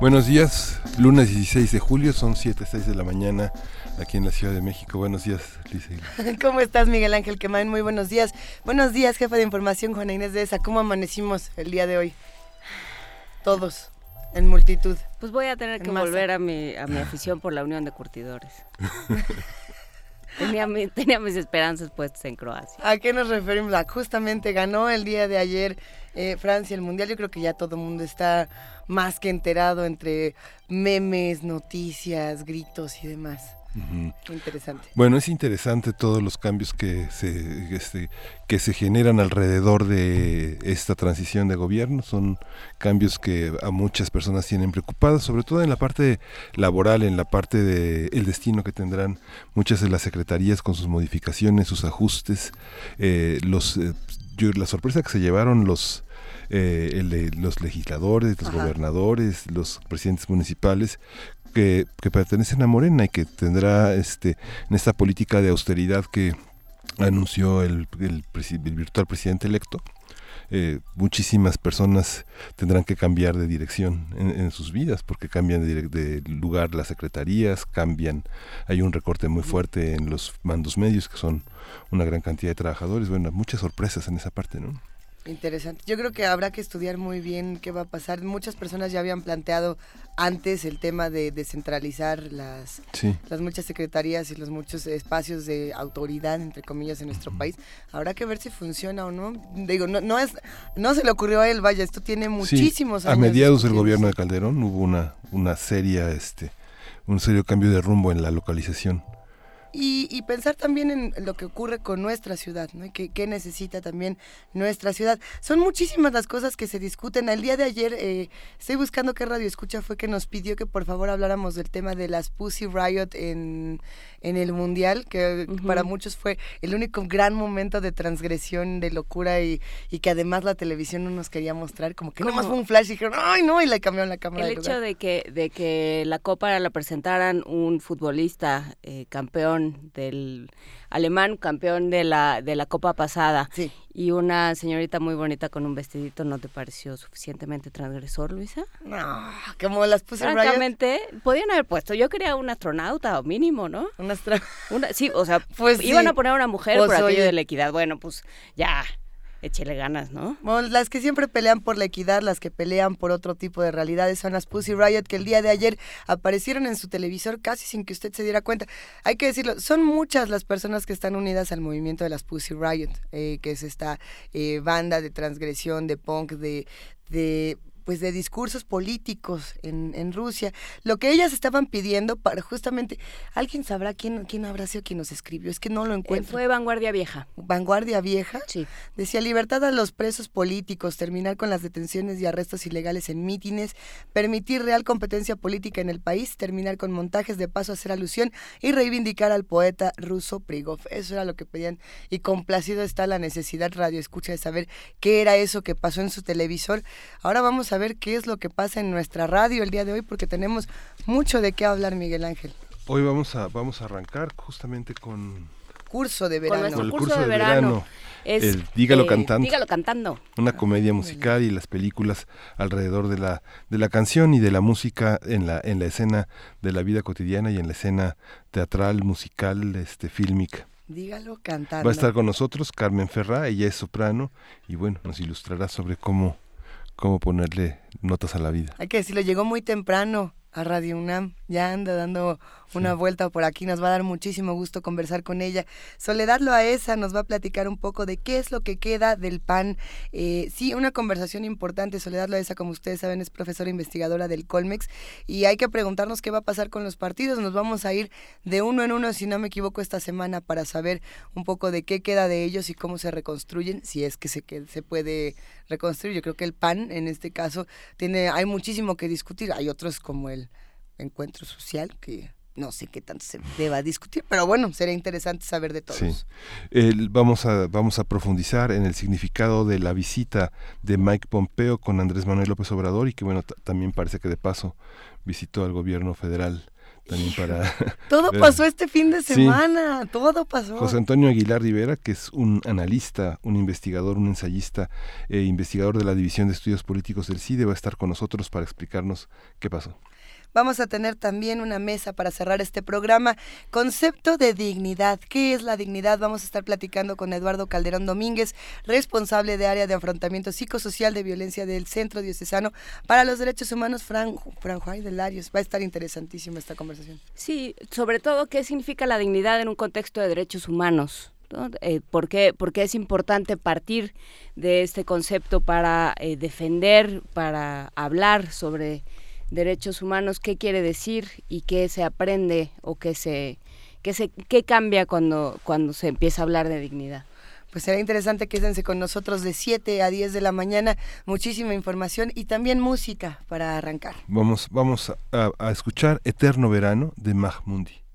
Buenos días, lunes 16 de julio, son 7, 6 de la mañana aquí en la Ciudad de México. Buenos días, Lisa. ¿Cómo estás, Miguel Ángel Quemán? Muy buenos días. Buenos días, jefa de información, Juana Inés de esa. ¿Cómo amanecimos el día de hoy? Todos, en multitud. Pues voy a tener que volver a mi, a mi afición por la Unión de Curtidores. tenía, tenía, mis esperanzas puestas en Croacia. ¿A qué nos referimos? Ah, justamente ganó el día de ayer eh, Francia el Mundial. Yo creo que ya todo el mundo está más que enterado entre memes, noticias, gritos y demás. Interesante. Bueno, es interesante todos los cambios que se, este, que se generan alrededor de esta transición de gobierno. Son cambios que a muchas personas tienen preocupadas, sobre todo en la parte laboral, en la parte del el destino que tendrán muchas de las secretarías con sus modificaciones, sus ajustes. Eh, los, eh, la sorpresa que se llevaron los eh, los legisladores, los gobernadores, los presidentes municipales, que, pertenecen a Morena y que tendrá este en esta política de austeridad que anunció el, el, virtual presidente electo. Eh, muchísimas personas tendrán que cambiar de dirección en, sus vidas porque cambian de, de, lugar las secretarías, cambian, hay un recorte muy fuerte en los mandos medios que son una gran cantidad de trabajadores, bueno, muchas sorpresas en esa parte, ¿no? Interesante. Yo creo que habrá que estudiar muy bien qué va a pasar. Muchas personas ya habían planteado antes el tema de descentralizar las, las muchas secretarías y los muchos espacios de autoridad, entre comillas, en nuestro país. Habrá que ver si funciona o no. Digo, no, no, es, no se le ocurrió a él, vaya, esto tiene muchísimos años. A mediados del gobierno de Calderón hubo una, una seria, este, un serio cambio de rumbo en la localización y, pensar también en lo que ocurre con nuestra ciudad, ¿no? ¿Qué, ¿Qué, necesita también nuestra ciudad? Son muchísimas las cosas que se discuten. El día de ayer eh, estoy buscando qué radio escucha fue que nos pidió que por favor habláramos del tema de las Pussy Riot en, en el Mundial, que para muchos fue el único gran momento de transgresión, de locura y, y que además la televisión no nos quería mostrar, como que nomás fue un flash y dijeron, ¡ay no! Y le cambiaron la cámara. El hecho de que, de que la Copa la presentaran un futbolista eh, campeón del alemán, campeón de la, de la Copa pasada, y una señorita muy bonita con un vestidito, ¿no te pareció suficientemente transgresor, Luisa? No, como las puse Francamente, podían haber puesto, yo quería un astronauta, o mínimo, ¿no? Un astronauta. Sí, o sea, pues iban a poner a una mujer pues por aquello de la equidad. Bueno, pues ya, échele ganas, ¿no? Las que siempre pelean por la equidad, las que pelean por otro tipo de realidades son las Pussy Riot que el día de ayer aparecieron en su televisor casi sin que usted se diera cuenta. Hay que decirlo, son muchas las personas que están unidas al movimiento de las Pussy Riot, eh, que es esta eh, banda de transgresión, de punk, de, de pues de discursos políticos en, en, Rusia. Lo que ellas estaban pidiendo para justamente, alguien sabrá quién, quién habrá sido quien nos escribió, es que no lo eh, encuentro. fue Vanguardia Vieja. Vanguardia Vieja. Sí. Decía libertad a los presos políticos, terminar con las detenciones y arrestos ilegales en mítines, permitir real competencia política en el país, terminar con montajes de paso a hacer alusión y reivindicar al poeta ruso Prigov. Eso era lo que pedían y complacido está la necesidad radio escucha de saber qué era eso que pasó en su televisor. Ahora vamos a ver qué es lo que pasa en nuestra radio el día de hoy, porque tenemos mucho de qué hablar, Miguel Ángel. Hoy vamos a, vamos a arrancar justamente con... Curso de verano. Con el curso, de, verano. Es, dígalo, eh, cantando. dígalo cantando. Una comedia musical y las películas alrededor de la, de la canción y de la música en la, en la escena de la vida cotidiana y en la escena teatral, musical, este, fílmica. Dígalo cantando. Va a estar con nosotros Carmen Ferrá, ella es soprano y bueno, nos ilustrará sobre cómo cómo ponerle notas a la vida. Hay que decirlo, llegó muy temprano a Radio UNAM. Ya anda dando una vuelta por aquí. Nos va a dar muchísimo gusto conversar con ella. Soledad Loaesa nos va a platicar un poco de qué es lo que queda del PAN. Eh, sí, una conversación importante. Soledad Loaesa, como ustedes saben, es profesora investigadora del Colmex y hay que preguntarnos qué va a pasar con los partidos. Nos vamos a ir de uno en uno, si no me equivoco, esta semana para saber un poco de qué queda de ellos y cómo se reconstruyen, si es que se, que se puede reconstruir. Yo creo que el PAN, en este caso, tiene, hay muchísimo que discutir. Hay otros como el encuentro social que no sé qué tanto se deba discutir, pero bueno, sería interesante saber de todos. Sí. vamos, a, vamos a profundizar en el significado de la visita de Mike Pompeo con Andrés Manuel López Obrador y que bueno, también parece que de paso visitó al gobierno federal también para... Todo pasó este fin de semana, todo pasó. José Antonio Aguilar Rivera, que es un analista, un investigador, un ensayista, eh, investigador de la División de Estudios Políticos del CIDE, va a estar con nosotros para explicarnos qué pasó. Vamos a tener también una mesa para cerrar este programa. Concepto de dignidad. ¿Qué es la dignidad? Vamos a estar platicando con Eduardo Calderón Domínguez, responsable de área de afrontamiento psicosocial de violencia del Centro Diocesano para los Derechos Humanos, Fran, Fran Juárez de Larios. Va a estar interesantísima esta conversación. Sí, sobre todo, ¿qué significa la dignidad en un contexto de derechos humanos? Eh, ¿por, qué, es importante partir de este concepto para eh, defender, para hablar sobre derechos humanos, qué quiere decir y qué se aprende o qué se qué se qué cambia cuando cuando se empieza a hablar de dignidad. Pues será interesante, quédense con nosotros de 7 a 10 de la mañana, muchísima información y también música para arrancar. Vamos, vamos a, a escuchar Eterno Verano de Mahmundi.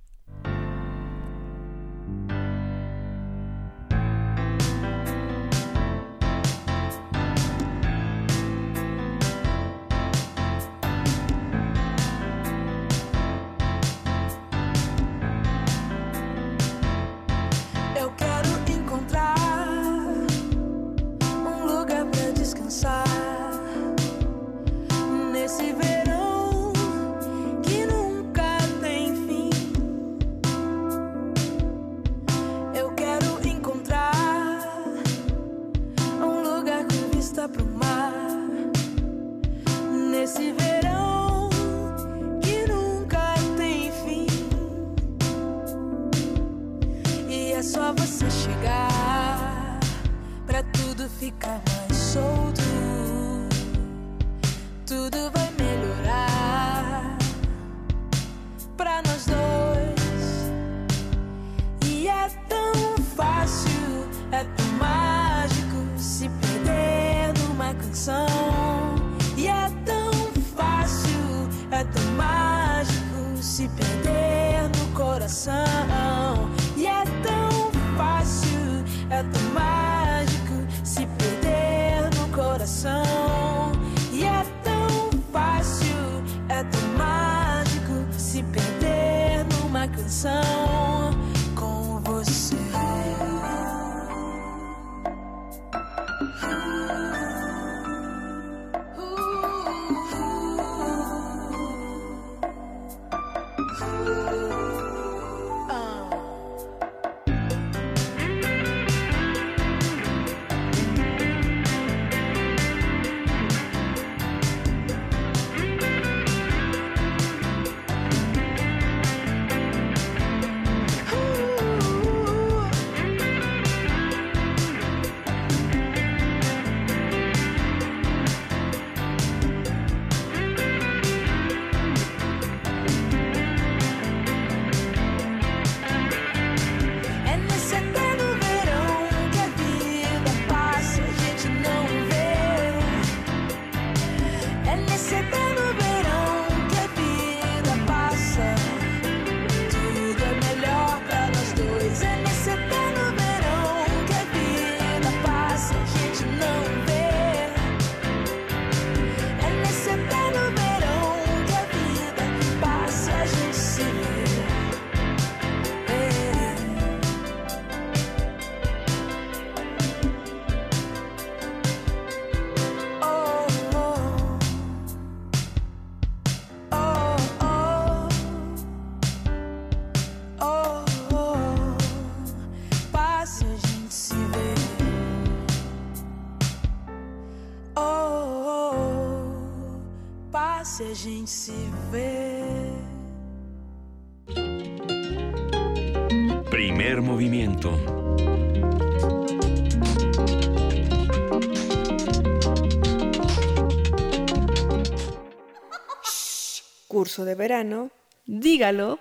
Curso de verano, dígalo,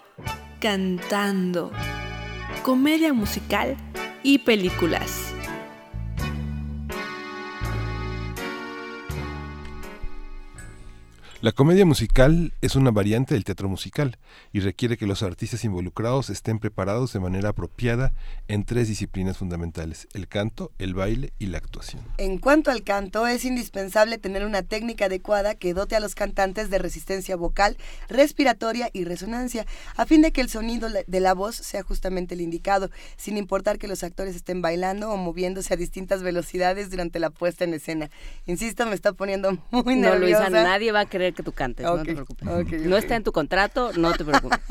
cantando. Comedia musical y películas. La comedia musical es una variante del teatro musical y requiere que los artistas involucrados estén preparados de manera apropiada en tres disciplinas fundamentales, el canto, el baile y la actuación. En cuanto al canto, es indispensable tener una técnica adecuada que dote a los cantantes de resistencia vocal, respiratoria y resonancia, a fin de que el sonido de la voz sea justamente el indicado, sin importar que los actores estén bailando o moviéndose a distintas velocidades durante la puesta en escena. Insisto, me está poniendo muy nerviosa. No, Luisa, nadie va a querer que tú cantes, no te preocupes. no está en tu contrato, no te preocupes.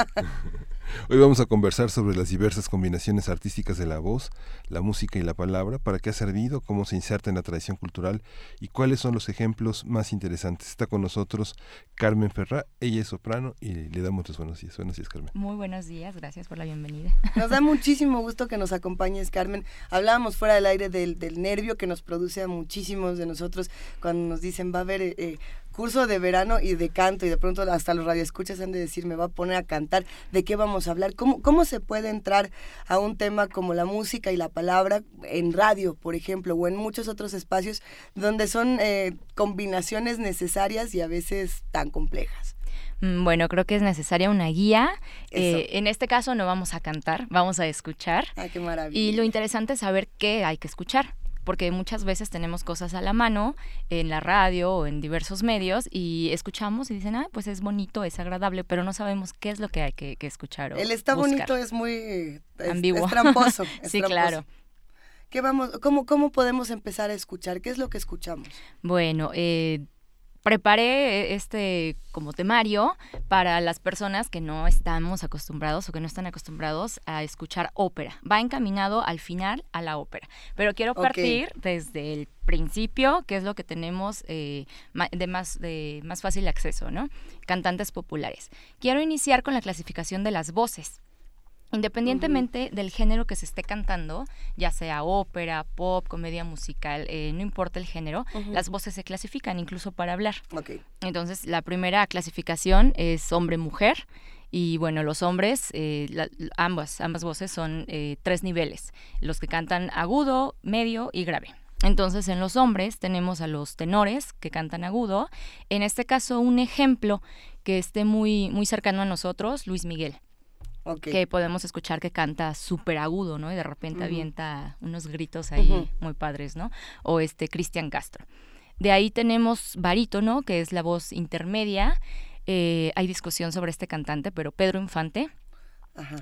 Hoy vamos a conversar sobre las diversas combinaciones artísticas de la voz, la música y la palabra, para qué ha servido, cómo se inserta en la tradición cultural y cuáles son los ejemplos más interesantes. Está con nosotros Carmen Ferrá, ella es soprano y le damos los buenos días. Buenos días, Carmen. Muy buenos días, gracias por la bienvenida. Nos da muchísimo gusto que nos acompañes, Carmen. Hablábamos fuera del aire del, nervio que nos produce a muchísimos de nosotros cuando nos dicen va a haber eh, curso de verano y de canto y de pronto hasta los radioescuchas han de decir me va a poner a cantar de qué vamos a hablar cómo cómo se puede entrar a un tema como la música y la palabra en radio por ejemplo o en muchos otros espacios donde son eh, combinaciones necesarias y a veces tan complejas mm, bueno, creo que es necesaria una guía. Eh, en este caso no vamos a cantar, vamos a escuchar. Ay, qué maravilla. Y lo interesante es saber qué hay que escuchar porque muchas veces tenemos cosas a la mano en la radio o en diversos medios y escuchamos y dicen, ah, pues es bonito, es agradable, pero no sabemos qué es lo que hay que, escuchar. O El está bonito es muy ambiguo. Es tramposo. sí, claro. ¿Qué vamos, cómo, ¿Cómo podemos empezar a escuchar? ¿Qué es lo que escuchamos? Bueno, eh, preparé este como temario para las personas que no estamos acostumbrados o que no están acostumbrados a escuchar ópera. Va encaminado al final a la ópera. Pero quiero partir desde el principio, que es lo que tenemos eh, de, más, de más fácil acceso, ¿no? Cantantes populares. Quiero iniciar con la clasificación de las voces. Independientemente del género que se esté cantando, ya sea ópera, pop, comedia musical, eh, no importa el género, las voces se clasifican incluso para hablar. Entonces, la primera clasificación es hombre-mujer. Y bueno, los hombres, eh, ambas, ambas voces son eh, tres niveles, los que cantan agudo, medio y grave. Entonces, en los hombres tenemos a los tenores que cantan agudo. En este caso, un ejemplo que esté muy, muy cercano a nosotros, Luis Miguel que podemos escuchar que canta súper agudo, ¿no? Y de repente avienta unos gritos ahí muy padres, ¿no? O este Cristian Castro. De ahí tenemos barítono, que es la voz intermedia. Eh, hay discusión sobre este cantante, pero Pedro Infante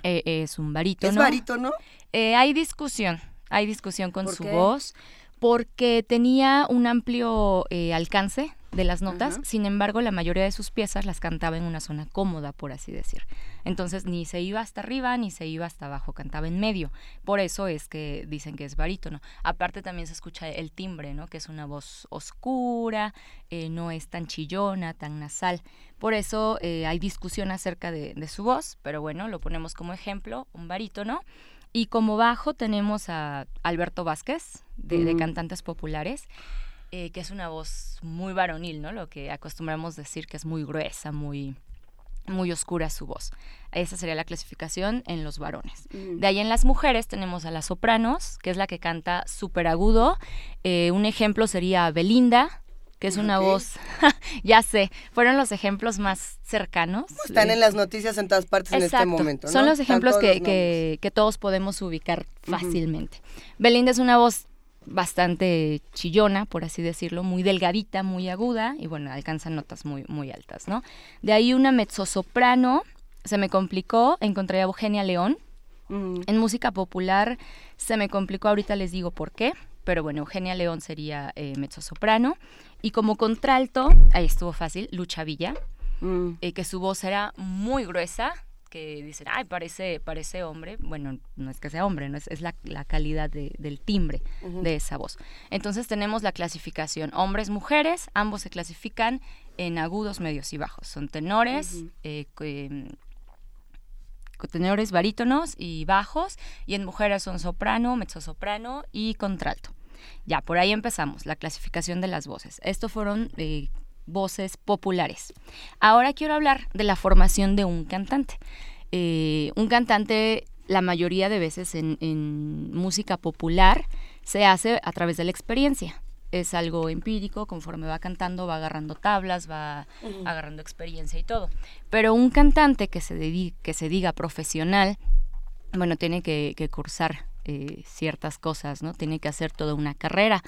eh, es un barítono. ¿Es barítono? Eh, hay discusión, hay discusión con su voz, porque tenía un amplio alcance de las notas, sin embargo la mayoría de sus piezas las cantaba en una zona cómoda, por así decir. Entonces ni se iba hasta arriba ni se iba hasta abajo, cantaba en medio. Por eso es que dicen que es barítono. Aparte también se escucha el timbre, ¿no? que es una voz oscura, eh, no es tan chillona, tan nasal. Por eso eh, hay discusión acerca de, su voz, pero bueno, lo ponemos como ejemplo, un barítono. Y como bajo tenemos a Alberto Vázquez, de, de Cantantes Populares. Eh, que es una voz muy varonil, ¿no? Lo que acostumbramos decir que es muy gruesa, muy, muy oscura su voz. Esa sería la clasificación en los varones. Mm. De ahí en las mujeres tenemos a las sopranos, que es la que canta súper agudo. Eh, un ejemplo sería Belinda, que es una voz, ya sé, fueron los ejemplos más cercanos. Están en las noticias en todas partes en este momento. Son los ejemplos que, que, que, todos podemos ubicar fácilmente. Belinda es una voz bastante chillona, por así decirlo, muy delgadita, muy aguda y bueno, alcanza notas muy, muy altas, ¿no? De ahí una mezzosoprano, se me complicó, encontré a Eugenia León. Mm. En música popular se me complicó, ahorita les digo por qué, pero bueno, Eugenia León sería eh, mezzosoprano. Y como contralto, ahí estuvo fácil, Lucha Villa, mm. eh, que su voz era muy gruesa, que dicen, ay, parece, parece hombre, bueno, no es que sea hombre, no es, es la, calidad del timbre de esa voz. Entonces tenemos la clasificación hombres, mujeres, ambos se clasifican en agudos, medios y bajos. Son tenores, eh, em, tenores barítonos y bajos, y en mujeres son soprano, mezzosoprano y contralto. Ya, por ahí empezamos, la clasificación de las voces. Estos fueron eh, voces populares. Ahora quiero hablar de la formación de un cantante. Eh, un cantante, la mayoría de veces en, música popular, se hace a través de la experiencia es algo empírico, conforme va cantando va agarrando tablas, va agarrando experiencia y todo. Pero un cantante que se, que se diga profesional, bueno, tiene que, cursar eh, ciertas cosas, ¿no? Tiene que hacer toda una carrera.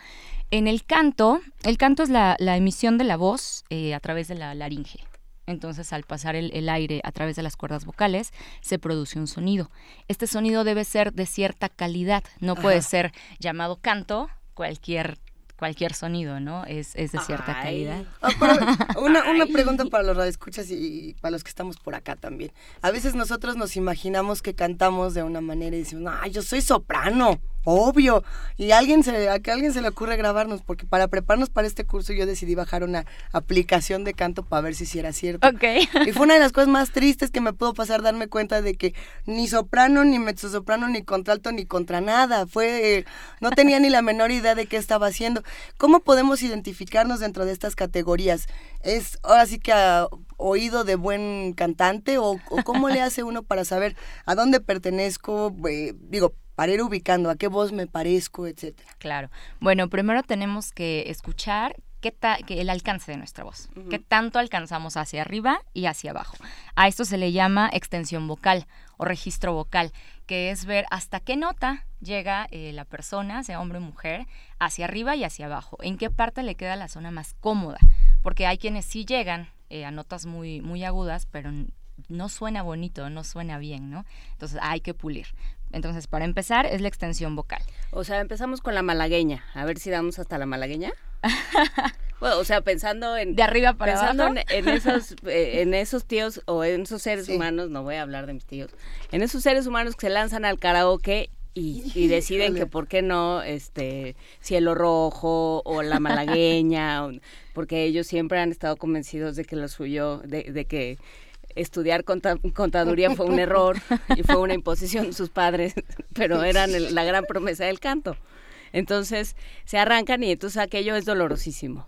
En el canto, el canto es la, emisión de la voz eh, a través de la laringe. Entonces, al pasar el, aire a través de las cuerdas vocales, se produce un sonido. Este sonido debe ser de cierta calidad, no puede ser llamado canto cualquier cualquier sonido, ¿no? Es, es de cierta calidad. Ah, una, una pregunta para los radioescuchas y, para los que estamos por acá también. A veces nosotros nos imaginamos que cantamos de una manera y decimos, ah, yo soy soprano obvio. Y a alguien se, a que alguien se le ocurre grabarnos, porque para prepararnos para este curso yo decidí bajar una aplicación de canto para ver si sí era cierto. Y fue una de las cosas más tristes que me pudo pasar darme cuenta de que ni soprano, ni mezzosoprano, ni contralto, ni contra nada. Fue, no tenía ni la menor idea de qué estaba haciendo. ¿Cómo podemos identificarnos dentro de estas categorías? ¿Es ahora sí que a oído de buen cantante o, cómo le hace uno para saber a dónde pertenezco? Eh, digo, para ir ubicando a qué voz me parezco, etcétera. Claro. Bueno, primero tenemos que escuchar qué que el alcance de nuestra voz, qué tanto alcanzamos hacia arriba y hacia abajo. A esto se le llama extensión vocal o registro vocal, que es ver hasta qué nota llega eh, la persona, sea hombre o mujer, hacia arriba y hacia abajo, en qué parte le queda la zona más cómoda, porque hay quienes sí llegan eh, a notas muy, muy agudas, pero no suena bonito, no suena bien, ¿no? Entonces hay que pulir. Entonces, para empezar, es la extensión vocal. O sea, empezamos con la malagueña. A ver si damos hasta la malagueña. bueno, o sea, pensando en... De arriba para pensando abajo. En, esos, eh, en esos tíos o en esos seres humanos, no voy a hablar de mis tíos, en esos seres humanos que se lanzan al karaoke y, deciden que por qué no este cielo rojo o la malagueña porque ellos siempre han estado convencidos de que lo suyo de, de que estudiar contaduría fue un error y fue una imposición de sus padres, pero eran la gran promesa del canto. Entonces se arrancan y entonces aquello es dolorosísimo.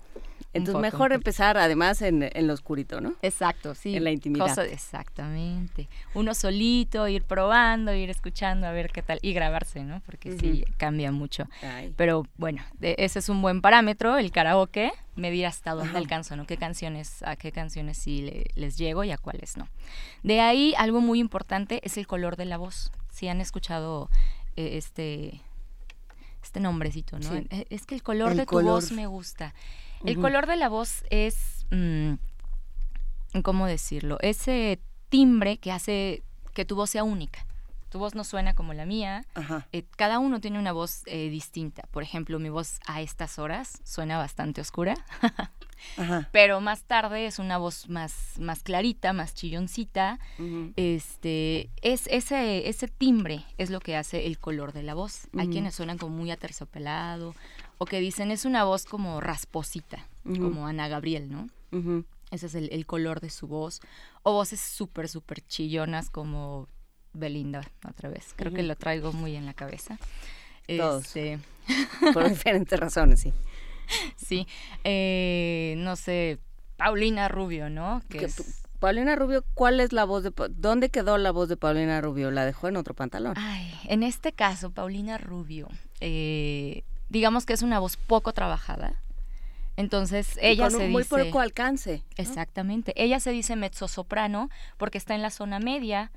Entonces mejor empezar además en, en, lo oscurito, ¿no? Exacto, sí. En la intimidad. exactamente. Uno solito, ir probando, ir escuchando a ver qué tal y grabarse, ¿no? Porque sí cambia mucho. Pero bueno, ese es un buen parámetro, el karaoke, medir hasta dónde alcanzo, ¿no? Qué canciones, a qué canciones sí les llego y a cuáles no. De ahí algo muy importante es el color de la voz. Si han escuchado eh, este este nombrecito, ¿no? Eh, es que el color de tu voz me gusta. El color de la voz es, mm, ¿cómo decirlo? Ese timbre que hace que tu voz sea única. Tu voz no suena como la mía. Eh, cada uno tiene una voz eh, distinta. Por ejemplo, mi voz a estas horas suena bastante oscura. Pero más tarde es una voz más, más clarita, más chilloncita. Este, es ese, ese timbre es lo que hace el color de la voz. Hay quienes suenan como muy aterciopelado o que dicen es una voz como rasposita, como Ana Gabriel, ¿no? Ese es el, color de su voz. O voces súper, súper chillonas como Belinda, otra vez. Creo que lo traigo muy en la cabeza. Todos. Este, Por diferentes razones, sí. sí. Eh, no sé, Paulina Rubio, ¿no? Que Paulina Rubio, ¿cuál es la voz de... ¿Dónde quedó la voz de Paulina Rubio? ¿La dejó en otro pantalón? Ay, en este caso, Paulina Rubio, eh, digamos que es una voz poco trabajada. Entonces ella se muy dice... Muy poco alcance. Exactamente. Ella se dice mezzosoprano porque está en la zona media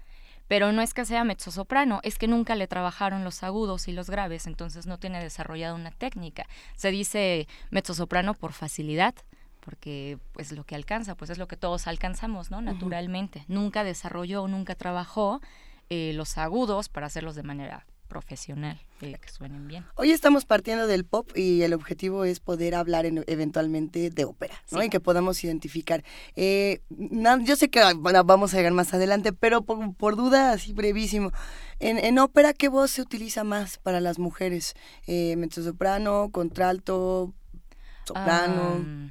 pero no es que sea mezzosoprano, es que nunca le trabajaron los agudos y los graves, entonces no tiene desarrollada una técnica. Se dice mezzosoprano por facilidad, porque pues lo que alcanza, pues es lo que todos alcanzamos, ¿no? Naturalmente. Nunca desarrolló, nunca trabajó eh, los agudos para hacerlos de manera profesional, que suenen bien. Hoy estamos partiendo del pop y el objetivo es poder hablar eventualmente de ópera, ¿no? Y que podamos identificar. Eh, yo sé que vamos a llegar más adelante, pero por, duda, así brevísimo, en, ópera, ¿qué voz se utiliza más para las mujeres? Eh, ¿Mezzosoprano, contralto, soprano?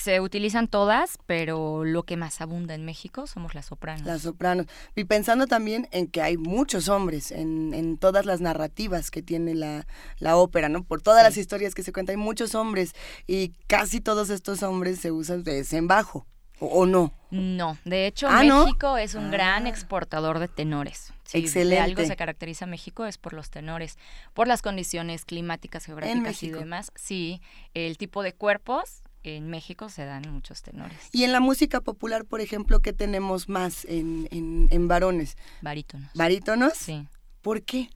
Se utilizan todas, pero lo que más abunda en México somos las sopranos. Las sopranos. Y pensando también en que hay muchos hombres en, en todas las narrativas que tiene la, la ópera, ¿no? Por todas las historias que se cuentan, hay muchos hombres y casi todos estos hombres se usan de en bajo. ¿O, no? No, de hecho ah, México es un gran ah. exportador de tenores. Excelente. de algo se caracteriza México es por los tenores, por las condiciones climáticas, geográficas y demás. Sí, el tipo de cuerpos en México se dan muchos tenores. Y en la música popular, por ejemplo, ¿qué tenemos más en, en, varones? Barítonos. ¿Barítonos? Sí. ¿Por qué?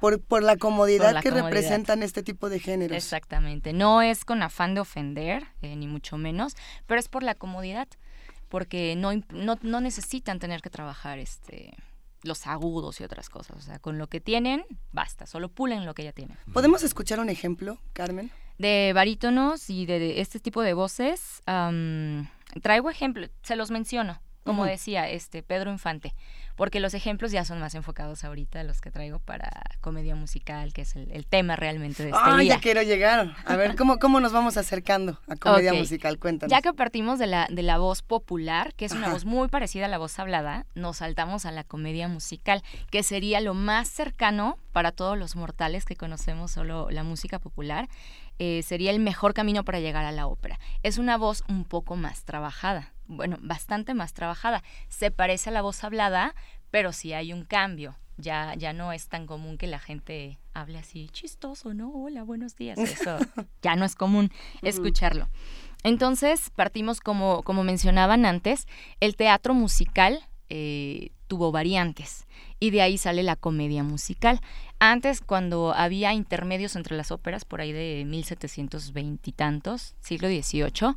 Por, por la comodidad que representan este tipo de géneros. Exactamente. No es con afán de ofender, eh, ni mucho menos, pero es por la comodidad, porque no, no, no necesitan tener que trabajar este los agudos y otras cosas. O sea, con lo que tienen, basta, solo pulen lo que ya tienen. ¿Podemos escuchar un ejemplo, Carmen? De barítonos y de, este tipo de voces, traigo ejemplos, se los menciono, como decía este Pedro Infante, porque los ejemplos ya son más enfocados ahorita, los que traigo para comedia musical, que es el, tema realmente de este ah, ya quiero llegar. A ver, ¿cómo, cómo nos vamos acercando a comedia musical? Cuéntanos. Ya que partimos de la, de la voz popular, que es una voz muy parecida a la voz hablada, nos saltamos a la comedia musical, que sería lo más cercano para todos los mortales que conocemos solo la música popular eh, sería el mejor camino para llegar a la ópera. Es una voz un poco más trabajada, bueno, bastante más trabajada. Se parece a la voz hablada, pero sí hay un cambio. Ya, ya no es tan común que la gente hable así chistoso, ¿no? Hola, buenos días. Eso ya no es común escucharlo. Entonces, partimos como, como mencionaban antes, el teatro musical eh, tuvo variantes y de ahí sale la comedia musical. Antes, cuando había intermedios entre las óperas, por ahí de 1720 y tantos, siglo XVIII,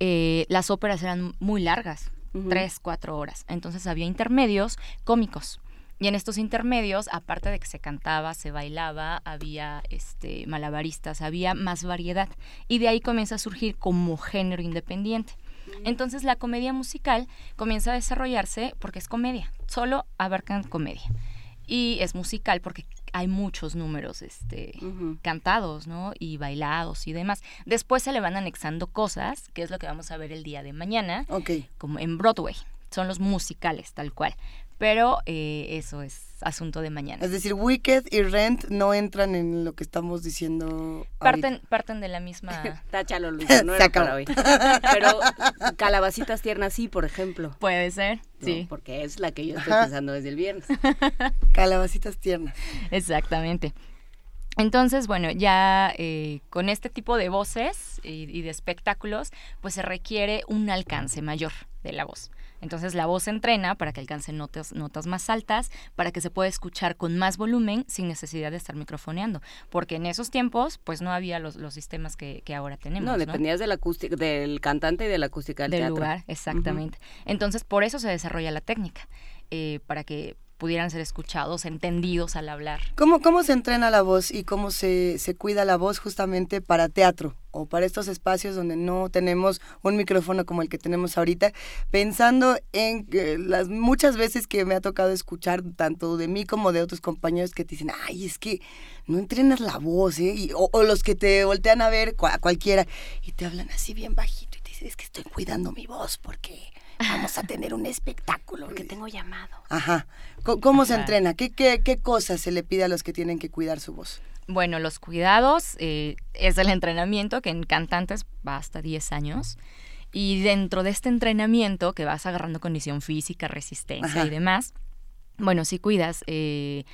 eh, las óperas eran muy largas, tres, cuatro horas. Entonces había intermedios cómicos. Y en estos intermedios, aparte de que se cantaba, se bailaba, había este, malabaristas, había más variedad. Y de ahí comienza a surgir como género independiente. Entonces la comedia musical comienza a desarrollarse porque es comedia, solo abarcan comedia. Y es musical porque hay muchos números este, cantados, ¿no? Y bailados y demás. Después se le van anexando cosas, que es lo que vamos a ver el día de mañana, como en Broadway. Son los musicales, tal cual pero eh, eso es asunto de mañana. Es decir, Wicked y Rent no entran en lo que estamos diciendo. Parten, parten de la misma. Táchalo, Luis, no era para hoy. Pero calabacitas tiernas sí, por ejemplo. Puede ser, sí. Porque es la que yo estoy pensando desde el viernes. Calabacitas tiernas. Exactamente. Entonces, bueno, ya eh, con este tipo de voces y, de espectáculos, pues se requiere un alcance mayor de la voz. Entonces la voz se entrena para que alcance notas, notas más altas, para que se pueda escuchar con más volumen sin necesidad de estar microfoneando. Porque en esos tiempos, pues no había los, los sistemas que, que ahora tenemos. No, dependías del, acústica, del cantante y de la acústica del, del lugar, exactamente. Entonces, por eso se desarrolla la técnica, eh, para que pudieran ser escuchados, entendidos al hablar. ¿Cómo, cómo se entrena la voz y cómo se, se cuida la voz justamente para teatro o para estos espacios donde no tenemos un micrófono como el que tenemos ahorita? Pensando en las muchas veces que me ha tocado escuchar tanto de mí como de otros compañeros que te dicen, ay, es que no entrenas la voz, ¿eh? o, los que te voltean a ver, cualquiera, y te hablan así bien bajito y te dicen, es que estoy cuidando mi voz porque vamos a tener un espectáculo. Porque tengo llamado. Ajá. ¿Cómo, se entrena? ¿Qué, ¿Qué, qué, cosas se le pide a los que tienen que cuidar su voz? Bueno, los cuidados eh, es el entrenamiento que en cantantes va hasta 10 años. Y dentro de este entrenamiento que vas agarrando condición física, resistencia y demás, bueno, si cuidas eh,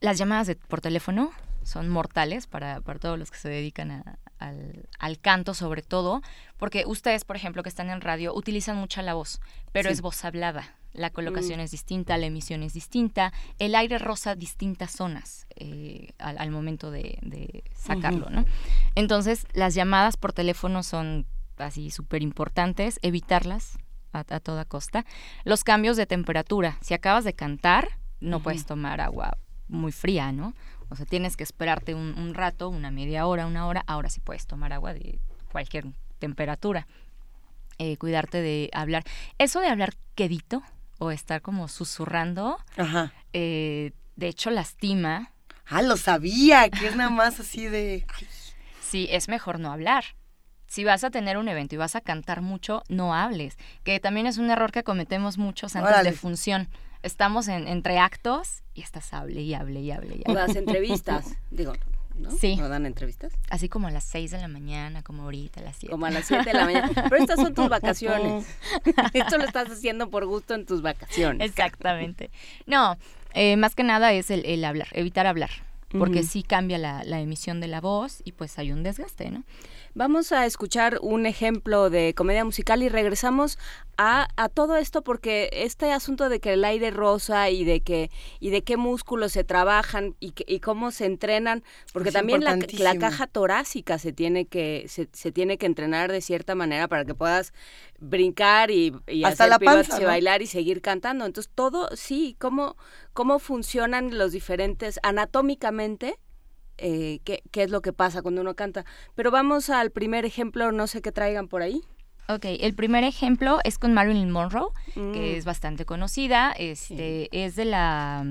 las llamadas por teléfono, son mortales para, para todos los que se dedican a, al, canto sobre todo, porque ustedes, por ejemplo, que están en radio, utilizan mucha la voz, pero es voz hablada. La colocación mm. es distinta, la emisión es distinta, el aire rosa distintas zonas eh, al, momento de, sacarlo, ¿no? Entonces, las llamadas por teléfono son así súper importantes, evitarlas a, a, toda costa. Los cambios de temperatura, si acabas de cantar, no puedes tomar agua muy fría, ¿no? O sea, tienes que esperarte un, rato, una media hora, una hora, ahora sí puedes tomar agua de cualquier temperatura. Eh, cuidarte de hablar. Eso de hablar quedito o estar como susurrando, eh, de hecho lastima. Ah, lo sabía, que es nada más así de... Sí, es mejor no hablar si vas a tener un evento y vas a cantar mucho, no hables, que también es un error que cometemos muchos antes de función. Estamos en, entre actos y estás hable y hable y hable. Y hable. las entrevistas, digo, ¿no? Sí. ¿No dan entrevistas? Así como a las 6 de la mañana, como ahorita, a las 7. Como a las 7 de la mañana. Pero estas son tus vacaciones. Esto lo estás haciendo por gusto en tus vacaciones. Exactamente. No, eh, más que nada es el, hablar, evitar hablar, porque sí cambia la, la emisión de la voz y pues hay un desgaste, ¿no? Vamos a escuchar un ejemplo de comedia musical y regresamos a, a, todo esto porque este asunto de que el aire rosa y de que y de qué músculos se trabajan y, y cómo se entrenan porque también la, la, caja torácica se tiene que se, se, tiene que entrenar de cierta manera para que puedas brincar y, y hacer la pilotos y bailar y seguir cantando. Entonces todo sí cómo cómo funcionan los diferentes anatómicamente eh, qué, qué es lo que pasa cuando uno canta. Pero vamos al primer ejemplo, no sé qué traigan por ahí. Ok, el primer ejemplo es con Marilyn Monroe, que mm. es bastante conocida. Este es de la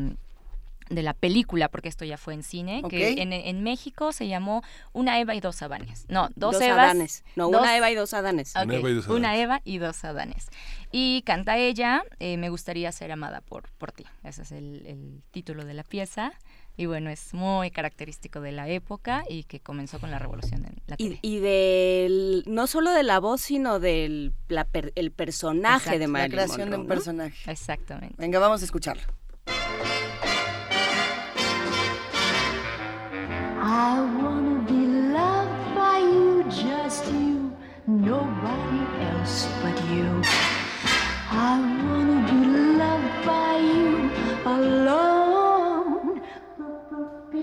de la película, porque esto ya fue en cine, que en, en, México se llamó Una Eva y dos Adanes. No, dos, dos Evas. Adanes. No, una Eva y dos Adanes. una, Eva y dos Adanes. una Eva y dos Adanes. Y canta ella, eh, Me gustaría ser amada por, por ti. Ese es el, el título de la pieza y bueno, es muy característico de la época y que comenzó con la revolución en la y, y del no solo de la voz, sino del el personaje de Marilyn La creación de un personaje. Exactamente. Venga, vamos a escucharlo. I wanna be loved by you, just you, nobody else but you. I wanna be loved by you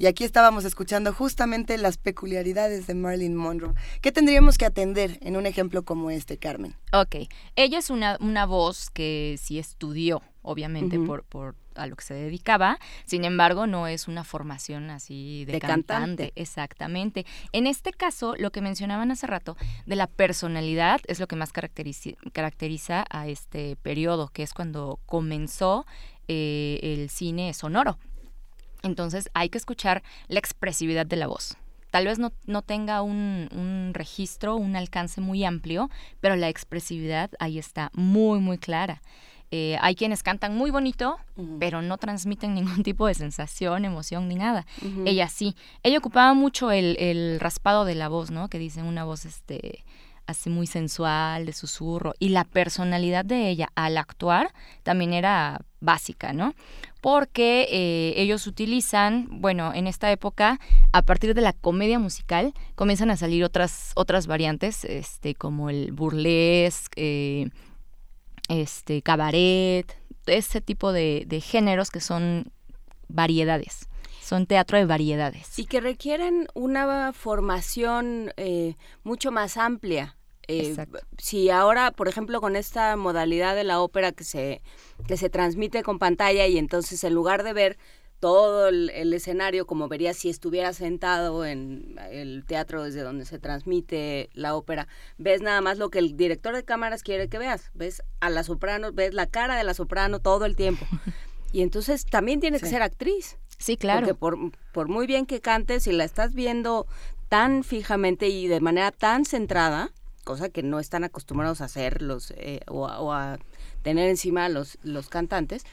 Y aquí estábamos escuchando justamente las peculiaridades de Marilyn Monroe. ¿Qué tendríamos que atender en un ejemplo como este, Carmen? Ok, ella es una, una voz que sí estudió, obviamente, por, por a lo que se dedicaba, sin embargo, no es una formación así de, cantante. Exactamente. En este caso, lo que mencionaban hace rato de la personalidad es lo que más caracteriza, caracteriza a este periodo, que es cuando comenzó eh, el cine sonoro. Entonces hay que escuchar la expresividad de la voz. Tal vez no, no tenga un, un, registro, un alcance muy amplio, pero la expresividad ahí está muy, muy clara. Eh, hay quienes cantan muy bonito, pero no transmiten ningún tipo de sensación, emoción ni nada. Ella sí. Ella ocupaba mucho el, el, raspado de la voz, ¿no? Que dicen una voz este así muy sensual, de susurro. Y la personalidad de ella al actuar también era básica, ¿no? Porque eh, ellos utilizan, bueno, en esta época, a partir de la comedia musical, comienzan a salir otras, otras variantes, este, como el burlesque, eh, este, cabaret, ese tipo de, géneros que son variedades son teatro de variedades. Y que requieren una formación eh, mucho más amplia. Eh, si ahora, por ejemplo, con esta modalidad de la ópera que se, que se transmite con pantalla y entonces en lugar de ver todo el, escenario como verías si estuviera sentado en el teatro desde donde se transmite la ópera, ves nada más lo que el director de cámaras quiere que veas, ves a la soprano, ves la cara de la soprano todo el tiempo. Y entonces también tienes que ser actriz. Sí, claro. Porque por, por muy bien que cantes, si la estás viendo tan fijamente y de manera tan centrada, cosa que no están acostumbrados a hacer los eh, o, a tener encima los, los cantantes,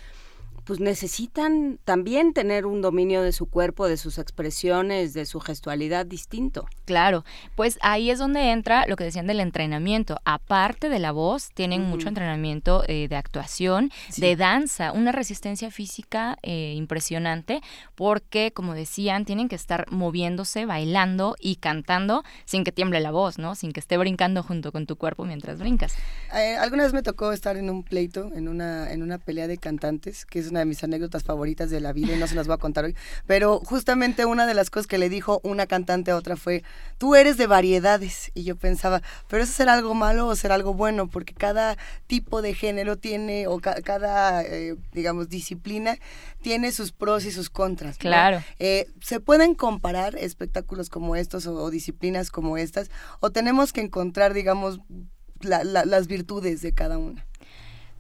pues necesitan también tener un dominio de su cuerpo, de sus expresiones, de su gestualidad distinto. Claro, pues ahí es donde entra lo que decían del entrenamiento. Aparte de la voz, tienen mucho entrenamiento eh, de actuación, de danza, una resistencia física eh, impresionante, porque como decían, tienen que estar moviéndose, bailando y cantando sin que tiemble la voz, ¿no? Sin que esté brincando junto con tu cuerpo mientras brincas. Eh, alguna vez me tocó estar en un pleito, en una, en una pelea de cantantes, que es una de mis anécdotas favoritas de la vida y no se las voy a contar hoy. Pero justamente una de las cosas que le dijo una cantante a otra fue, tú eres de variedades. Y yo pensaba, pero eso será algo malo o será algo bueno, porque cada tipo de género tiene, o cada, eh, digamos, disciplina tiene sus pros y sus contras. Claro. Eh, ¿Se pueden comparar espectáculos como estos o, disciplinas como estas? ¿O tenemos que encontrar, digamos, las virtudes de cada una?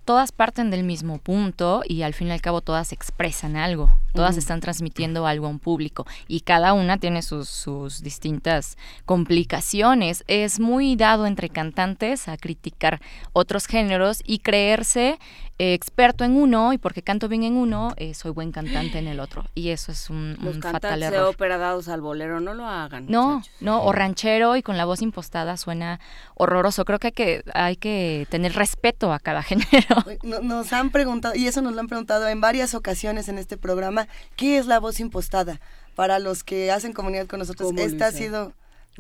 Todas parten del mismo punto y al fin y al cabo todas expresan algo, todas están transmitiendo algo a un público y cada una tiene sus, sus distintas complicaciones. Es muy dado entre cantantes a criticar otros géneros y creerse eh, experto en uno y porque canto bien en uno, eh, soy buen cantante en el otro. Y eso es un, Los fatal error. de ópera dados al bolero, no lo hagan. No, no, o ranchero y con la voz impostada suena horroroso. Creo que hay que, hay que tener respeto a cada género. Nos han preguntado, y eso nos lo han preguntado en varias ocasiones en este programa, ¿qué es la voz impostada? Para los que hacen comunidad con nosotros, esta ha sido...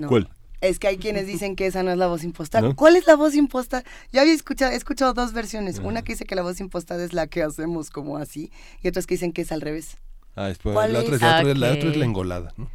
¿Cuál? Es que hay quienes dicen que esa no es la voz impostada. ¿Cuál es la voz impostada? Yo había escuchado, he escuchado dos versiones. Una que dice que la voz impostada es la que hacemos como así, y otras que dicen que es al revés. Ah, después, la, Otra es, la, otra, es la engolada, ¿no?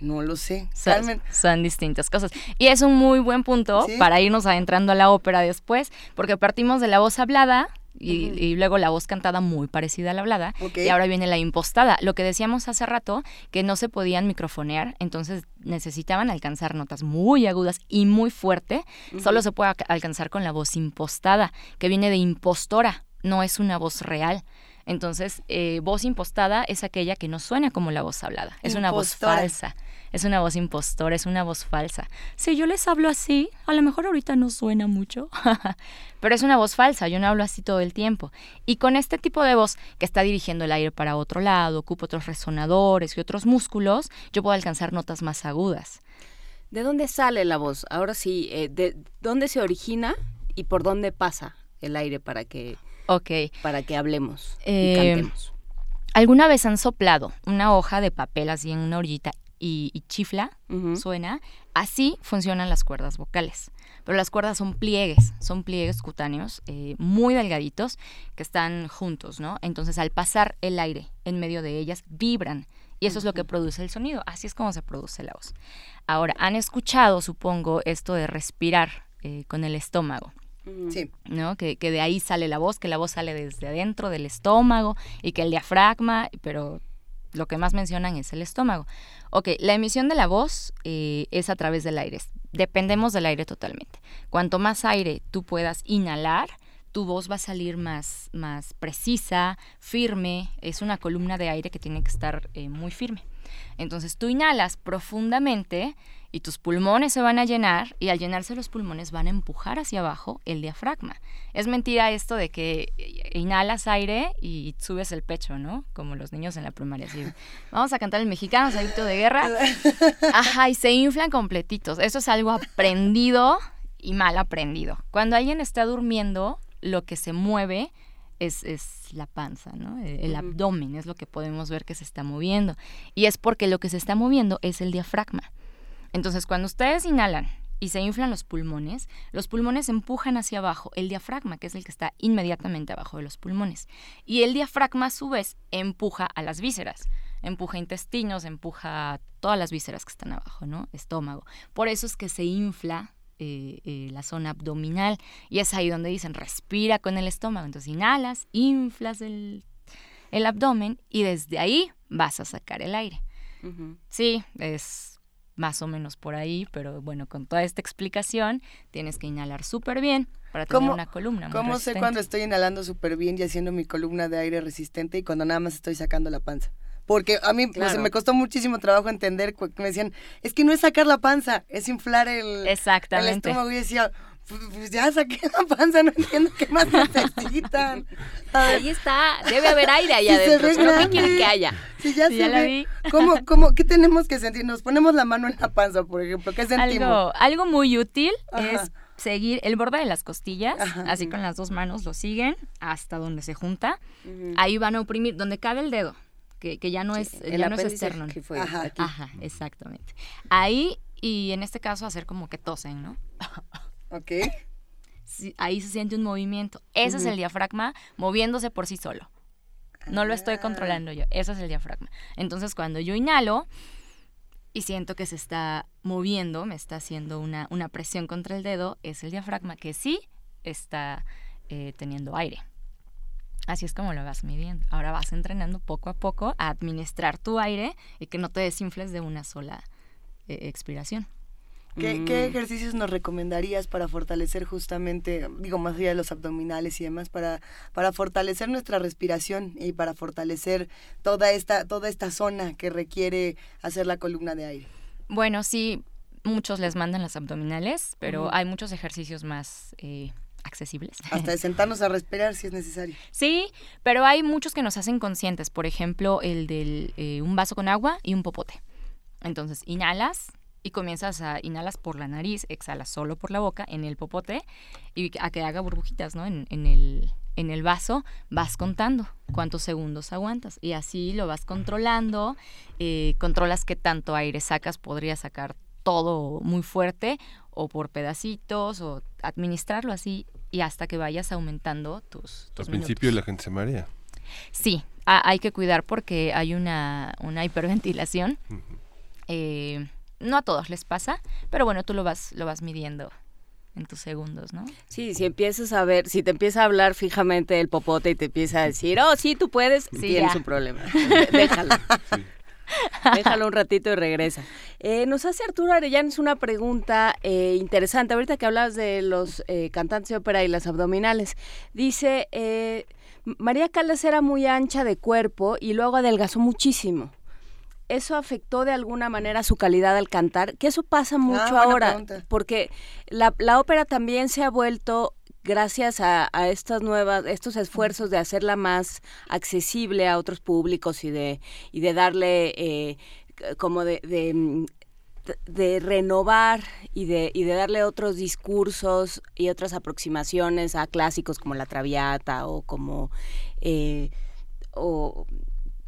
No lo sé. Son, son, distintas cosas. Y es un muy buen punto para irnos adentrando a la ópera después, porque partimos de la voz hablada, y, luego la voz cantada muy parecida a la hablada. Y ahora viene la impostada. Lo que decíamos hace rato, que no se podían microfonear, entonces necesitaban alcanzar notas muy agudas y muy fuerte. Solo se puede alcanzar con la voz impostada, que viene de impostora, no es una voz real. Entonces, eh, voz impostada es aquella que no suena como la voz hablada, es una voz falsa es una voz impostora, es una voz falsa. Si yo les hablo así, a lo mejor ahorita no suena mucho, pero es una voz falsa, yo no hablo así todo el tiempo. Y con este tipo de voz que está dirigiendo el aire para otro lado, ocupa otros resonadores y otros músculos, yo puedo alcanzar notas más agudas. ¿De dónde sale la voz? Ahora sí, eh, ¿de dónde se origina y por dónde pasa el aire para que, para que hablemos y eh, cantemos? ¿Alguna vez han soplado una hoja de papel así en una orillita y, chifla, suena, así funcionan las cuerdas vocales. Pero las cuerdas son pliegues, son pliegues cutáneos eh, muy delgaditos que están juntos, ¿no? Entonces al pasar el aire en medio de ellas, vibran. Y eso es lo que produce el sonido. Así es como se produce la voz. Ahora, han escuchado, supongo, esto de respirar eh, con el estómago. Sí. ¿No? Que, que, de ahí sale la voz, que la voz sale desde adentro del estómago y que el diafragma, pero lo que más mencionan es el estómago. Ok, la emisión de la voz eh, es a través del aire. Dependemos del aire totalmente. Cuanto más aire tú puedas inhalar, tu voz va a salir más, más precisa, firme. Es una columna de aire que tiene que estar eh, muy firme. Entonces tú inhalas profundamente y tus pulmones se van a llenar y al llenarse los pulmones van a empujar hacia abajo el diafragma. Es mentira esto de que inhalas aire y subes el pecho, ¿no? Como los niños en la primaria. Así, vamos a cantar el mexicano, salito de guerra. Ajá, y se inflan completitos. Eso es algo aprendido y mal aprendido. Cuando alguien está durmiendo, lo que se mueve es, es, la panza, ¿no? El, abdomen es lo que podemos ver que se está moviendo. Y es porque lo que se está moviendo es el diafragma. Entonces, cuando ustedes inhalan y se inflan los pulmones, los pulmones empujan hacia abajo el diafragma, que es el que está inmediatamente abajo de los pulmones. Y el diafragma, a su vez, empuja a las vísceras. Empuja intestinos, empuja todas las vísceras que están abajo, ¿no? Estómago. Por eso es que se infla eh, eh, la zona abdominal. Y es ahí donde dicen, respira con el estómago. Entonces inhalas, inflas el, abdomen y desde ahí vas a sacar el aire. Sí, es más o menos por ahí, pero bueno, con toda esta explicación tienes que inhalar súper bien para tener una columna. Muy ¿Cómo sé cuando estoy inhalando súper bien y haciendo mi columna de aire resistente y cuando nada más estoy sacando la panza? Porque a mí me costó muchísimo trabajo entender, me decían, es que no es sacar la panza, es inflar el, Exactamente. el estómago. Y decía, pues, pues ya saqué la panza, no entiendo qué más necesitan. Ahí está, debe haber aire allá adentro. ¿Qué quiere que haya? Sí, ya, se la vi. ¿Cómo, cómo, ¿Qué tenemos que sentir? Nos ponemos la mano en la panza, por ejemplo. ¿Qué sentimos? Algo, algo muy útil es seguir el borde de las costillas, así con las dos manos lo siguen hasta donde se junta. Ahí van a oprimir, donde cabe el dedo, que, que ya no es, ya no es externo. Ajá. Ajá, exactamente. Ahí, y en este caso hacer como que tosen, ¿no? Ok. ahí se siente un movimiento. Ese es el diafragma moviéndose por sí solo. No lo estoy controlando yo. Ese es el diafragma. Entonces, cuando yo inhalo y siento que se está moviendo, me está haciendo una, una presión contra el dedo, es el diafragma que sí está eh, teniendo aire. Así es como lo vas midiendo. Ahora vas entrenando poco a poco a administrar tu aire y que no te desinfles de una sola eh, expiración. ¿Qué, mm. ejercicios nos recomendarías para fortalecer justamente, digo, más allá de los abdominales y demás, para, para fortalecer nuestra respiración y para fortalecer toda esta, toda esta zona que requiere hacer la columna de aire? Bueno, sí, muchos les mandan las abdominales, pero hay muchos ejercicios más eh, accesibles. Hasta de sentarnos a respirar si es necesario. Sí, pero hay muchos que nos hacen conscientes. Por ejemplo, el de eh, un vaso con agua y un popote. Entonces, inhalas, y comienzas a inhalas por la nariz, exhalas solo por la boca en el popote y a que haga burbujitas, ¿no? En, el, en el vaso vas contando cuántos segundos aguantas y así lo vas controlando, eh, controlas qué tanto aire sacas, podrías sacar todo muy fuerte o por pedacitos o administrarlo así y hasta que vayas aumentando tus... Al principio la gente se marea. Sí, hay que cuidar porque hay una, una hiperventilación. No a todos les pasa, pero bueno, tú lo vas, lo vas midiendo en tus segundos, ¿no? Sí, si empiezas a ver, si te empieza a hablar fijamente el popote y te empieza a decir, oh, sí, tú puedes, sí, tienes un problema. Déjalo. Déjalo un ratito y regresa. Eh, nos hace Arturo Arellanes una pregunta eh, interesante. Ahorita que hablas de los eh, cantantes de ópera y las abdominales. Dice, María Caldas era muy ancha de cuerpo y luego adelgazó muchísimo eso afectó de alguna manera su calidad al cantar, que eso pasa ah, mucho ahora, porque la, la, ópera también se ha vuelto gracias a, a, estas nuevas, estos esfuerzos de hacerla más accesible a otros públicos y de, y de darle eh, como de, de, renovar y de, y de darle otros discursos y otras aproximaciones a clásicos como la Traviata o como eh, o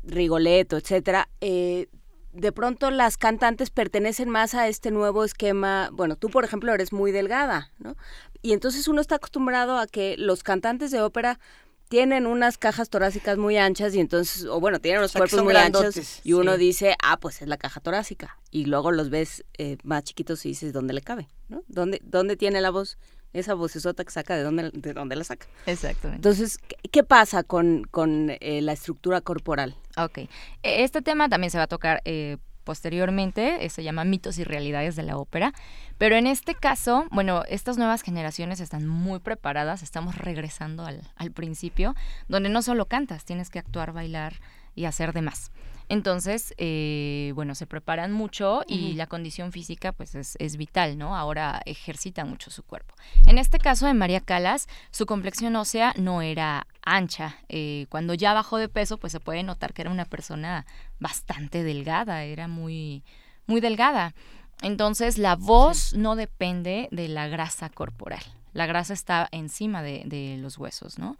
Rigoletto, etcétera, eh, de pronto las cantantes pertenecen más a este nuevo esquema. Bueno, tú, por ejemplo, eres muy delgada, ¿no? Y entonces uno está acostumbrado a que los cantantes de ópera tienen unas cajas torácicas muy anchas y entonces, o bueno, tienen unos cuerpos muy anchos y uno dice, ah, pues es la caja torácica. Y luego los ves eh, más chiquitos y dices, ¿dónde le cabe? ¿no? ¿Dónde, ¿Dónde tiene la voz? esa vocesota que saca, ¿de dónde, de dónde la saca? Exactamente. Entonces, ¿qué, pasa con, con eh, la estructura corporal? Ok. E, este tema también se va a tocar eh, posteriormente, eh, se llama mitos y realidades de la ópera, pero en este caso, bueno, estas nuevas generaciones están muy preparadas, estamos regresando al, al principio, donde no solo cantas, tienes que actuar, bailar y hacer demás. Entonces, eh, bueno, se preparan mucho y la condición física pues es, vital, ¿no? Ahora ejercita mucho su cuerpo. En este caso de María Calas, su complexión ósea no era ancha. Eh, cuando ya bajó de peso, pues se puede notar que era una persona bastante delgada, era muy, muy delgada. Entonces, la voz no depende de la grasa corporal. La grasa está encima de, de los huesos, ¿no?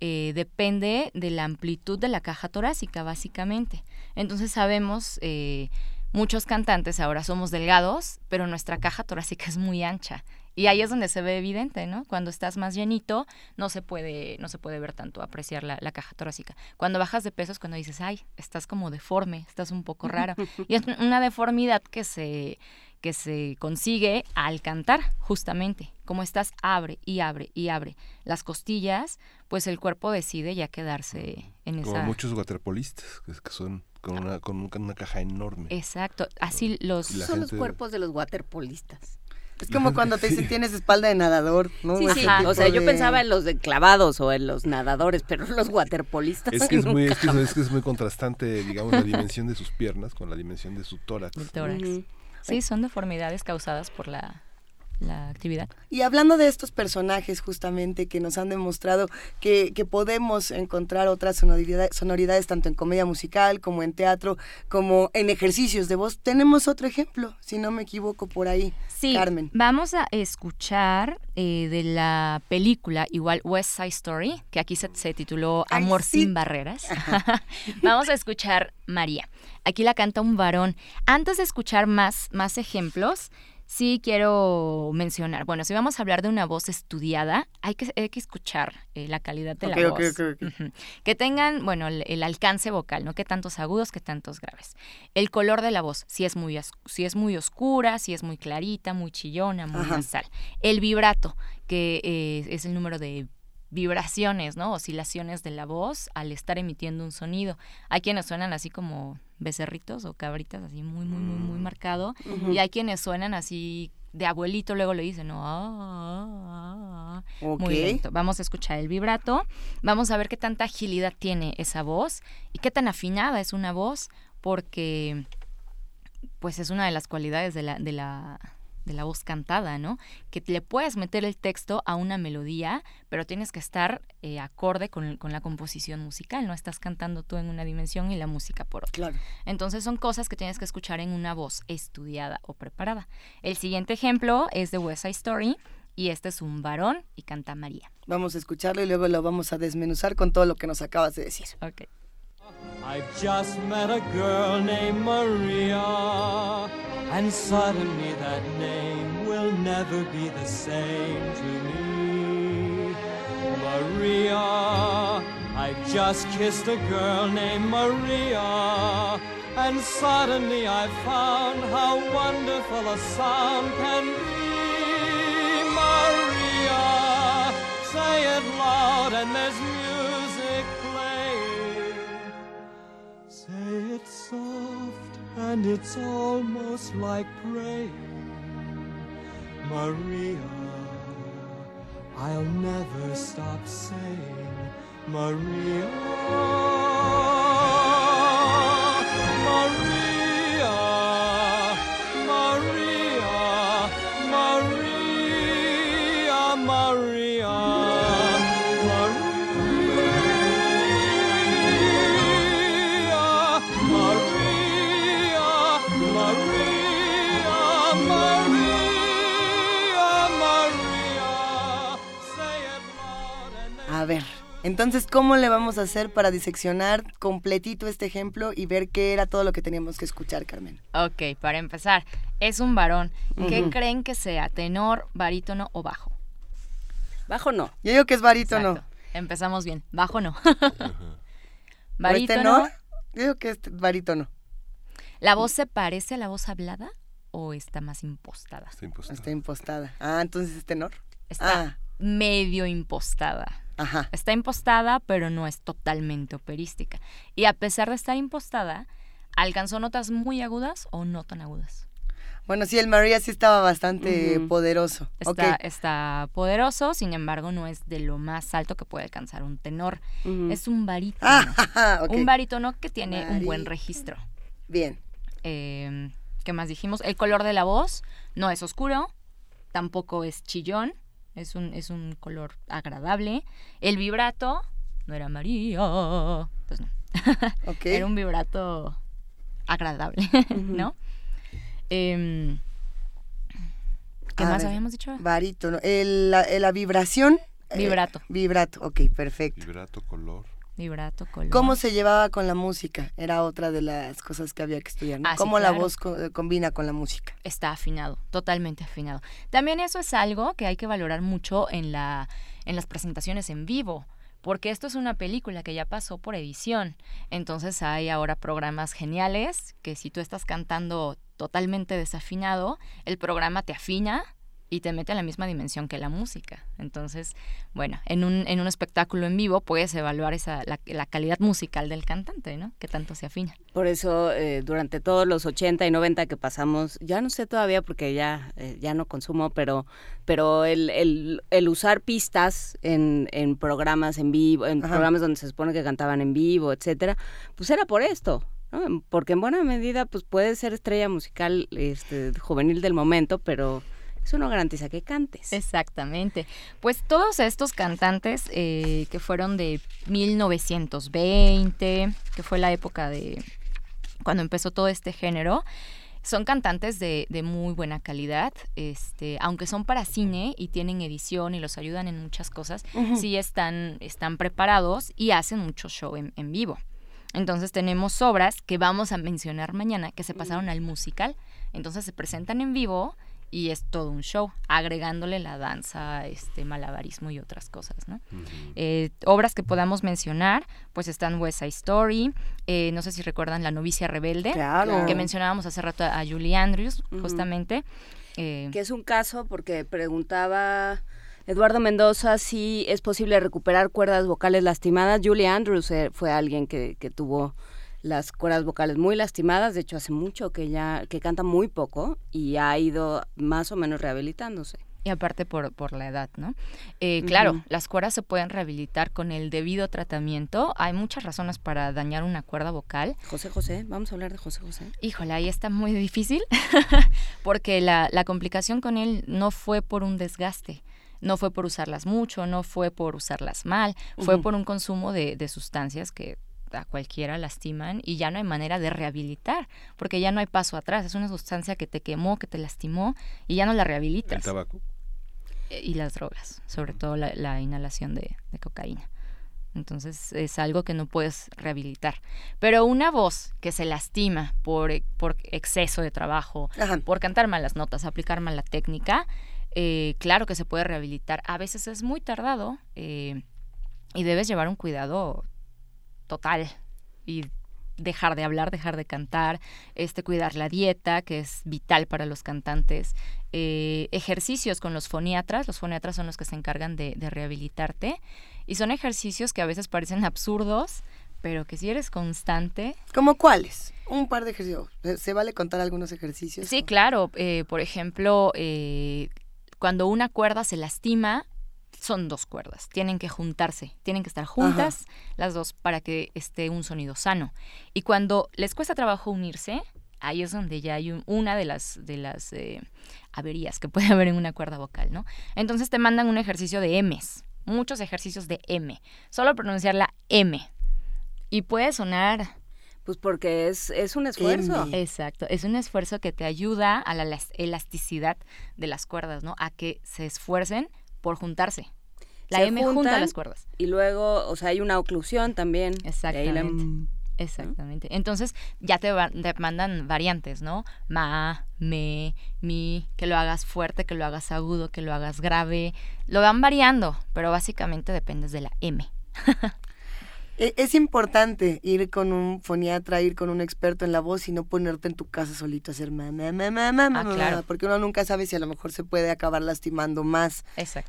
Eh, depende de la amplitud de la caja torácica, básicamente. Entonces sabemos, eh, muchos cantantes ahora somos delgados, pero nuestra caja torácica es muy ancha. Y ahí es donde se ve evidente, ¿no? Cuando estás más llenito, no se puede, no se puede ver tanto, apreciar la, la caja torácica. Cuando bajas de peso es cuando dices, ay, estás como deforme, estás un poco raro. y es una deformidad que se que se consigue al cantar, justamente. Como estás, abre y abre y abre las costillas, pues el cuerpo decide ya quedarse en esa... Como muchos waterpolistas, que son con una, con una caja enorme. Exacto, así los... Son los cuerpos de los waterpolistas. Es como cuando te dicen tienes espalda de nadador, ¿no? Sí, sí. O sea, yo pensaba en los de clavados o en los nadadores, pero los waterpolistas. Es que es, muy, es, que es, muy contrastante, digamos, la dimensión de sus piernas con la dimensión de su tórax. El tórax. Sí, son deformidades causadas por la la actividad. Y hablando de estos personajes justamente que nos han demostrado que, que podemos encontrar otras sonoridades, sonoridades tanto en comedia musical como en teatro, como en ejercicios de voz, tenemos otro ejemplo, si no me equivoco por ahí, sí, Carmen. Vamos a escuchar eh, de la película, igual West Side Story, que aquí se, se tituló Amor sin barreras. vamos a escuchar María. Aquí la canta un varón. Antes de escuchar más, más ejemplos, sí quiero mencionar, bueno, si vamos a hablar de una voz estudiada, hay que, hay que escuchar eh, la calidad de la voz. Que tengan, bueno, el, alcance vocal, ¿no? Que tantos agudos, que tantos graves. El color de la voz, si es muy, si es muy oscura, si es muy clarita, muy chillona, muy nasal. El vibrato, que eh, es el número de vibraciones, ¿no? Oscilaciones de la voz al estar emitiendo un sonido. Hay quienes suenan así como becerritos o cabritas, así muy, muy, muy, muy mm. marcado. Y hay quienes suenan así de abuelito, luego le dicen, no, ah, ah, ah, muy lento. Vamos a escuchar el vibrato, vamos a ver qué tanta agilidad tiene esa voz y qué tan afinada es una voz, porque pues es una de las cualidades de la, de la de la voz cantada, ¿no? Que le puedes meter el texto a una melodía, pero tienes que estar eh, acorde con, con, la composición musical, no estás cantando tú en una dimensión y la música por otra. Claro. Entonces son cosas que tienes que escuchar en una voz estudiada o preparada. El siguiente ejemplo es de West Side Story y este es un varón y canta María. Vamos a escucharlo y luego lo vamos a desmenuzar con todo lo que nos acabas de decir. Ok. I just met a girl named Maria. And suddenly that name will never be the same to me. Maria, I've just kissed a girl named Maria. And suddenly I found how wonderful a sound can be. Maria, say it loud and there's Say it soft and it's almost like praying. Maria, I'll never stop saying, Maria. Maria, Maria, Maria, Maria. A ver, entonces, ¿cómo le vamos a hacer para diseccionar completito este ejemplo y ver qué era todo lo que teníamos que escuchar, Carmen? Ok, para empezar, es un varón. ¿Qué creen que sea? ¿Tenor, barítono o bajo? Bajo no. Yo digo que es barítono. Empezamos bien. Bajo no. barítono. tenor? Yo digo que es barítono. ¿La voz se parece a la voz hablada o está más impostada? Está impostada. Está impostada. Ah, entonces es tenor. Está Ah. medio impostada. Ajá. Está impostada, pero no es totalmente operística. Y a pesar de estar impostada, alcanzó notas muy agudas o no tan agudas. Bueno, sí, el María sí estaba bastante poderoso. Está, está poderoso, sin embargo, no es de lo más alto que puede alcanzar un tenor. Es un barítono. Ah, ok. Un barítono que tiene un buen registro. Bien. Eh, ¿Qué más dijimos? El color de la voz no es oscuro, tampoco es chillón, es un, es un color agradable. El vibrato no era María, pues no. Ok. Era un vibrato agradable, ¿no? Em, ¿Qué A más ver, habíamos dicho? Barítono. El- la, la vibración. eh, Vibrato. vibrato, ok, perfecto. Vibrato, color. Vibrato, color. ¿Cómo se llevaba con la música? Era otra de las cosas que había que estudiar. ¿no? Ah, sí, ¿Cómo la voz co- eh, combina con la música? está afinado, totalmente afinado. También eso es algo que hay que valorar mucho en, la, en las presentaciones en vivo, porque esto es una película que ya pasó por edición. Entonces hay ahora programas geniales que si tú estás cantando totalmente desafinado, el programa te afina y te mete a la misma dimensión que la música. Entonces, bueno, en un, en un espectáculo en vivo puedes evaluar esa, la, la calidad musical del cantante, ¿no? Que tanto se afina. Por eso, eh, durante todos los 80 y 90 que pasamos, ya no sé todavía porque ya, eh, ya no consumo, pero, pero el, el, el usar pistas en, en programas en vivo, en Ajá. programas donde se supone que cantaban en vivo, etcétera, pues era por esto. ¿no? Porque en buena medida pues puede ser estrella musical este, juvenil del momento, pero eso no garantiza que cantes. Exactamente. Pues todos estos cantantes eh, que fueron de 1920, que fue la época de cuando empezó todo este género, son cantantes de, de, muy buena calidad, este, aunque son para cine y tienen edición y los ayudan en muchas cosas, sí están, están preparados y hacen mucho show en, en, vivo. Entonces tenemos obras que vamos a mencionar mañana que se pasaron al musical, entonces se presentan en vivo y es todo un show, agregándole la danza, este malabarismo y otras cosas, ¿no? Uh -huh. eh, obras que podamos mencionar, pues están West Side Story, eh, no sé si recuerdan La novicia rebelde, claro. que mencionábamos hace rato a Julie Andrews, uh -huh. justamente. Eh, que es un caso porque preguntaba Eduardo Mendoza si es posible recuperar cuerdas vocales lastimadas. Julie Andrews eh, fue alguien que, que tuvo las cuerdas vocales muy lastimadas, de hecho hace mucho que ya que canta muy poco y ha ido más o menos rehabilitándose. Y aparte por, por la edad, ¿no? Eh, claro, uh -huh. las cuerdas se pueden rehabilitar con el debido tratamiento. Hay muchas razones para dañar una cuerda vocal. José José, vamos a hablar de José José. Híjole, ahí está muy difícil, porque la, la complicación con él no fue por un desgaste, no fue por usarlas mucho, no fue por usarlas mal, fue uh -huh. por un consumo de, de sustancias que a cualquiera lastiman y ya no hay manera de rehabilitar, porque ya no hay paso atrás, es una sustancia que te quemó, que te lastimó y ya no la rehabilitas. ¿El tabaco? Y las drogas, sobre todo la, la inhalación de, de, cocaína. Entonces es algo que no puedes rehabilitar. Pero una voz que se lastima por, por exceso de trabajo, Ajá. por cantar malas notas, aplicar mala técnica, eh, claro que se puede rehabilitar. A veces es muy tardado eh, y debes llevar un cuidado total y dejar de hablar, dejar de cantar, este, cuidar la dieta, que es vital para los cantantes, eh, ejercicios con los foniatras, los foniatras son los que se encargan de, de, rehabilitarte, y son ejercicios que a veces parecen absurdos, pero que si eres constante... ¿Como cuáles? Un par de ejercicios. ¿Se vale contar algunos ejercicios? Sí, claro. Eh, por ejemplo, eh, cuando una cuerda se lastima, son dos cuerdas, tienen que juntarse, tienen que estar juntas Ajá. las dos para que esté un sonido sano. Y cuando les cuesta trabajo unirse, ahí es donde ya hay un, una de las, de las eh, averías que puede haber en una cuerda vocal, ¿no? Entonces te mandan un ejercicio de M's, muchos ejercicios de M, solo pronunciar la M. Y puede sonar pues porque es, es un esfuerzo. M. Exacto, es un esfuerzo que te ayuda a la elasticidad de las cuerdas, ¿no? A que se esfuercen por juntarse. La se M junta las cuerdas. Y luego, o sea, hay una oclusión también. Exactamente. Exactamente. Entonces ya te, va, te, mandan variantes, ¿no? Ma, me, mi, que lo hagas fuerte, que lo hagas agudo, que lo hagas grave. Lo van variando, pero básicamente dependes de la M. E, es importante ir con un foniatra, ir con un experto en la voz y no ponerte en tu casa solito a hacer mamá, mamá, mamá, ah, claro. porque uno nunca sabe si a lo mejor se puede acabar lastimando más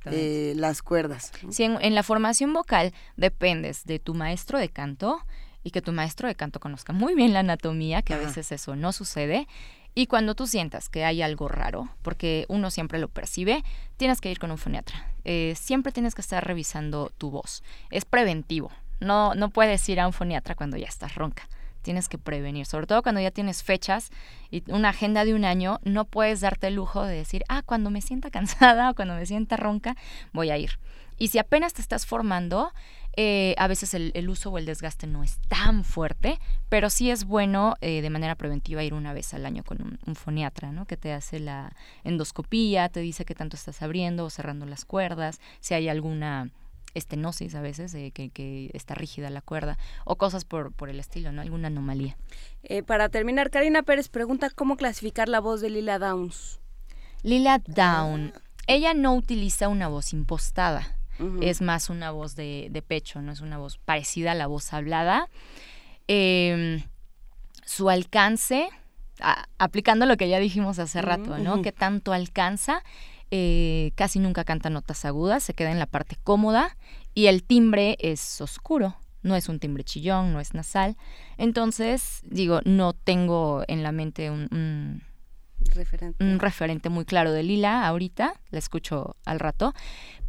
eh, las cuerdas. Sí, en, en, la formación vocal dependes de tu maestro de canto y que tu maestro de canto conozca muy bien la anatomía, que Ajá. a veces eso no sucede. Y cuando tú sientas que hay algo raro, porque uno siempre lo percibe, tienes que ir con un foniatra. Eh, siempre tienes que estar revisando tu voz. Es preventivo, no, no puedes ir a un foniatra cuando ya estás ronca. Tienes que prevenir, sobre todo cuando ya tienes fechas y una agenda de un año, no puedes darte el lujo de decir, ah, cuando me sienta cansada o cuando me sienta ronca, voy a ir. Y si apenas te estás formando, eh, a veces el, el, uso o el desgaste no es tan fuerte, pero sí es bueno eh, de manera preventiva ir una vez al año con un, un, foniatra, ¿no? Que te hace la endoscopía, te dice qué tanto estás abriendo o cerrando las cuerdas, si hay alguna estenosis a veces, eh, que, que, está rígida la cuerda, o cosas por, por el estilo, ¿no? Alguna anomalía. Eh, para terminar, Karina Pérez pregunta cómo clasificar la voz de Lila Downs. Lila Down, ella no utiliza una voz impostada, uh -huh. es más una voz de, de, pecho, no es una voz parecida a la voz hablada. Eh, su alcance, a, aplicando lo que ya dijimos hace rato, ¿no? Uh -huh. Que tanto alcanza eh, casi nunca canta notas agudas, se queda en la parte cómoda y el timbre es oscuro, no es un timbre chillón, no es nasal. Entonces, digo, no tengo en la mente un, un, referente. un referente muy claro de Lila ahorita, la escucho al rato,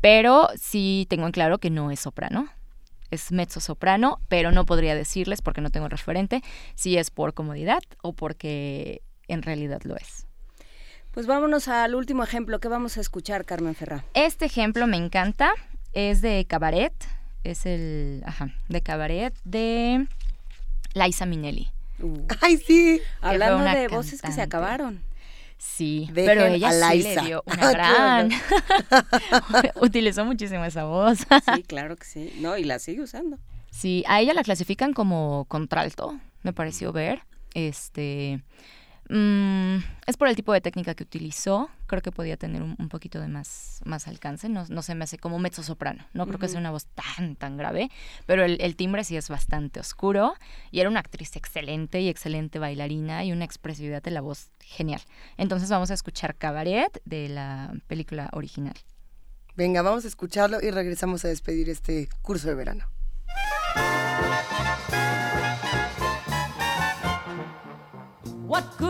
pero sí tengo en claro que no es soprano. Es mezzo soprano, pero no podría decirles porque no tengo referente si es por comodidad o porque en realidad lo es. Pues vámonos al último ejemplo que vamos a escuchar, Carmen Ferrá. Este ejemplo me encanta, es de Cabaret, es el, ajá, de Cabaret de Liza Minnelli. Uh. Ay, sí. Hablando de voces que se acabaron. Sí, pero ella sí le dio una gran... Utilizó muchísimo esa voz. sí, claro que sí. No, y la sigue usando. Sí, a ella la clasifican como contralto, me pareció ver. Este, Mm, es por el tipo de técnica que utilizó. Creo que podía tener un, poquito de más, más alcance. No, no, se me hace como mezzo soprano. No creo que sea una voz tan, tan grave. Pero el, timbre sí es bastante oscuro. Y era una actriz excelente y excelente bailarina y una expresividad de la voz genial. Entonces vamos a escuchar Cabaret de la película original. Venga, vamos a escucharlo y regresamos a despedir este curso de verano. What good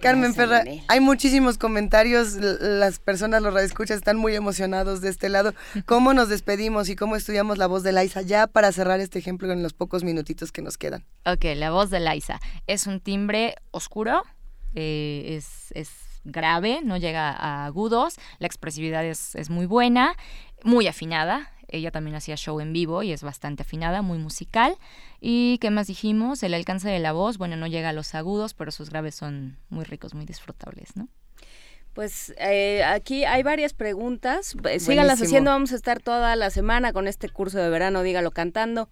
Carmen Ferra, hay muchísimos comentarios, las personas, los radioescuchas están muy emocionados de este lado. ¿Cómo nos despedimos y cómo estudiamos la voz de Laisa ya para cerrar este ejemplo en los pocos minutitos que nos quedan? Ok, la voz de Laisa es un timbre oscuro, eh, es, es grave, no llega a agudos, la expresividad es, es muy buena, muy afinada, ella también hacía show en vivo y es bastante afinada, muy musical. ¿Y qué más dijimos? El alcance de la voz, bueno, no llega a los agudos, pero sus graves son muy ricos, muy disfrutables, ¿no? Pues eh, aquí hay varias preguntas. Eh, síganlas haciendo. Vamos a estar toda la semana con este curso de verano, dígalo cantando,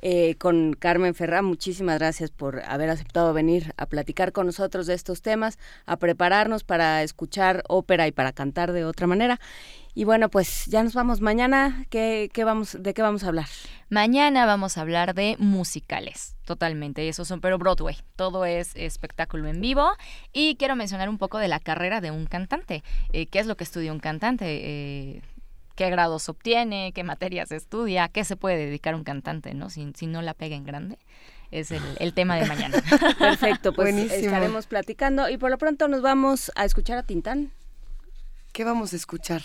eh, con Carmen Ferrá. Muchísimas gracias por haber aceptado venir a platicar con nosotros de estos temas, a prepararnos para escuchar ópera y para cantar de otra manera. Y bueno, pues ya nos vamos. Mañana, ¿qué, vamos, ¿de qué vamos a hablar? Mañana vamos a hablar de musicales, totalmente. Esos son, pero Broadway. Todo es espectáculo en vivo. Y quiero mencionar un poco de la carrera de un cantante. Eh, ¿Qué es lo que estudia un cantante? Eh, ¿Qué grados obtiene? ¿Qué materias estudia? ¿Qué se puede dedicar un cantante, no? Si, si no la pega en grande es el, tema de mañana. Perfecto, pues estaremos platicando y por lo pronto nos vamos a escuchar a Tintán. ¿Qué vamos a escuchar?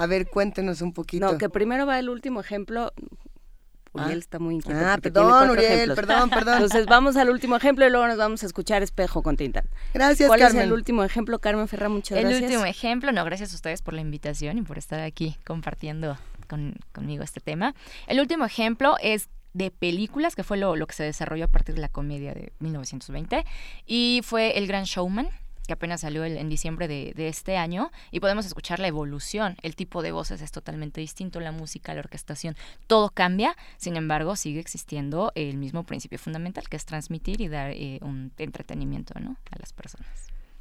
A ver, cuéntenos un poquito. No, que primero va el último ejemplo. Uriel ah. está muy inquieto. Ah, perdón, Uriel, perdón, perdón. Entonces vamos al último ejemplo y luego nos vamos a escuchar Espejo con Tintán. Gracias, ¿Cuál es el último ejemplo, Carmen Ferra? Muchas gracias. El último ejemplo, no, gracias a ustedes por la invitación y por estar aquí compartiendo conmigo este tema. El último ejemplo es de películas, que fue lo, lo que se desarrolló a partir de la comedia de 1920, y fue El Gran Showman, que apenas salió en diciembre de, este año, y podemos escuchar la evolución. El tipo de voces es totalmente distinto, la música, la orquestación, todo cambia, sin embargo, sigue existiendo el mismo principio fundamental, que es transmitir y dar eh, un entretenimiento ¿no? a las personas.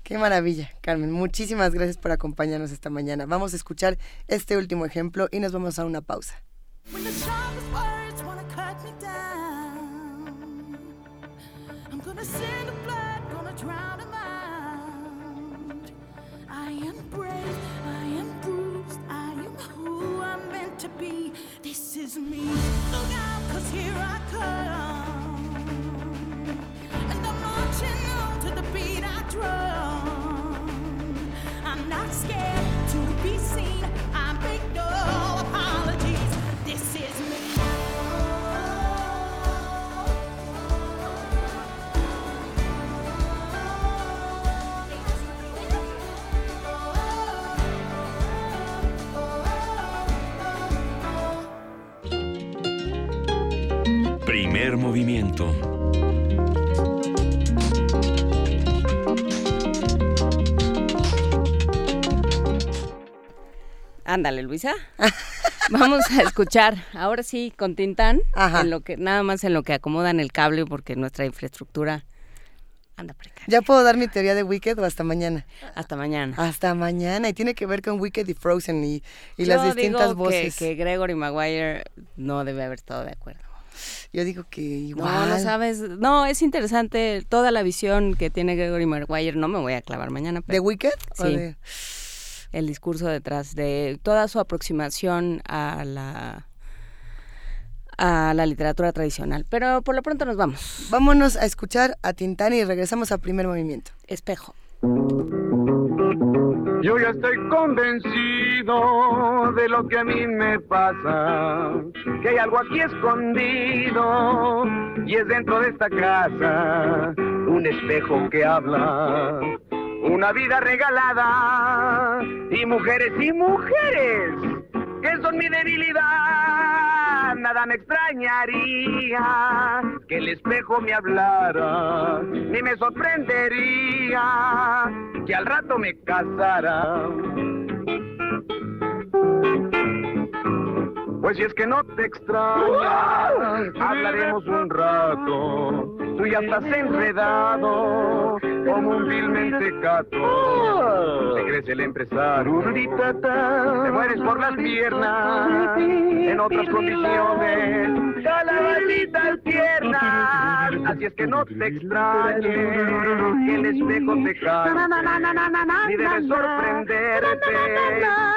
Qué maravilla, Carmen. Muchísimas gracias por acompañarnos esta mañana. Vamos a escuchar este último ejemplo y nos vamos a una pausa. I am brave, I am bruised, I am who I'm meant to be. This is me. Look out, cause here I come. And I'm marching on to the beat I drum. I'm not scared to be seen, I make no Primer movimiento. Ándale, Luisa. Vamos a escuchar, ahora sí, con Tintán, en lo que, nada más en lo que acomodan el cable, porque nuestra infraestructura anda precaria. ¿Ya puedo dar mi teoría de Wicked o hasta mañana? Hasta mañana. Hasta mañana, y tiene que ver con Wicked y Frozen y, las distintas voces. Que, que Gregory Maguire no debe haber estado de acuerdo. Yo digo que igual. No, no sabes. No, es interesante toda la visión que tiene Gregory Maguire. No me voy a clavar mañana. ¿De Wicked? Sí. El discurso detrás de toda su aproximación a la a la literatura tradicional. Pero por lo pronto nos vamos. Vámonos a escuchar a Tintán y regresamos a primer movimiento. Espejo. Yo ya estoy convencido de lo que a mí me pasa, que hay algo aquí escondido y es dentro de esta casa. Un espejo que habla, una vida regalada y mujeres y mujeres que son mi debilidad. Nada me extrañaría que el espejo me hablara, ni me sorprendería que al rato me casara. Pues si es que no te extraña, hablaremos un rato. Tú ya estás enredado como un vil mentecato. Te crees el empresario, te mueres por las piernas. En otras condiciones, calabacita piernas. Así es que no te extrañes que el espejo te cante. Ni debes sorprenderte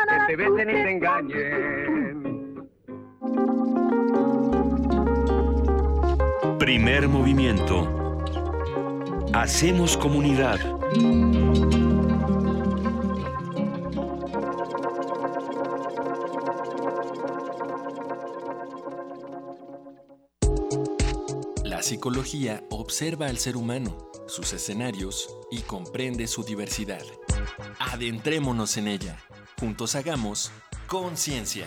que te besen y te engañen. Primer movimiento. Hacemos comunidad. La psicología observa al ser humano, sus escenarios y comprende su diversidad. Adentrémonos en ella. Juntos hagamos conciencia,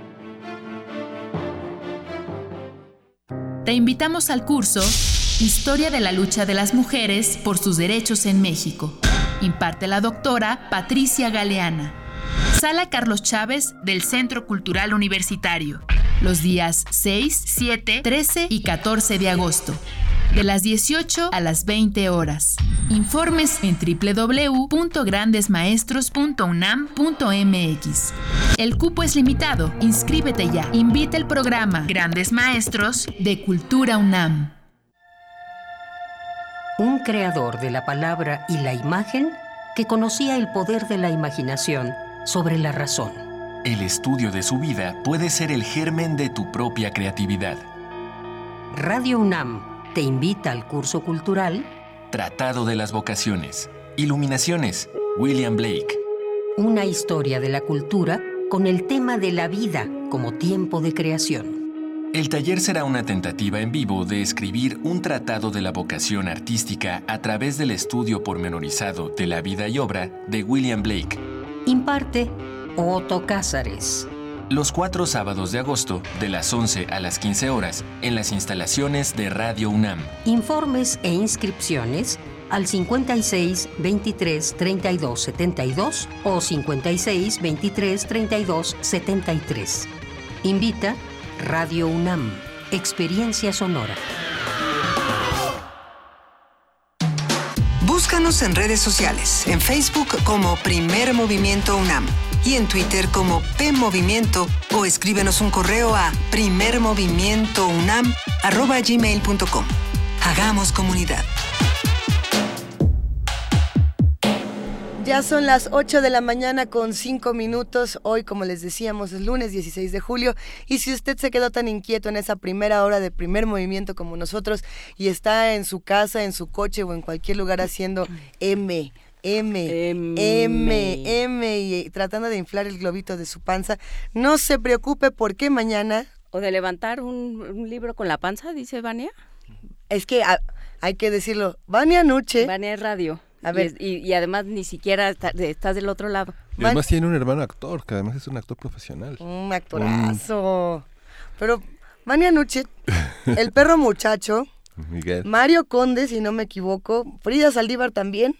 Te invitamos al curso Historia de la lucha de las mujeres por sus derechos en México. Imparte la doctora Patricia Galeana. Sala Carlos Chávez del Centro Cultural Universitario. Los días 6, 7, 13 y 14 de agosto. De las 18 a las 20 horas. Informes en www.grandesmaestros.unam.mx. El cupo es limitado. Inscríbete ya. Invita el programa Grandes Maestros de Cultura UNAM. Un creador de la palabra y la imagen que conocía el poder de la imaginación sobre la razón. El estudio de su vida puede ser el germen de tu propia creatividad. Radio UNAM te invita al curso cultural Tratado de las Vocaciones. Iluminaciones. William Blake. Una historia de la cultura con el tema de la vida como tiempo de creación. El taller será una tentativa en vivo de escribir un tratado de la vocación artística a través del estudio pormenorizado de la vida y obra de William Blake. Imparte Otto Cázares. Los cuatro sábados de agosto, de las 11 a las 15 horas, en las instalaciones de Radio UNAM. Informes e inscripciones al 56 23 32 72 o 56 23 32 73. Invita Radio UNAM, Experiencia Sonora. Búscanos en redes sociales, en Facebook como Primer Movimiento UNAM y en Twitter como P Movimiento o escríbenos un correo a primermovimientounam@gmail.com. Hagamos comunidad. Ya son las 8 de la mañana con 5 minutos. Hoy, como les decíamos, es lunes 16 de julio. Y si usted se quedó tan inquieto en esa primera hora de primer movimiento como nosotros y está en su casa, en su coche o en cualquier lugar haciendo M, M, M, M, y tratando de inflar el globito de su panza, no se preocupe porque mañana... O de levantar un, un libro con la panza, dice Vania. Es que a- hay que decirlo. Vania Nuche. Vania es radio. A Y ver. es- Y, y además ni siquiera está- estás del otro lado. Y además tiene un hermano actor, que además es un actor profesional. Un actorazo. Pero Vania Nuche, el perro muchacho, Miguel. Mario Conde, si no me equivoco, Frida Saldívar también.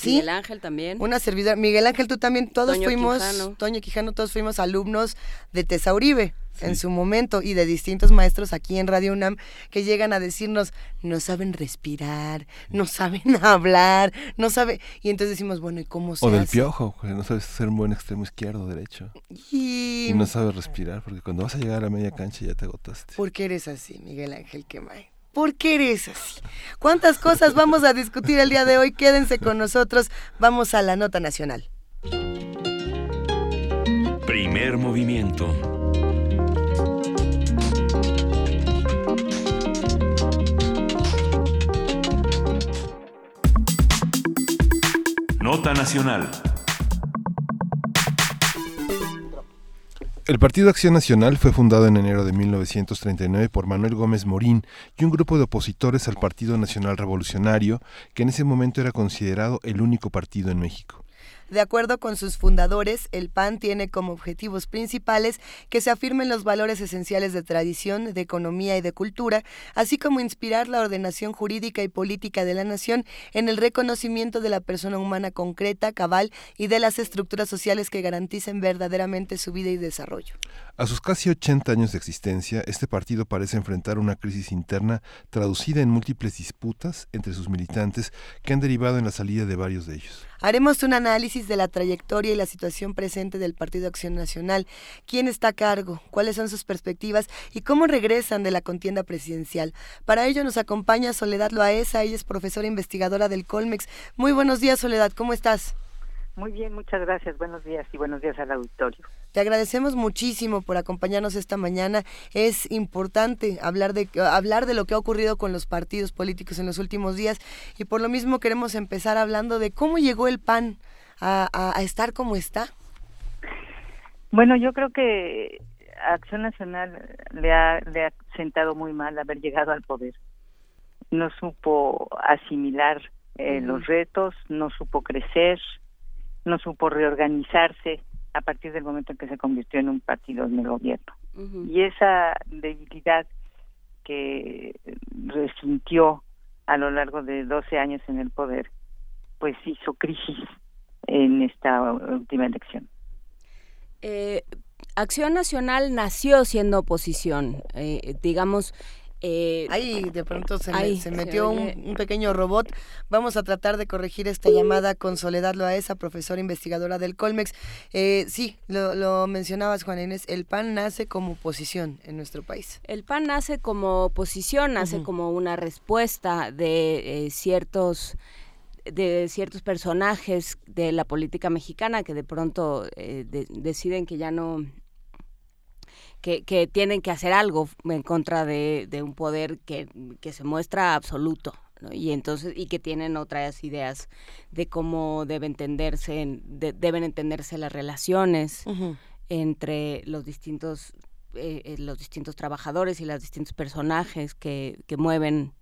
Sí. Miguel Ángel también. Una servidora. Miguel Ángel, tú también. Todos Toño fuimos. Quijano. Toño Quijano, todos fuimos alumnos de Tesauribe en su momento y de distintos maestros aquí en Radio UNAM que llegan a decirnos, no saben respirar, no saben hablar, no saben. Y entonces decimos, bueno, ¿y cómo se O del hace? piojo, que no sabes ser un buen extremo izquierdo o derecho. Y... Y no sabes respirar, porque cuando vas a llegar a media cancha ya te agotaste. ¿Por qué eres así, Miguel Ángel Quemay? ¿Por qué eres así? ¿Cuántas cosas vamos a discutir el día de hoy? Quédense con nosotros. Vamos a la nota nacional. Primer movimiento. Nota Nacional. El Partido Acción Nacional fue fundado en enero de 1939 por Manuel Gómez Morín y un grupo de opositores al Partido Nacional Revolucionario, que en ese momento era considerado el único partido en México. De acuerdo con sus fundadores, el PAN tiene como objetivos principales que se afirmen los valores esenciales de tradición, de economía y de cultura, así como inspirar la ordenación jurídica y política de la nación en el reconocimiento de la persona humana concreta, cabal y de las estructuras sociales que garanticen verdaderamente su vida y desarrollo. A sus casi 80 años de existencia, este partido parece enfrentar una crisis interna traducida en múltiples disputas entre sus militantes que han derivado en la salida de varios de ellos. Haremos un análisis de la trayectoria y la situación presente del Partido Acción Nacional, quién está a cargo, cuáles son sus perspectivas y cómo regresan de la contienda presidencial. Para ello nos acompaña Soledad Loaesa, ella es profesora investigadora del Colmex. Muy buenos días, Soledad, ¿cómo estás? Muy bien, muchas gracias. Buenos días y buenos días al auditorio. Te agradecemos muchísimo por acompañarnos esta mañana. Es importante hablar de hablar de lo que ha ocurrido con los partidos políticos en los últimos días y por lo mismo queremos empezar hablando de cómo llegó el PAN a, a- a estar como está. Bueno, yo creo que Acción Nacional le ha, le ha sentado muy mal haber llegado al poder. No supo asimilar eh, los retos, no supo crecer, no supo reorganizarse a partir del momento en que se convirtió en un partido en el gobierno. Y esa debilidad que resintió a lo largo de 12 años en el poder, pues hizo crisis en esta última elección. Eh, Acción Nacional nació siendo oposición, eh, digamos. Eh, Ahí de pronto se, me- se metió un, un pequeño robot. Vamos a tratar de corregir esta llamada con Soledad Loaesa, profesora investigadora del Colmex. Eh, sí, lo, lo mencionabas, Juan Inés, el PAN nace como oposición en nuestro país. El PAN nace como oposición, nace como una respuesta de eh, ciertos de ciertos personajes de la política mexicana que de pronto eh, de- deciden que ya no que, que tienen que hacer algo en contra de, de un poder que, que se muestra absoluto ¿no? y entonces y que tienen otras ideas de cómo debe entenderse en- de- deben entenderse las relaciones entre los distintos eh, eh, los distintos trabajadores y los distintos personajes que, que mueven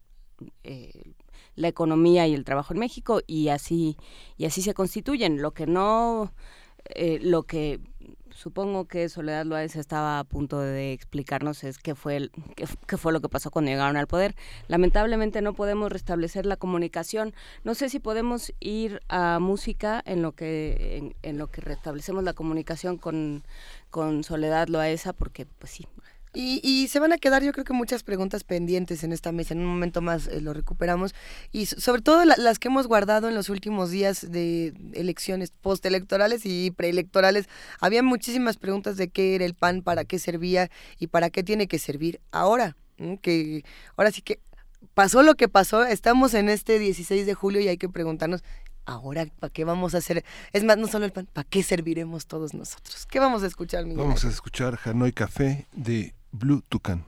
eh, la economía y el trabajo en México y así y así se constituyen lo que no eh, lo que supongo que Soledad Loaiza estaba a punto de explicarnos es qué fue, qué, fue lo que pasó cuando llegaron al poder. Lamentablemente no podemos restablecer la comunicación. No sé si podemos ir a música en lo que, en, lo que restablecemos la comunicación con, con Soledad Loaiza, porque pues sí, y, se van a quedar yo creo que muchas preguntas pendientes en esta mesa. En un momento más eh, lo recuperamos. Y sobre todo las que hemos guardado en los últimos días de elecciones postelectorales y preelectorales. Había muchísimas preguntas de qué era el PAN, para qué servía y para qué tiene que servir ahora. Que ahora sí que pasó lo que pasó. Estamos en este 16 de julio y hay que preguntarnos ahora para qué vamos a hacer, es más, no solo el pan, ¿para qué serviremos todos nosotros? ¿Qué vamos a escuchar, Miguel? Vamos a escuchar Hanoi Café de Blue Toucan.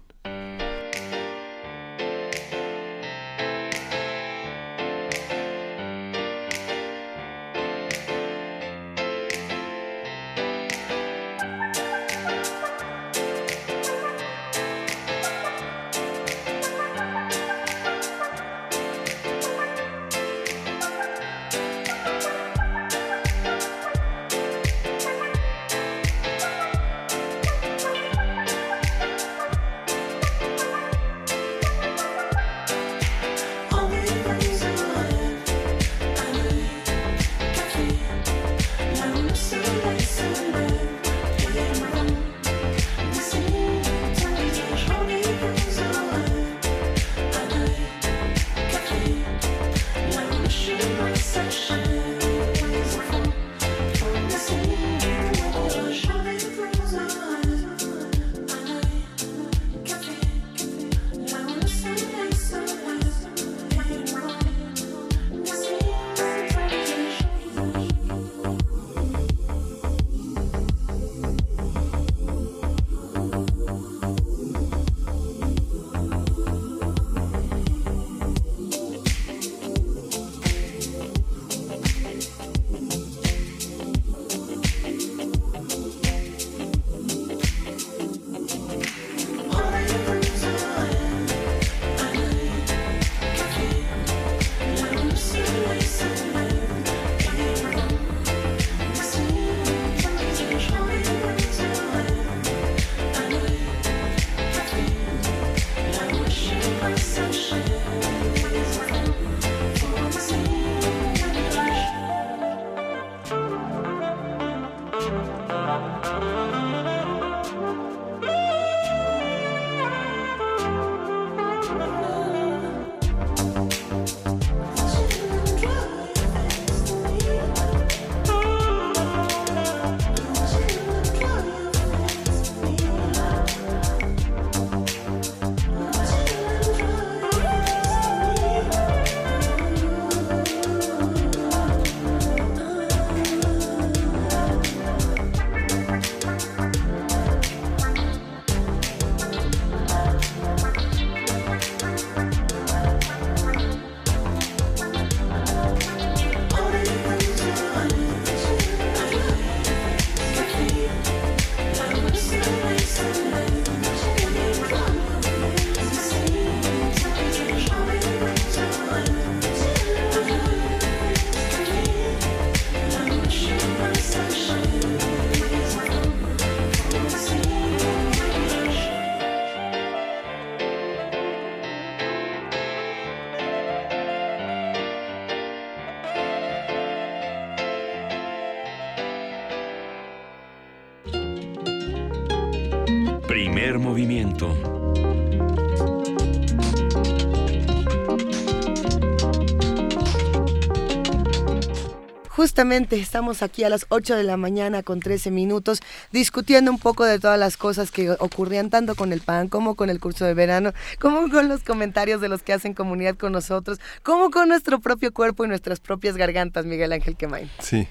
Justamente estamos aquí a las 8 de la mañana con 13 minutos discutiendo un poco de todas las cosas que ocurrían tanto con el PAN como con el curso de verano, como con los comentarios de los que hacen comunidad con nosotros, como con nuestro propio cuerpo y nuestras propias gargantas, Miguel Ángel Quemain. Sí.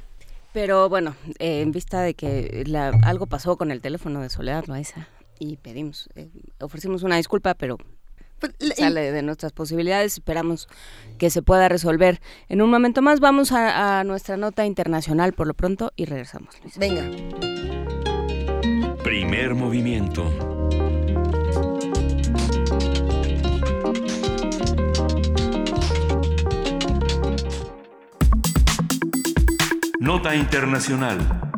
Pero bueno, eh, en vista de que algo pasó con el teléfono de Soledad Loaiza y pedimos, eh, ofrecimos una disculpa, pero sale de nuestras posibilidades, esperamos que se pueda resolver. En un momento más vamos a, nuestra nota internacional por lo pronto y regresamos. Venga. Primer movimiento. Nota internacional.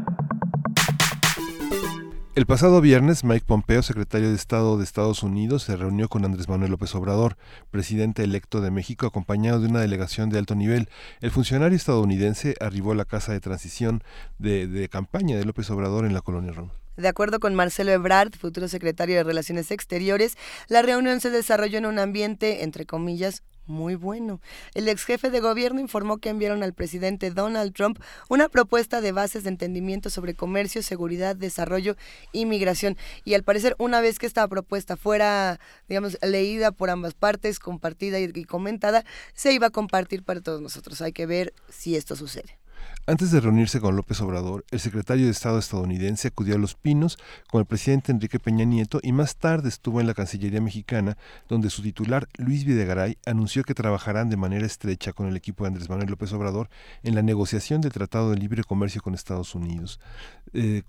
El pasado viernes, Mike Pompeo, secretario de Estado de Estados Unidos, se reunió con Andrés Manuel López Obrador, presidente electo de México, acompañado de una delegación de alto nivel. El funcionario estadounidense arribó a la casa de transición de, campaña de López Obrador en la colonia Roma. De acuerdo con Marcelo Ebrard, futuro secretario de Relaciones Exteriores, la reunión se desarrolló en un ambiente, entre comillas, muy bueno. El ex jefe de gobierno informó que enviaron al presidente Donald Trump una propuesta de bases de entendimiento sobre comercio, seguridad, desarrollo y migración. Y al parecer, una vez que esta propuesta fuera, digamos, leída por ambas partes, compartida y, y comentada, se iba a compartir para todos nosotros. Hay que ver si esto sucede. Antes de reunirse con López Obrador, el secretario de Estado estadounidense acudió a Los Pinos con el presidente Enrique Peña Nieto y más tarde estuvo en la Cancillería mexicana, donde su titular, Luis Videgaray, anunció que trabajarán de manera estrecha con el equipo de Andrés Manuel López Obrador en la negociación del Tratado de Libre Comercio con Estados Unidos. Eh,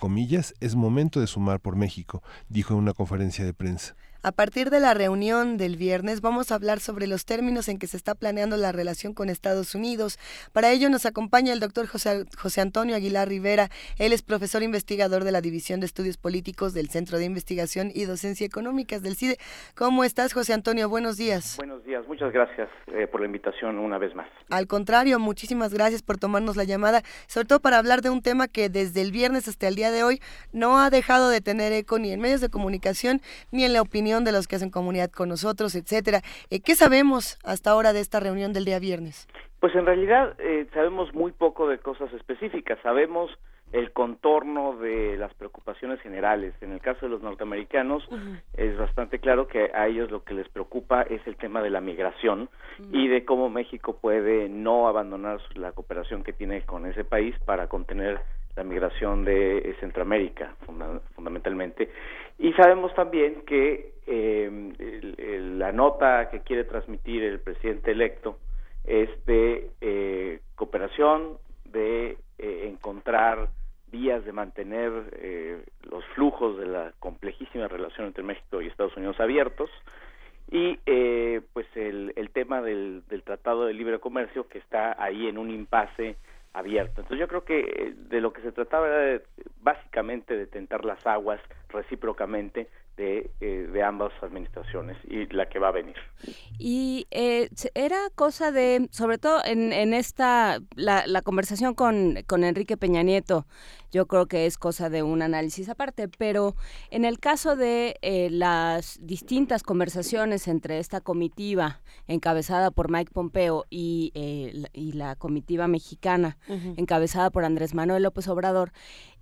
es momento de sumar por México, dijo en una conferencia de prensa. A partir de la reunión del viernes vamos a hablar sobre los términos en que se está planeando la relación con Estados Unidos. Para ello nos acompaña el doctor José, José, Antonio Aguilar Rivera. Él es profesor investigador de la División de Estudios Políticos del Centro de Investigación y Docencia Económicas del CIDE. ¿Cómo estás, José Antonio? Buenos días. Buenos días. Muchas gracias eh, por la invitación una vez más. Al contrario, muchísimas gracias por tomarnos la llamada, sobre todo para hablar de un tema que desde el viernes hasta el día de hoy no ha dejado de tener eco ni en medios de comunicación ni en la opinión de los que hacen comunidad con nosotros, etcétera. Eh, ¿Qué sabemos hasta ahora de esta reunión del día viernes? Pues en realidad eh, sabemos muy poco de cosas específicas. Sabemos el contorno de las preocupaciones generales. En el caso de los norteamericanos uh -huh. es bastante claro que a ellos lo que les preocupa es el tema de la migración uh -huh. y de cómo México puede no abandonar la cooperación que tiene con ese país para contener la migración de Centroamérica funda fundamentalmente. Y sabemos también que eh, el, la nota que quiere transmitir el presidente electo es de eh, cooperación de eh, encontrar vías de mantener eh, los flujos de la complejísima relación entre México y Estados Unidos abiertos. Y eh, pues el, el tema del, del Tratado de Libre Comercio que está ahí en un impasse abierto. Entonces yo creo que eh, de lo que se trataba era de, básicamente de tentar las aguas recíprocamente de, eh, de, ambas administraciones y la que va a venir. Y eh, era cosa de, sobre todo en, en esta, la, la, conversación con, con Enrique Peña Nieto, yo creo que es cosa de un análisis aparte, pero en el caso de eh, las distintas conversaciones entre esta comitiva encabezada por Mike Pompeo y, eh, y la comitiva mexicana uh -huh. encabezada por Andrés Manuel López Obrador,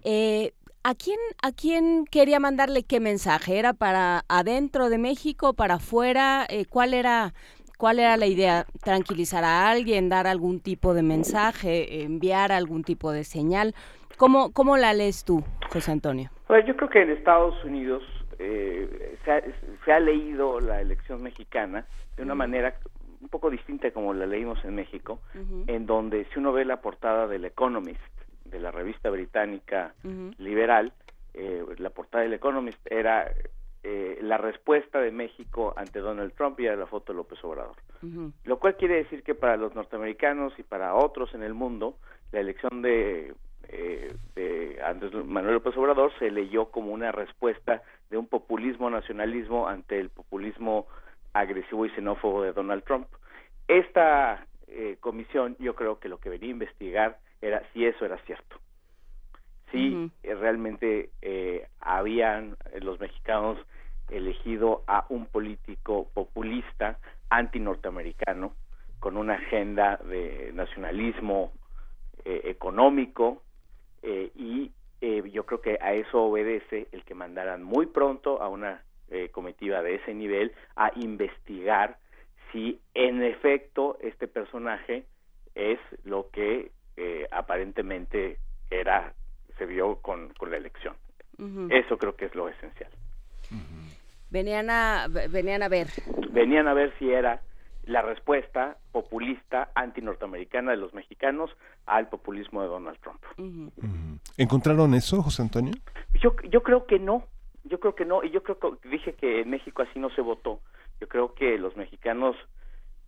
eh, ¿A quién, ¿A quién quería mandarle qué mensaje? ¿Era para adentro de México, para afuera? Eh, ¿Cuál era cuál era la idea? ¿Tranquilizar a alguien, dar algún tipo de mensaje, enviar algún tipo de señal? ¿Cómo, cómo la lees tú, José Antonio? Bueno, yo creo que en Estados Unidos eh, se, ha, se, ha, leído la elección mexicana de una uh -huh. manera un poco distinta como la leímos en México, uh -huh. en donde si uno ve la portada del Economist, de la revista británica uh -huh. liberal, eh, la portada del Economist era eh, la respuesta de México ante Donald Trump y a la foto de López Obrador. Uh -huh. Lo cual quiere decir que para los norteamericanos y para otros en el mundo, la elección de, eh, de Andrés Manuel López Obrador se leyó como una respuesta de un populismo nacionalismo ante el populismo agresivo y xenófobo de Donald Trump. Esta eh, comisión yo creo que lo que venía a investigar era si eso era cierto. Si uh -huh. realmente eh, habían los mexicanos elegido a un político populista anti-norteamericano con una agenda de nacionalismo eh, económico eh, y eh, yo creo que a eso obedece el que mandaran muy pronto a una comitiva de ese nivel a investigar si en efecto este personaje es lo que eh, aparentemente era se vio con, con la elección. Uh -huh. Eso creo que es lo esencial. Uh -huh. Venían a venían a ver. Venían a ver si era la respuesta populista anti-norteamericana de los mexicanos al populismo de Donald Trump. Uh -huh. ¿Encontraron eso, José Antonio? Yo, yo creo que no. Yo creo que no. Y yo creo que dije que en México así no se votó. Yo creo que los mexicanos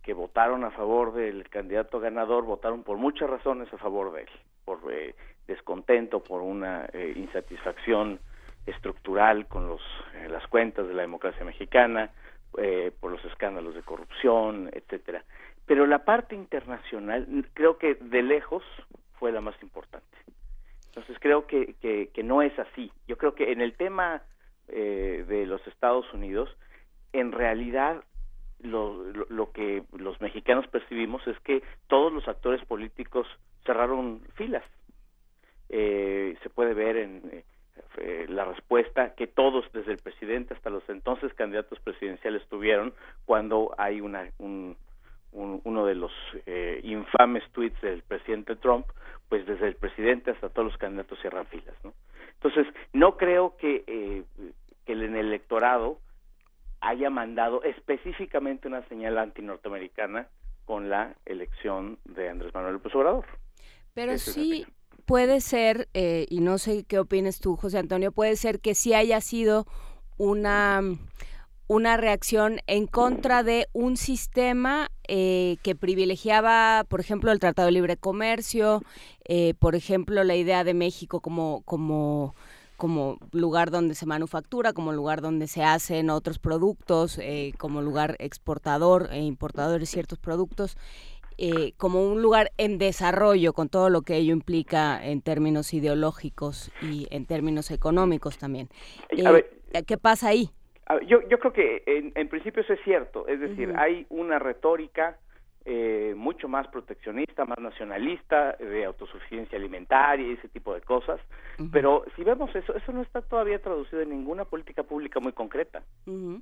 que votaron a favor del candidato ganador votaron por muchas razones a favor de él, por eh, descontento, por una eh, insatisfacción estructural con los, eh, las cuentas de la democracia mexicana, eh, por los escándalos de corrupción, etcétera. Pero la parte internacional creo que de lejos fue la más importante. Entonces creo que, que, que no es así. Yo creo que en el tema eh, de los Estados Unidos, en realidad lo, lo, que los mexicanos percibimos es que todos los actores políticos cerraron filas. Eh, se puede ver en eh, la respuesta que todos, desde el presidente hasta los entonces candidatos presidenciales, tuvieron cuando hay una, un, un, uno de los eh, infames tweets del presidente Trump, pues desde el presidente hasta todos los candidatos cierran filas, ¿no? Entonces, no creo que, eh, que en el electorado haya mandado específicamente una señal antinorteamericana con la elección de Andrés Manuel López Obrador. Pero sí puede ser, eh, y no sé qué opinas tú, José Antonio, puede ser que sí haya sido una una reacción en contra de un sistema eh, que privilegiaba, por ejemplo, el Tratado de Libre Comercio, eh, por ejemplo, la idea de México como, como, como lugar donde se manufactura, como lugar donde se hacen otros productos, eh, como lugar exportador e importador de ciertos productos. Eh, como un lugar en desarrollo con todo lo que ello implica en términos ideológicos y en términos económicos también. Eh, ¿Qué pasa ahí? Yo, yo creo que en, en principio eso es cierto, es decir, uh -huh. hay una retórica eh, mucho más proteccionista, más nacionalista, de autosuficiencia alimentaria y ese tipo de cosas, uh -huh. pero si vemos eso, eso no está todavía traducido en ninguna política pública muy concreta. Uh -huh.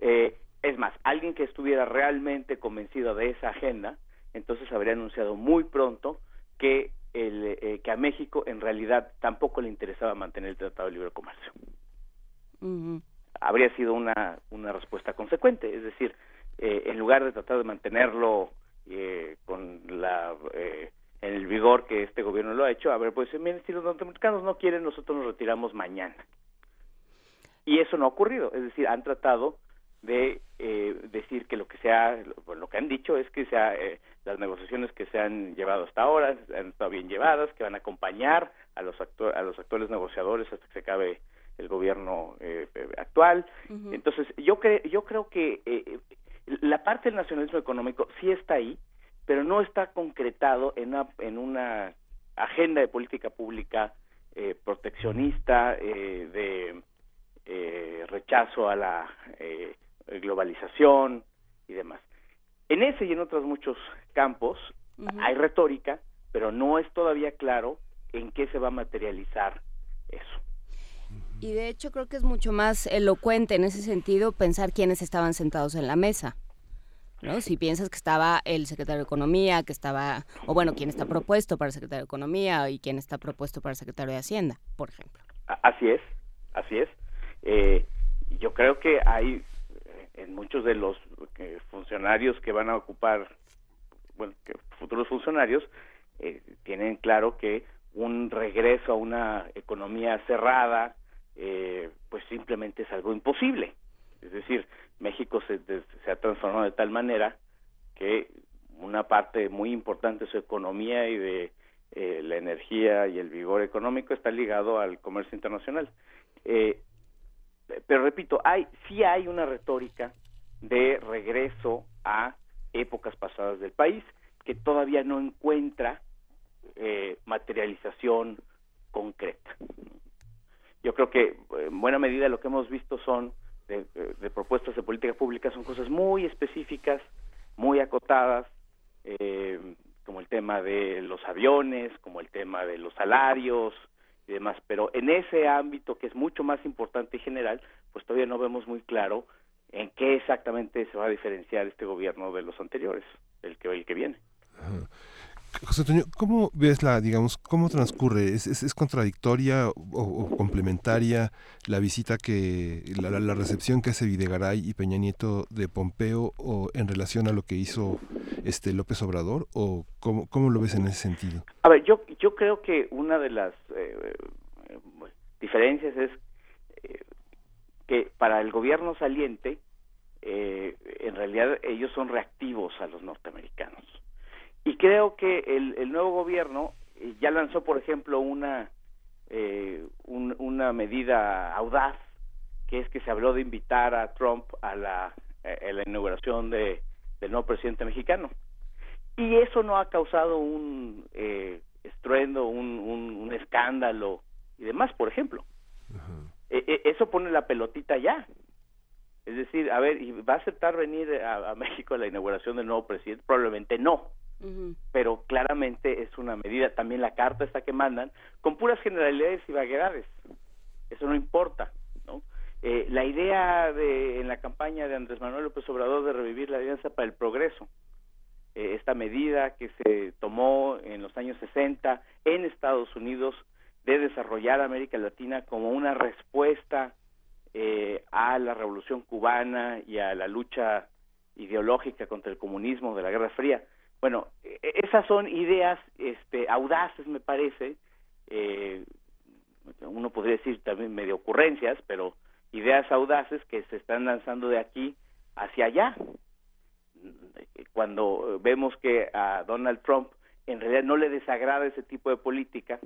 eh, es más, alguien que estuviera realmente convencido de esa agenda, entonces habría anunciado muy pronto que el, eh, que a México en realidad tampoco le interesaba mantener el Tratado de Libre Comercio. Uh -huh. Habría sido una, una respuesta consecuente, es decir, eh, en lugar de tratar de mantenerlo eh, con la eh, en el vigor que este gobierno lo ha hecho, a ver, pues miren, si los norteamericanos no quieren, nosotros nos retiramos mañana. Y eso no ha ocurrido, es decir, han tratado de eh, decir que lo que sea, lo, lo, que han dicho es que sea eh, las negociaciones que se han llevado hasta ahora han estado bien llevadas, que van a acompañar a los actor, a los actuales negociadores hasta que se acabe el gobierno eh, actual. Uh -huh. Entonces, yo cre yo creo que eh, la parte del nacionalismo económico sí está ahí, pero no está concretado en una, en una agenda de política pública eh, proteccionista, eh, de eh, rechazo a la eh, globalización y demás. En ese y en otros muchos campos uh -huh. hay retórica, pero no es todavía claro en qué se va a materializar. Y de hecho creo que es mucho más elocuente en ese sentido pensar quiénes estaban sentados en la mesa. ¿no? Si piensas que estaba el secretario de Economía, que estaba, o bueno, quién está propuesto para el secretario de Economía y quién está propuesto para el secretario de Hacienda, por ejemplo. Así es, así es. Eh, yo creo que hay en muchos de los eh, funcionarios que van a ocupar, bueno, que futuros funcionarios, eh, tienen claro que un regreso a una economía cerrada, eh, pues simplemente es algo imposible. Es decir, México se, se ha transformado de tal manera que una parte muy importante de su economía y de eh, la energía y el vigor económico está ligado al comercio internacional. Eh, pero repito, hay sí hay una retórica de regreso a épocas pasadas del país que todavía no encuentra eh, materialización concreta. Yo creo que en buena medida lo que hemos visto son de, de propuestas de política pública son cosas muy específicas, muy acotadas, eh, como el tema de los aviones, como el tema de los salarios y demás. Pero en ese ámbito que es mucho más importante y general, pues todavía no vemos muy claro en qué exactamente se va a diferenciar este gobierno de los anteriores, el que el que viene. José Antonio, ¿cómo ves la, digamos, cómo transcurre? ¿Es, contradictoria o, o, complementaria la visita que, la, la, recepción que hace Videgaray y Peña Nieto de Pompeo o en relación a lo que hizo este López Obrador? ¿O cómo, cómo lo ves en ese sentido? A ver, yo, yo creo que una de las eh, diferencias es eh, que para el gobierno saliente, eh, en realidad ellos son reactivos a los norteamericanos y creo que el, el nuevo gobierno ya lanzó, por ejemplo, una eh, una medida audaz, que es que se habló de invitar a Trump a la, a la inauguración de, del nuevo presidente mexicano. Y eso no ha causado un eh, estruendo, un, un, escándalo y demás, por ejemplo. E, e, eso pone la pelotita ya. Es decir, a ver, ¿va a aceptar venir a, México a la inauguración del nuevo presidente? Probablemente no. Pero claramente es una medida, también la carta esta que mandan, con puras generalidades y vaguedades. Eso no importa, ¿no? Eh, la idea de, en la campaña de Andrés Manuel López Obrador de revivir la Alianza para el Progreso, eh, esta medida que se tomó en los años 60 en Estados Unidos de desarrollar América Latina como una respuesta eh, a la revolución cubana y a la lucha ideológica contra el comunismo de la Guerra Fría. Bueno, e, e, esas son ideas este, audaces, me parece. Eh, uno podría decir también medio ocurrencias, pero ideas audaces que se están lanzando de aquí hacia allá. Cuando vemos que a Donald Trump en realidad no le desagrada ese tipo de política,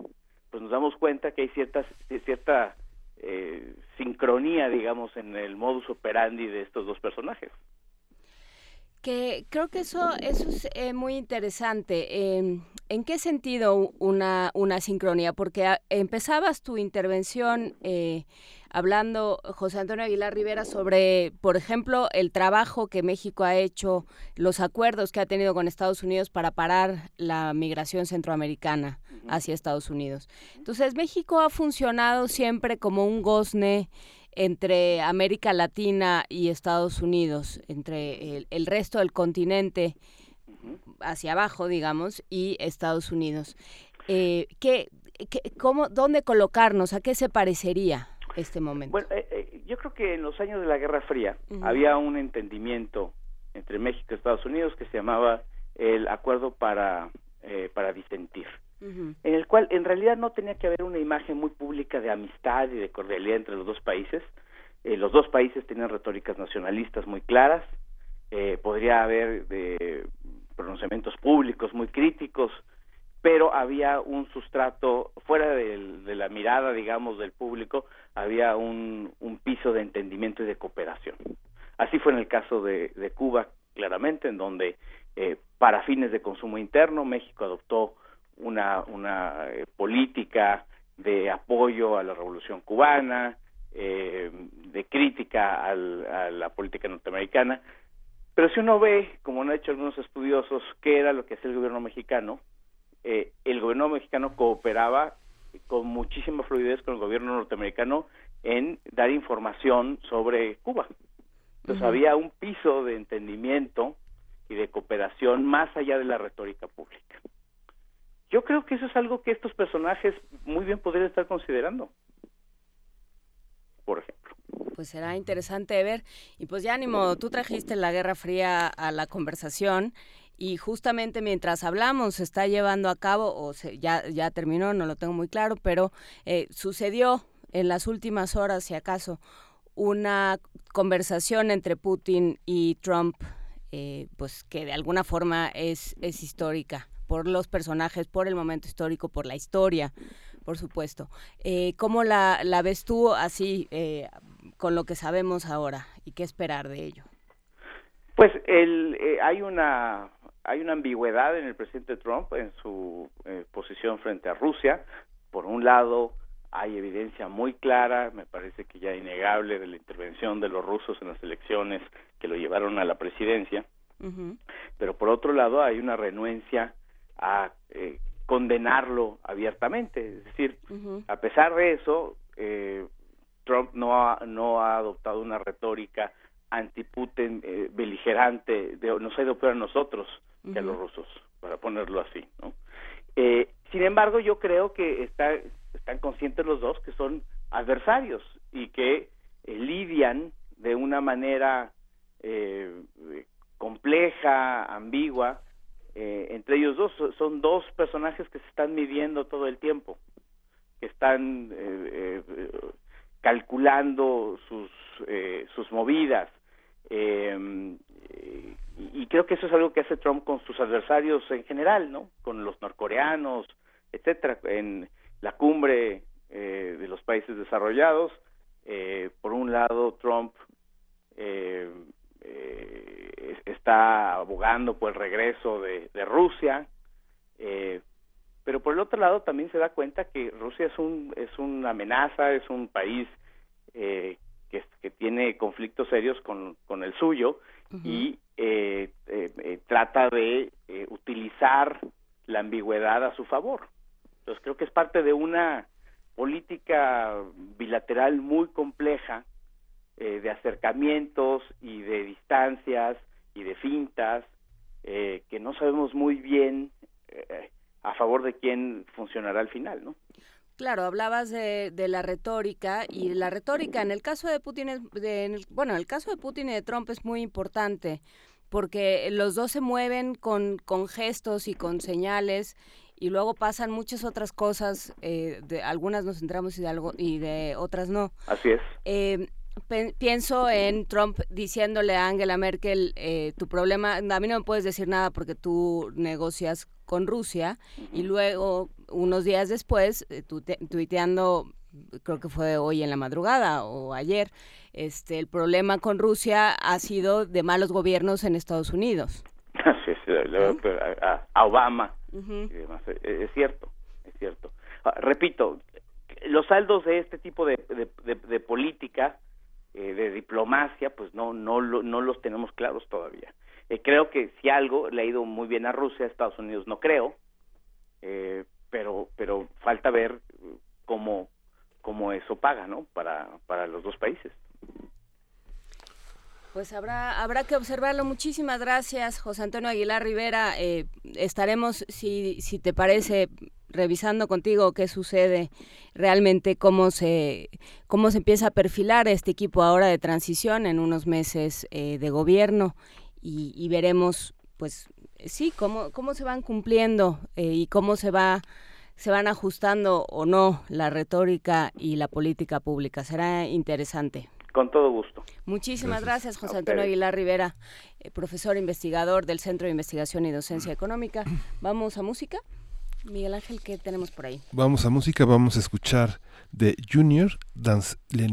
pues nos damos cuenta que hay cierta eh, sincronía, digamos, en el modus operandi de estos dos personajes. Que creo que eso, eso es eh, muy interesante. Em, ¿En qué sentido una, una sincronía? Porque empezabas tu intervención eh, hablando, José Antonio Aguilar Rivera, sobre, por ejemplo, el trabajo que México ha hecho, los acuerdos que ha tenido con Estados Unidos para parar la migración centroamericana hacia Estados Unidos. Entonces, México ha funcionado siempre como un gozne entre América Latina y Estados Unidos, entre el, resto del continente hacia abajo, digamos, y Estados Unidos. Eh, ¿qué, cómo, ¿Dónde colocarnos? ¿A qué se parecería? este momento? Bueno, eh, eh, yo creo que en los años de la Guerra Fría había un entendimiento entre México y Estados Unidos que se llamaba el Acuerdo para, eh, para Disentir, en el cual en realidad no tenía que haber una imagen muy pública de amistad y de cordialidad entre los dos países. los dos países tenían retóricas nacionalistas muy claras, podría haber de pronunciamientos públicos muy críticos, pero había un sustrato fuera de, la mirada, digamos, del público, había un, piso de entendimiento y de cooperación. Así fue en el caso de, Cuba, claramente, en donde eh, para fines de consumo interno México adoptó una, una eh, política de apoyo a la revolución cubana, eh, de crítica a la política norteamericana, pero si uno ve, como han hecho algunos estudiosos, qué era lo que hacía el gobierno mexicano, eh, el gobierno mexicano cooperaba con muchísima fluidez con el gobierno norteamericano en dar información sobre Cuba. Entonces había un piso de entendimiento y de cooperación más allá de la retórica pública. Yo creo que eso es algo que estos personajes muy bien podrían estar considerando. Por ejemplo. Pues será interesante ver. Y pues ya ánimo, tú trajiste la Guerra Fría a la conversación y justamente mientras hablamos se está llevando a cabo, o ya, ya terminó, no lo tengo muy claro, pero eh, sucedió en las últimas horas, si acaso, una conversación entre Putin y Trump, eh, pues que de alguna forma es, es histórica por los personajes, por el momento histórico, por la historia, por supuesto. Eh, ¿Cómo la, la, ves tú así, eh, con lo que sabemos ahora, y qué esperar de ello? Pues el, hay una hay una ambigüedad en el presidente Trump en su eh, posición frente a Rusia. Por un lado, hay evidencia muy clara, me parece que ya innegable, de la intervención de los rusos en las elecciones que lo llevaron a la presidencia. Pero por otro lado, hay una renuencia a eh, condenarlo abiertamente. Es decir, a pesar de eso, eh, Trump no ha, no ha adoptado una retórica anti-Putin beligerante, de, nos ha ido peor a nosotros que a los rusos, para ponerlo así, ¿no? Eh, sin embargo, yo creo que está, están conscientes los dos que son adversarios y que eh, lidian de una manera eh, compleja, ambigua, entre ellos dos son dos personajes que se están midiendo todo el tiempo, que están calculando sus sus movidas, eh, y, creo que eso es algo que hace Trump con sus adversarios en general, ¿no? Con los norcoreanos, etcétera. En la cumbre eh, de los países desarrollados. Eh, por un lado, Trump eh, eh, está abogando por el regreso de, de Rusia, eh, pero por el otro lado también se da cuenta que Rusia es un es una amenaza, es un país eh, que, que tiene conflictos serios con, con el suyo y eh, eh, eh, trata de eh, utilizar la ambigüedad a su favor. Entonces creo que es parte de una política bilateral muy compleja eh, de acercamientos y de distancias y de fintas eh, que no sabemos muy bien eh, a favor de quién funcionará al final, ¿no? Claro, hablabas de, de la retórica y la retórica en el caso de Putin, es, de, en el- bueno, en el caso de Putin y de Trump es muy importante porque los dos se mueven con, con gestos y con señales y luego pasan muchas otras cosas, eh, de algunas nos centramos y de, algo, y de otras no. Así es. Eh, pienso en Trump diciéndole a Angela Merkel, eh, tu problema, a mí no me puedes decir nada porque tú negocias con Rusia, y luego, unos días después, eh, tu- tuiteando, creo que fue hoy en la madrugada o ayer, este, el problema con Rusia ha sido de malos gobiernos en Estados Unidos. Le- le- a, Obama y demás. Eh, Es cierto, es cierto. Ah, repito, los saldos de este tipo de, de, de- de política, eh, de diplomacia, pues no, no, no los tenemos claros todavía. Eh, creo que si algo le ha ido muy bien a Rusia, a Estados Unidos no creo, eh, pero, pero falta ver eh, cómo, cómo eso paga, ¿no? Para, para los dos países. Pues habrá, habrá que observarlo. Muchísimas gracias, José Antonio Aguilar Rivera. Estaremos, si, si te parece, revisando contigo qué sucede realmente, cómo se, cómo se empieza a perfilar este equipo ahora de transición en unos meses eh, de gobierno y, y veremos, pues sí, cómo, cómo se van cumpliendo eh, y cómo se va se van ajustando o no la retórica y la política pública. Será interesante. Con todo gusto. Muchísimas gracias, Gracias. José Antonio. Aguilar Rivera, eh, profesor investigador del Centro de Investigación y Docencia Económica. Vamos a música. Miguel Ángel, ¿qué tenemos por ahí? Vamos a música, vamos a escuchar de Junior Dans Le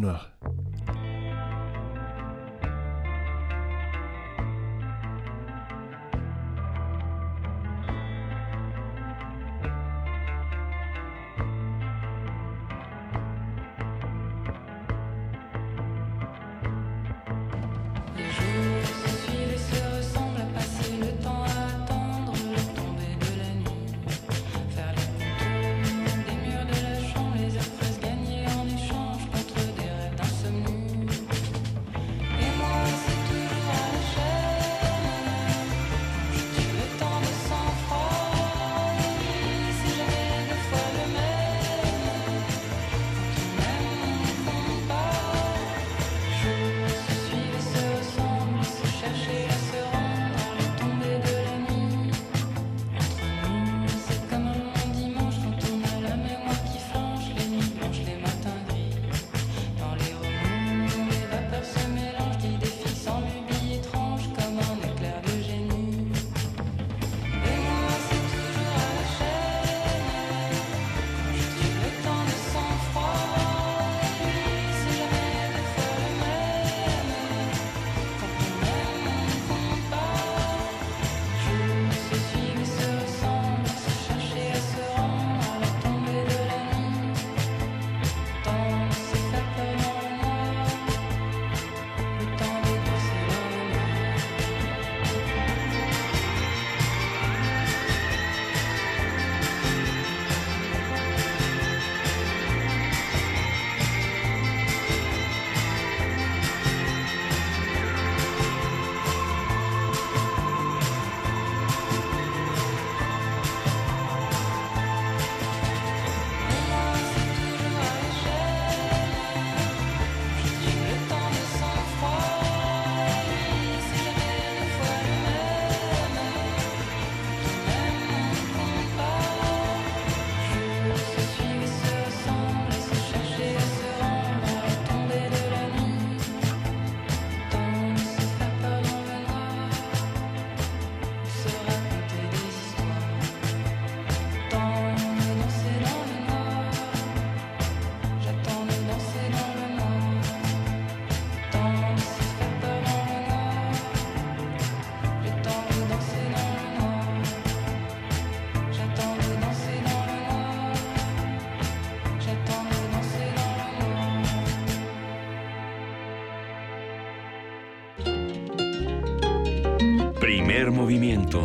Primer movimiento.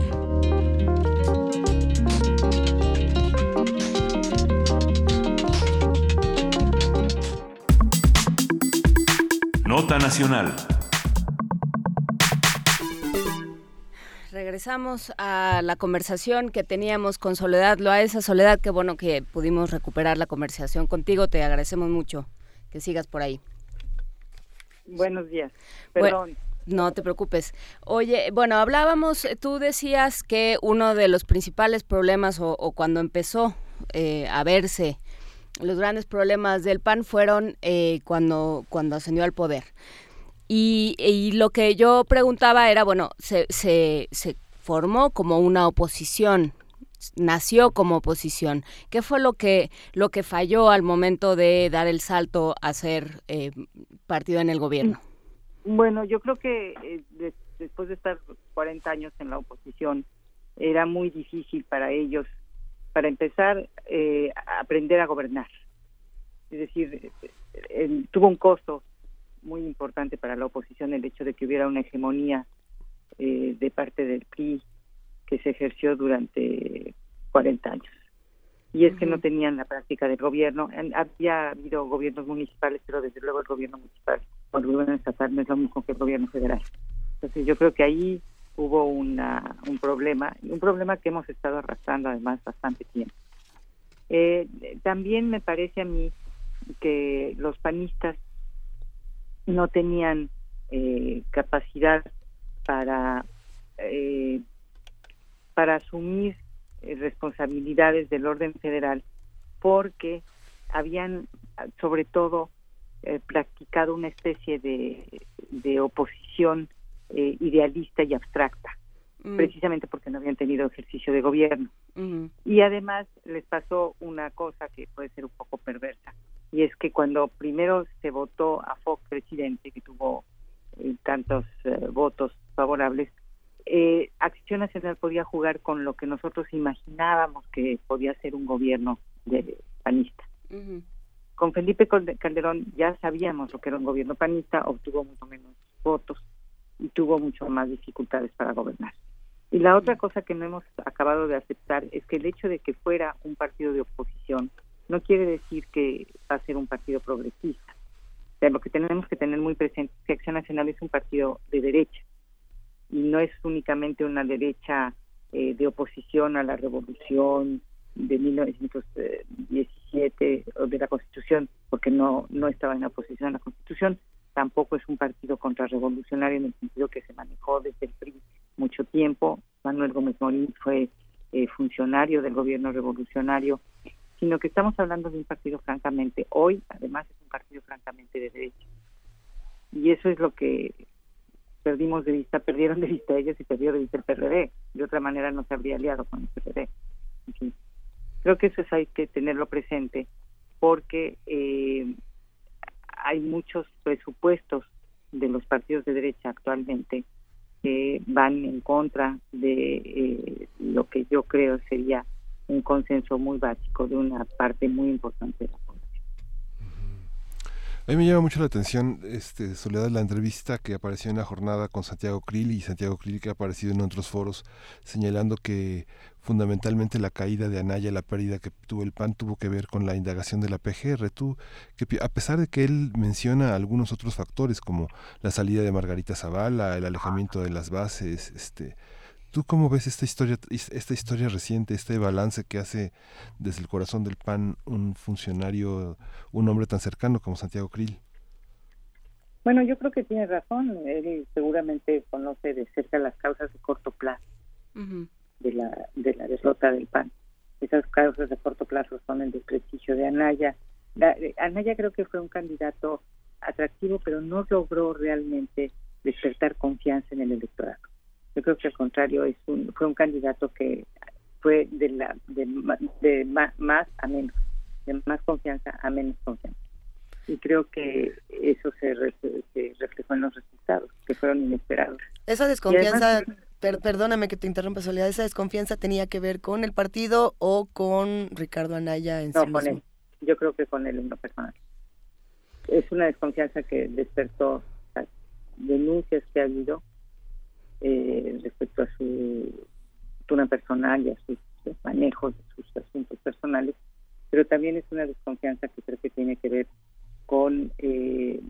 Nota Nacional. Regresamos a la conversación que teníamos con Soledad Loaesa. Soledad, qué bueno que pudimos recuperar la conversación contigo. Te agradecemos mucho que sigas por ahí. Buenos días. Bueno, Perdón. No te preocupes. Oye, bueno, hablábamos, tú decías que uno de los principales problemas o, cuando empezó eh, a verse los grandes problemas del PAN fueron eh, cuando, cuando ascendió al poder. Y, y lo que yo preguntaba era, bueno, se, se, se formó como una oposición, nació como oposición. ¿Qué fue lo que, lo que falló al momento de dar el salto a ser eh, partido en el gobierno? Bueno, yo creo que eh, de- después de estar 40 años en la oposición, era muy difícil para ellos, para empezar, eh, aprender a gobernar. Es decir, eh, tuvo un costo muy importante para la oposición el hecho de que hubiera una hegemonía eh, de parte del PRI que se ejerció durante 40 años. Y es que no tenían la práctica del gobierno. Había habido gobiernos municipales, pero desde luego el gobierno municipal o el gobierno estatal no es lo mismo que el gobierno federal. Entonces yo creo que ahí hubo una, un problema, un problema que hemos estado arrastrando además bastante tiempo. Eh, también me parece a mí que los panistas no tenían eh, capacidad para eh, para asumir responsabilidades del orden federal porque habían sobre todo eh, practicado una especie de, de oposición eh, idealista y abstracta Mm. precisamente porque no habían tenido ejercicio de gobierno Ujú. y además les pasó una cosa que puede ser un poco perversa, y es que cuando primero se votó a Fox presidente, que tuvo eh, tantos eh, votos favorables, eh, Acción Nacional podía jugar con lo que nosotros imaginábamos que podía ser un gobierno de panista. Con Felipe Calde- Calderón ya sabíamos lo que era un gobierno panista, obtuvo mucho menos votos y tuvo mucho más dificultades para gobernar. Y la otra cosa que no hemos acabado de aceptar es que el hecho de que fuera un partido de oposición no quiere decir que va a ser un partido progresista. O sea, lo que tenemos que tener muy presente es que Acción Nacional es un partido de derecha y no es únicamente una derecha eh, de oposición a la revolución de 1917 o de la Constitución, porque no no estaba en oposición a la Constitución, tampoco es un partido contrarrevolucionario en el sentido que se manejó desde el PRI mucho tiempo. Manuel Gómez Morín fue eh, funcionario del gobierno revolucionario, sino que estamos hablando de un partido francamente, hoy además es un partido francamente de derecha. Y eso es lo que perdimos de vista, perdieron de vista ellos y perdió de vista el PRD. De otra manera no se habría aliado con el PRD. En fin, creo que eso es, hay que tenerlo presente porque eh, hay muchos presupuestos de los partidos de derecha actualmente que van en contra de eh, lo que yo creo sería un consenso muy básico de una parte muy importante de la. A mí me llama mucho la atención, este, Soledad, la entrevista que apareció en la jornada con Santiago Krill y Santiago Krill que ha aparecido en otros foros señalando que fundamentalmente la caída de Anaya, la pérdida que tuvo el PAN tuvo que ver con la indagación de la PGR. Tú, que a pesar de que él menciona algunos otros factores como la salida de Margarita Zavala, el alejamiento de las bases, este, ¿Tú cómo ves esta historia, esta historia reciente, este balance que hace desde el corazón del PAN un funcionario, un hombre tan cercano como Santiago Krill? Bueno, yo creo que tiene razón. Él seguramente conoce de cerca las causas de corto plazo de la, de la derrota del PAN. Esas causas de corto plazo son el desprestigio de Anaya. La- eh, Anaya creo que fue un candidato atractivo, pero no logró realmente despertar confianza en el electorado. Yo creo que al contrario es un, fue un candidato que fue de la de, más a menos, de más confianza a menos confianza. Y creo que eso se, re- se reflejó en los resultados, que fueron inesperados. Esa desconfianza, además- per- perdóname que te interrumpa, Soledad, esa desconfianza tenía que ver con el partido o con Ricardo Anaya en No, sí con mismo. él. Yo creo que con él en lo personal. Es una desconfianza que despertó las denuncias que ha habido eh, respecto a su cultura personal y a sus manejos de sus asuntos personales, pero también es una desconfianza que creo que tiene que ver con, eh,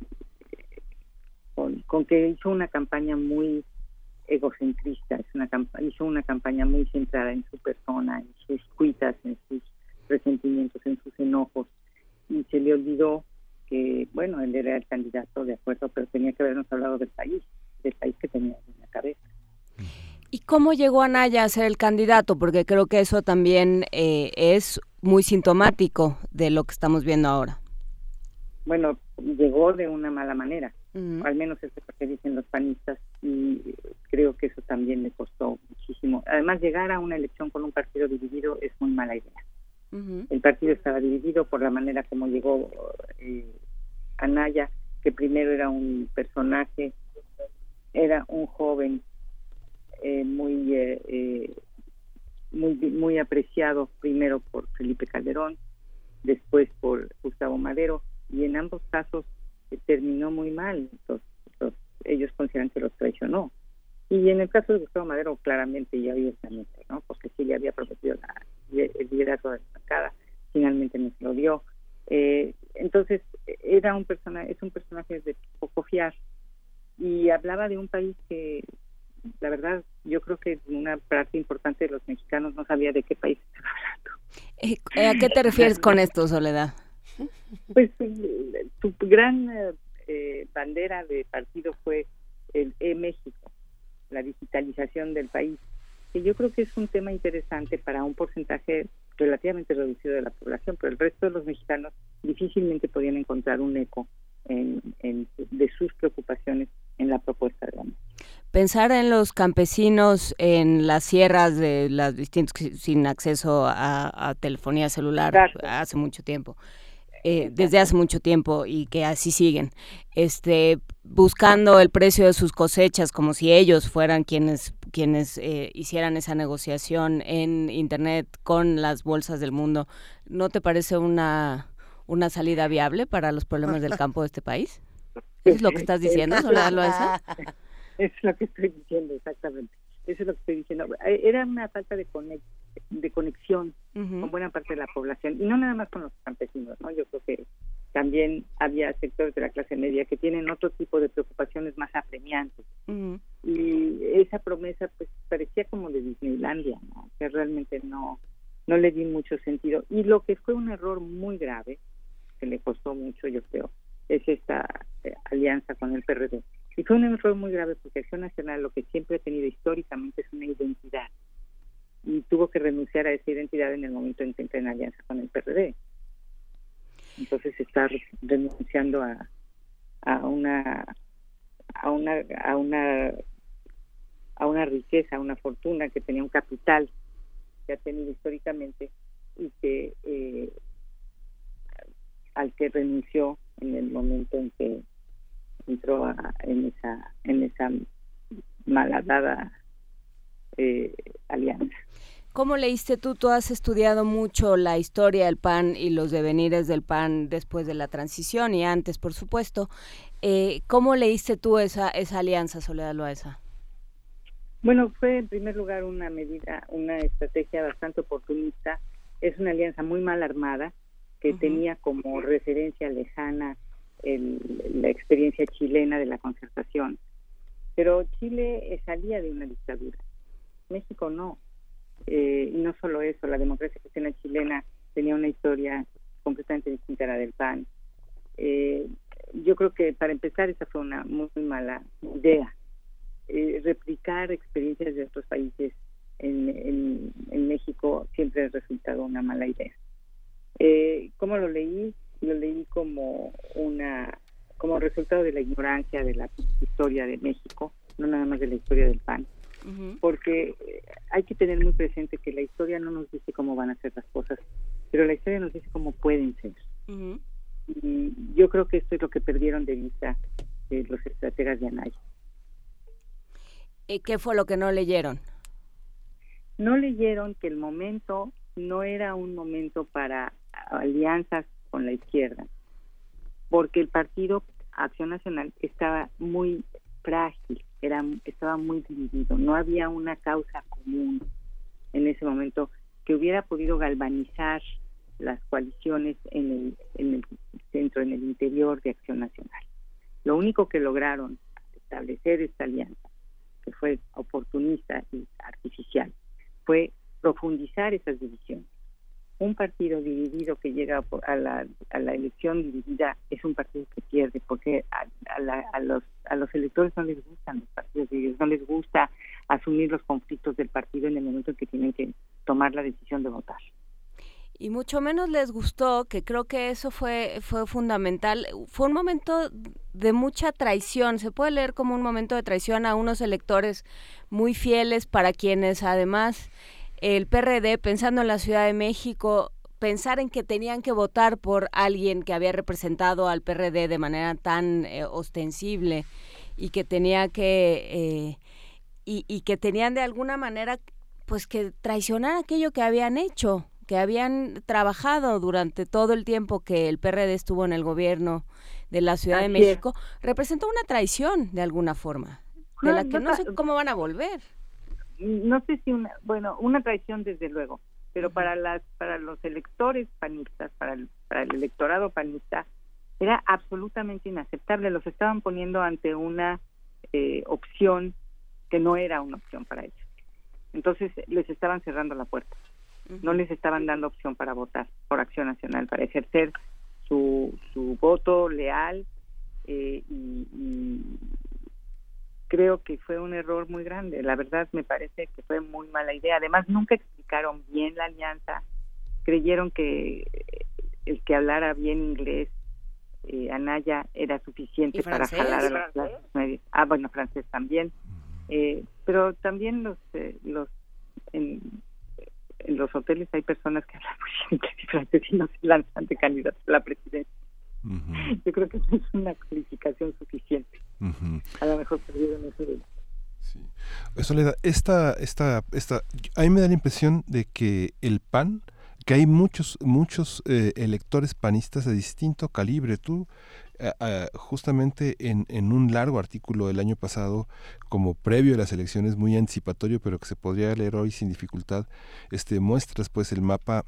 con, que hizo una campaña muy egocentrista, es una hizo una campaña muy centrada en su persona, en sus cuitas, en sus resentimientos, en sus enojos, y se le olvidó que, bueno, él era el candidato, de acuerdo, pero tenía que habernos hablado del país, del país que tenía en la cabeza. ¿Y cómo llegó Anaya a ser el candidato? Porque creo que eso también eh, es muy sintomático de lo que estamos viendo ahora. Bueno, llegó de una mala manera, al menos eso es lo que dicen los panistas, y creo que eso también le costó muchísimo. Además, llegar a una elección con un partido dividido es muy mala idea. El partido estaba dividido por la manera como llegó eh, Anaya, que primero era un personaje, era un joven eh, muy, eh, muy muy apreciado primero por Felipe Calderón, después por Gustavo Madero, y en ambos casos eh, terminó muy mal. Los- los- ellos consideran que los traicionó. Y en el caso de Gustavo Madero, claramente y abiertamente, ¿no? Porque sí le había prometido la- el liderazgo de la bancada, finalmente no se lo dio. Eh, entonces, era un personaje, es un personaje de poco fiar. Y hablaba de un país que, la verdad, yo creo que una parte importante de los mexicanos no sabía de qué país Eh, ¿A qué te refieres con esto, Soledad? Pues eh, gran eh, eh, bandera de partido fue el e-México, la digitalización del país, que yo creo que es un tema interesante para un porcentaje relativamente reducido de la población, pero el resto de los mexicanos difícilmente podían encontrar un eco en, en- de sus preocupaciones en la propuesta de la Pensar en los campesinos en las sierras de las distintas sin acceso a, a telefonía celular hace mucho tiempo. eh, desde hace mucho tiempo y que así siguen, este, buscando el precio de sus cosechas como si ellos fueran quienes quienes eh, hicieran esa negociación en internet con las bolsas del mundo. ¿No te parece una una salida viable para los problemas del campo de este país? ¿Eso es lo que estás diciendo, Soledad? Es lo que estoy diciendo, exactamente. Eso es lo que estoy diciendo. Eh, Era una falta de, conex- de conexión con buena parte de la población, y no nada más con los campesinos, ¿no? Yo creo que también había sectores de la clase media que tienen otro tipo de preocupaciones más apremiantes. Y esa promesa, pues, parecía como de Disneylandia, ¿no? Que realmente no, no le di mucho sentido. Y lo que fue un error muy grave, que le costó mucho, yo creo, es esta eh, alianza con el PRD. Y fue un error muy grave porque Acción Nacional lo que siempre ha tenido históricamente es una identidad. Y tuvo que renunciar a esa identidad en el momento en que entra en alianza con el PRD. Entonces está re- renunciando a, a una a una a una a una riqueza, a una fortuna que tenía un capital que ha tenido históricamente y que eh, al que renunció en el momento en que entró a- en esa en esa malhadada eh, alianza. ¿Cómo leíste tú? Tú has estudiado mucho la historia del PAN y los devenires del PAN después de la transición y antes, por supuesto. Eh, ¿Cómo leíste tú esa, esa alianza, Soledad Loaiza? Bueno, fue en primer lugar una medida, una estrategia bastante oportunista. Es una alianza muy mal armada que tenía como referencia lejana el- la experiencia chilena de la concertación. Pero Chile eh, salía de una dictadura. México no. Eh, y no solo eso, la democracia cristiana chilena tenía una historia completamente distinta a la del PAN. Eh, yo creo que para empezar esa fue una muy mala idea. Eh, replicar experiencias de otros países en, en, en México siempre ha resultado una mala idea. Eh, ¿Cómo lo leí? Lo leí como una como resultado de la ignorancia de la historia de México, no nada más de la historia del PAN porque eh, hay que tener muy presente que la historia no nos dice cómo van a ser las cosas, pero la historia nos dice cómo pueden ser. Y yo creo que esto es lo que perdieron de vista eh, los estrategas de Anaya. ¿Y ¿Qué fue lo que no leyeron? No leyeron que el momento no era un momento para alianzas con la izquierda, porque el partido Acción Nacional estaba muy frágil, era, estaba muy dividido, no había una causa común en ese momento que hubiera podido galvanizar las coaliciones en el, en el centro, en el interior de Acción Nacional. Lo único que lograron establecer esta alianza, que fue oportunista y artificial, fue profundizar esas divisiones. Un partido dividido que llega a la, a la elección dividida es un partido que pierde, porque a, a, la, a, los, a los electores no les gustan los partidos divididos, no les gusta asumir los conflictos del partido en el momento en que tienen que tomar la decisión de votar y mucho menos les gustó, que creo que eso fue, fue fundamental. Fue un momento de mucha traición, se puede leer como un momento de traición a unos electores muy fieles para quienes además el PRD, pensando en la Ciudad de México, pensar en que tenían que votar por alguien que había representado al PRD de manera tan eh, ostensible y que tenía que... Eh, y, y que tenían de alguna manera pues que traicionar aquello que habían hecho que habían trabajado durante todo el tiempo que el PRD estuvo en el gobierno de la Ciudad de México, representó una traición de alguna forma, de la que no sé cómo van a volver. No sé si una, bueno, una traición desde luego, pero para las para los electores panistas, para el, para el electorado panista, era absolutamente inaceptable. Los estaban poniendo ante una eh, opción que no era una opción para ellos. Entonces les estaban cerrando la puerta no les estaban dando opción para votar por Acción Nacional, para ejercer su, su voto leal eh, y, creo que fue un error muy grande. La verdad me parece que fue muy mala idea. Además, nunca explicaron bien la alianza. Creyeron que el que hablara bien inglés, eh, Anaya, era suficiente para jalar a las clases medias. Ah, bueno, francés también. Eh, pero también los, eh, los en, en los hoteles hay personas que hablan muy bien y francés y no se lanzan de candidatos a la presidencia. Yo creo que no es una calificación suficiente. A lo mejor perdieron eso de Sí. Soledad, esta, esta, esta, a mí me da la impresión de que el PAN, que hay muchos, muchos eh, electores panistas de distinto calibre. Tú justamente en, en, un largo artículo del año pasado, como previo a las elecciones, muy anticipatorio, pero que se podría leer hoy sin dificultad, este, muestras pues el mapa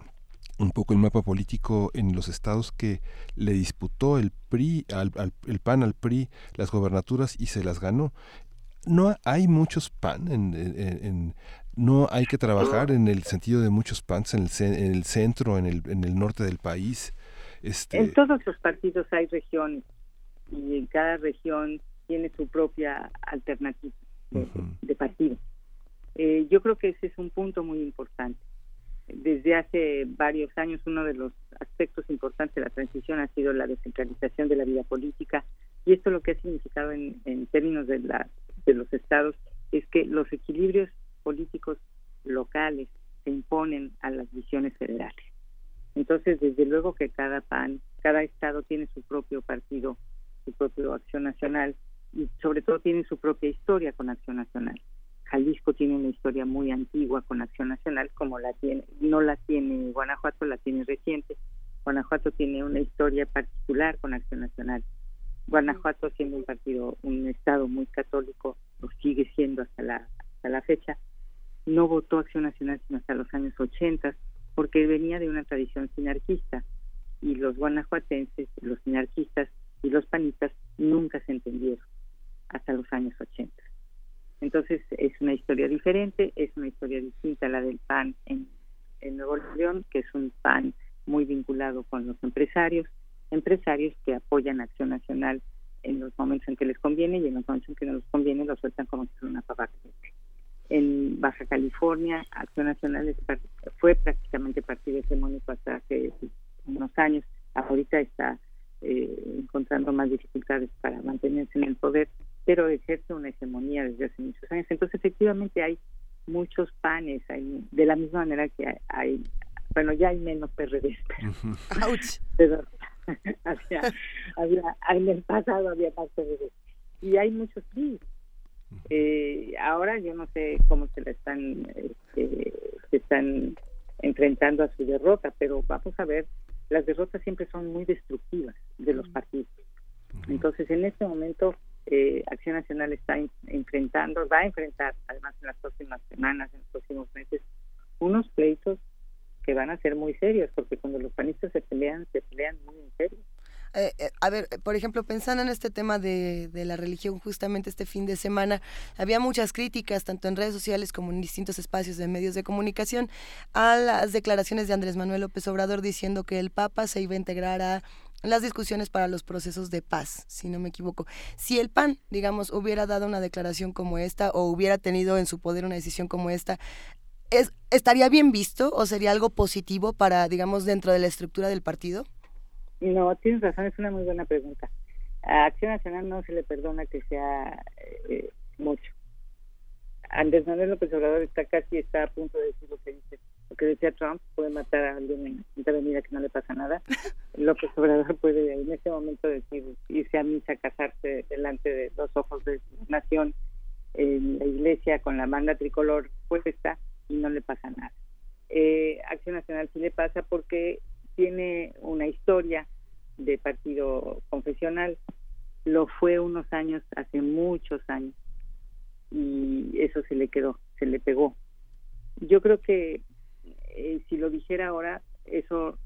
un poco el mapa político en los estados que le disputó el PRI al, el PAN al PRI las gobernaturas y se las ganó no hay muchos PAN en, en, no hay que trabajar en el sentido de muchos PANs en el, en el centro en el, en el norte del país este... En todos los partidos hay regiones y en cada región tiene su propia alternativa de, partido. Eh, yo creo que ese es un punto muy importante. Desde hace varios años uno de los aspectos importantes de la transición ha sido la descentralización de la vida política y esto lo que ha significado en, en términos de, la, de los estados es que los equilibrios políticos locales se imponen a las visiones federales. Entonces, desde luego que cada PAN, cada estado tiene su propio partido, su propia acción nacional y sobre todo tiene su propia historia con acción nacional. Jalisco tiene una historia muy antigua con acción nacional, como la tiene, no la tiene Guanajuato, la tiene reciente. Guanajuato tiene una historia particular con acción nacional. Guanajuato siendo un partido, un estado muy católico, lo sigue siendo hasta la, hasta la fecha, no votó acción nacional sino hasta los años 80 porque venía de una tradición sinarquista y los guanajuatenses, los sinarquistas y los panistas nunca se entendieron hasta los años 80. Entonces es una historia diferente, es una historia distinta a la del PAN en, Nuevo León, que es un PAN muy vinculado con los empresarios, empresarios que apoyan Acción Nacional en los momentos en que les conviene y en los momentos en que no les conviene lo sueltan como si fuera una papa en Baja California, Acción Nacional fue prácticamente partido hegemónico hasta hace unos años. Ahorita está eh, encontrando más dificultades para mantenerse en el poder, pero ejerce una hegemonía desde hace muchos años. Entonces, efectivamente, hay muchos panes, hay, de la misma manera que hay, bueno, ya hay menos PRD, pero, había, en el pasado había más PRD. Y hay muchos PRI, eh, ahora yo no sé cómo se la están, este, se están enfrentando a su derrota, pero vamos a ver, las derrotas siempre son muy destructivas de los partidos. Entonces, en este momento eh, Acción Nacional está en- enfrentando, va a enfrentar además en las próximas semanas, en los próximos meses, unos pleitos que van a ser muy serios, porque cuando los panistas se pelean, se pelean muy en serio. Eh, eh, a ver, por ejemplo, pensando en este tema de, de la religión, justamente este fin de semana, había muchas críticas, tanto en redes sociales como en distintos espacios de medios de comunicación, a las declaraciones de Andrés Manuel López Obrador diciendo que el Papa se iba a integrar a las discusiones para los procesos de paz, si no me equivoco. Si el PAN, digamos, hubiera dado una declaración como esta o hubiera tenido en su poder una decisión como esta, ¿es, ¿estaría bien visto o sería algo positivo para, digamos, dentro de la estructura del partido? No, tienes razón, es una muy buena pregunta. A Acción Nacional no se le perdona que sea eh, mucho. Andrés Manuel López Obrador está casi está a punto de decir lo que dice, lo que decía Trump, puede matar a alguien en quinta avenida que no le pasa nada. López Obrador puede en este momento decir, irse a misa, casarse delante de los ojos de su nación en la iglesia con la banda tricolor puesta y no le pasa nada. Eh, Acción Nacional sí le pasa porque tiene una historia de partido confesional. Lo fue unos años, hace muchos años, y eso se le quedó, se le pegó. Yo creo que eh, si lo dijera ahora, eso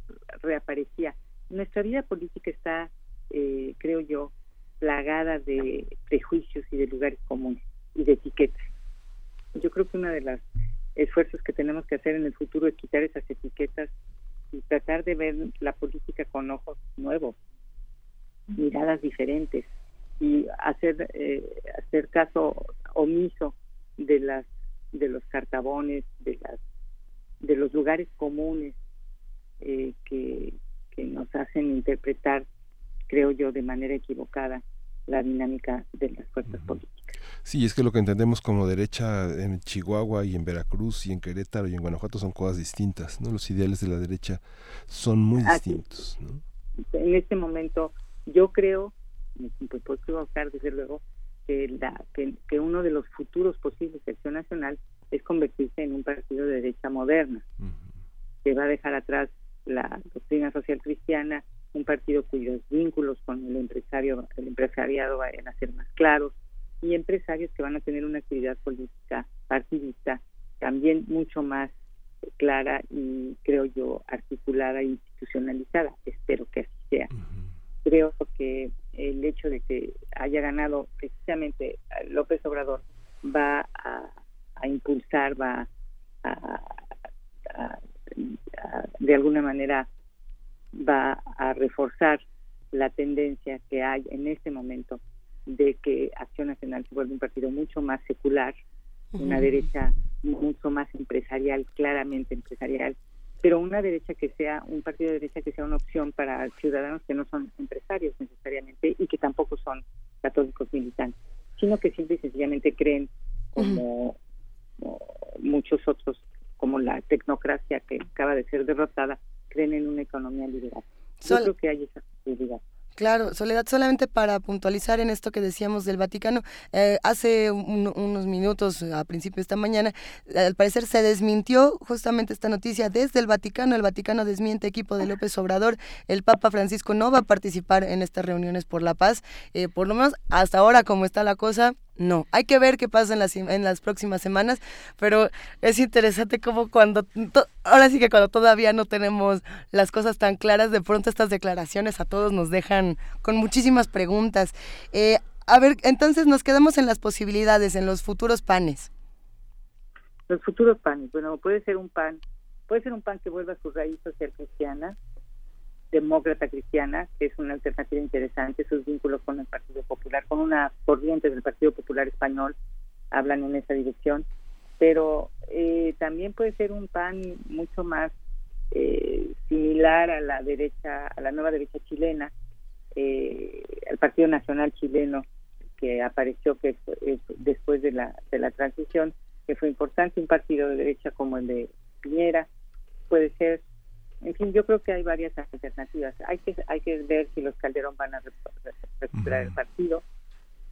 reaparecía. Nuestra vida política está, eh, creo yo, plagada de prejuicios y de lugares comunes y de etiquetas. Yo creo que uno de los esfuerzos que tenemos que hacer en el futuro es quitar esas etiquetas y tratar de ver la política con ojos nuevos, miradas diferentes y hacer eh, hacer caso omiso de las de los cartabones, de las de los lugares comunes eh, que, que nos hacen interpretar, creo yo, de manera equivocada la dinámica de las fuerzas políticas. Sí, es que lo que entendemos como derecha en Chihuahua y en Veracruz y en Querétaro y en Guanajuato son cosas distintas, ¿no? Los ideales de la derecha son muy Así distintos, ¿no? en este momento yo creo, pues puedo equivocar desde luego, que, la, que, que uno de los futuros posibles de Acción Nacional es convertirse en un partido de derecha moderna, que va a dejar atrás la doctrina social cristiana, un partido cuyos vínculos con el empresario, el empresariado vayan a ser más claros, y empresarios que van a tener una actividad política partidista también mucho más clara y creo yo articulada e institucionalizada. Espero que así sea. Creo que el hecho de que haya ganado precisamente López Obrador va a, a impulsar, va a, a- a- de alguna manera va a reforzar la tendencia que hay en este momento de que Acción Nacional se vuelve un partido mucho más secular, una derecha mucho más empresarial, claramente empresarial, pero una derecha que sea, un partido de derecha que sea una opción para ciudadanos que no son empresarios necesariamente y que tampoco son católicos militantes, sino que simple y sencillamente creen como, como muchos otros, como la tecnocracia que acaba de ser derrotada, creen en una economía liberal. Yo Sol- creo que hay esa posibilidad. Claro, Soledad, solamente para puntualizar en esto que decíamos del Vaticano, eh, hace un- unos minutos, a principio de esta mañana, al parecer se desmintió justamente esta noticia desde el Vaticano. El Vaticano desmiente equipo de López Obrador. El Papa Francisco no va a participar en estas reuniones por la paz. Eh, por lo menos hasta ahora, como está la cosa, no. Hay que ver qué pasa en las, en las próximas semanas, pero es interesante como cuando, ahora sí que cuando todavía no tenemos las cosas tan claras, de pronto estas declaraciones a todos nos dejan con muchísimas preguntas. Eh, a ver, entonces nos quedamos en las posibilidades, en los futuros panes. Los futuros panes, bueno, puede ser un pan, puede ser un pan que vuelva a su raíz social cristiana, demócrata cristiana, que es una alternativa interesante, sus vínculos con el Partido Popular, con una corriente del Partido Popular español, hablan en esa dirección, pero eh, también puede ser un pan mucho más eh, similar a la derecha, a la nueva derecha chilena, eh, al Partido Nacional chileno que apareció que después de la de la transición, que fue importante, un partido de derecha como el de Piñera, puede ser en fin, yo creo que hay varias alternativas. Hay que hay que ver si los Calderón van a re- re- recuperar el partido,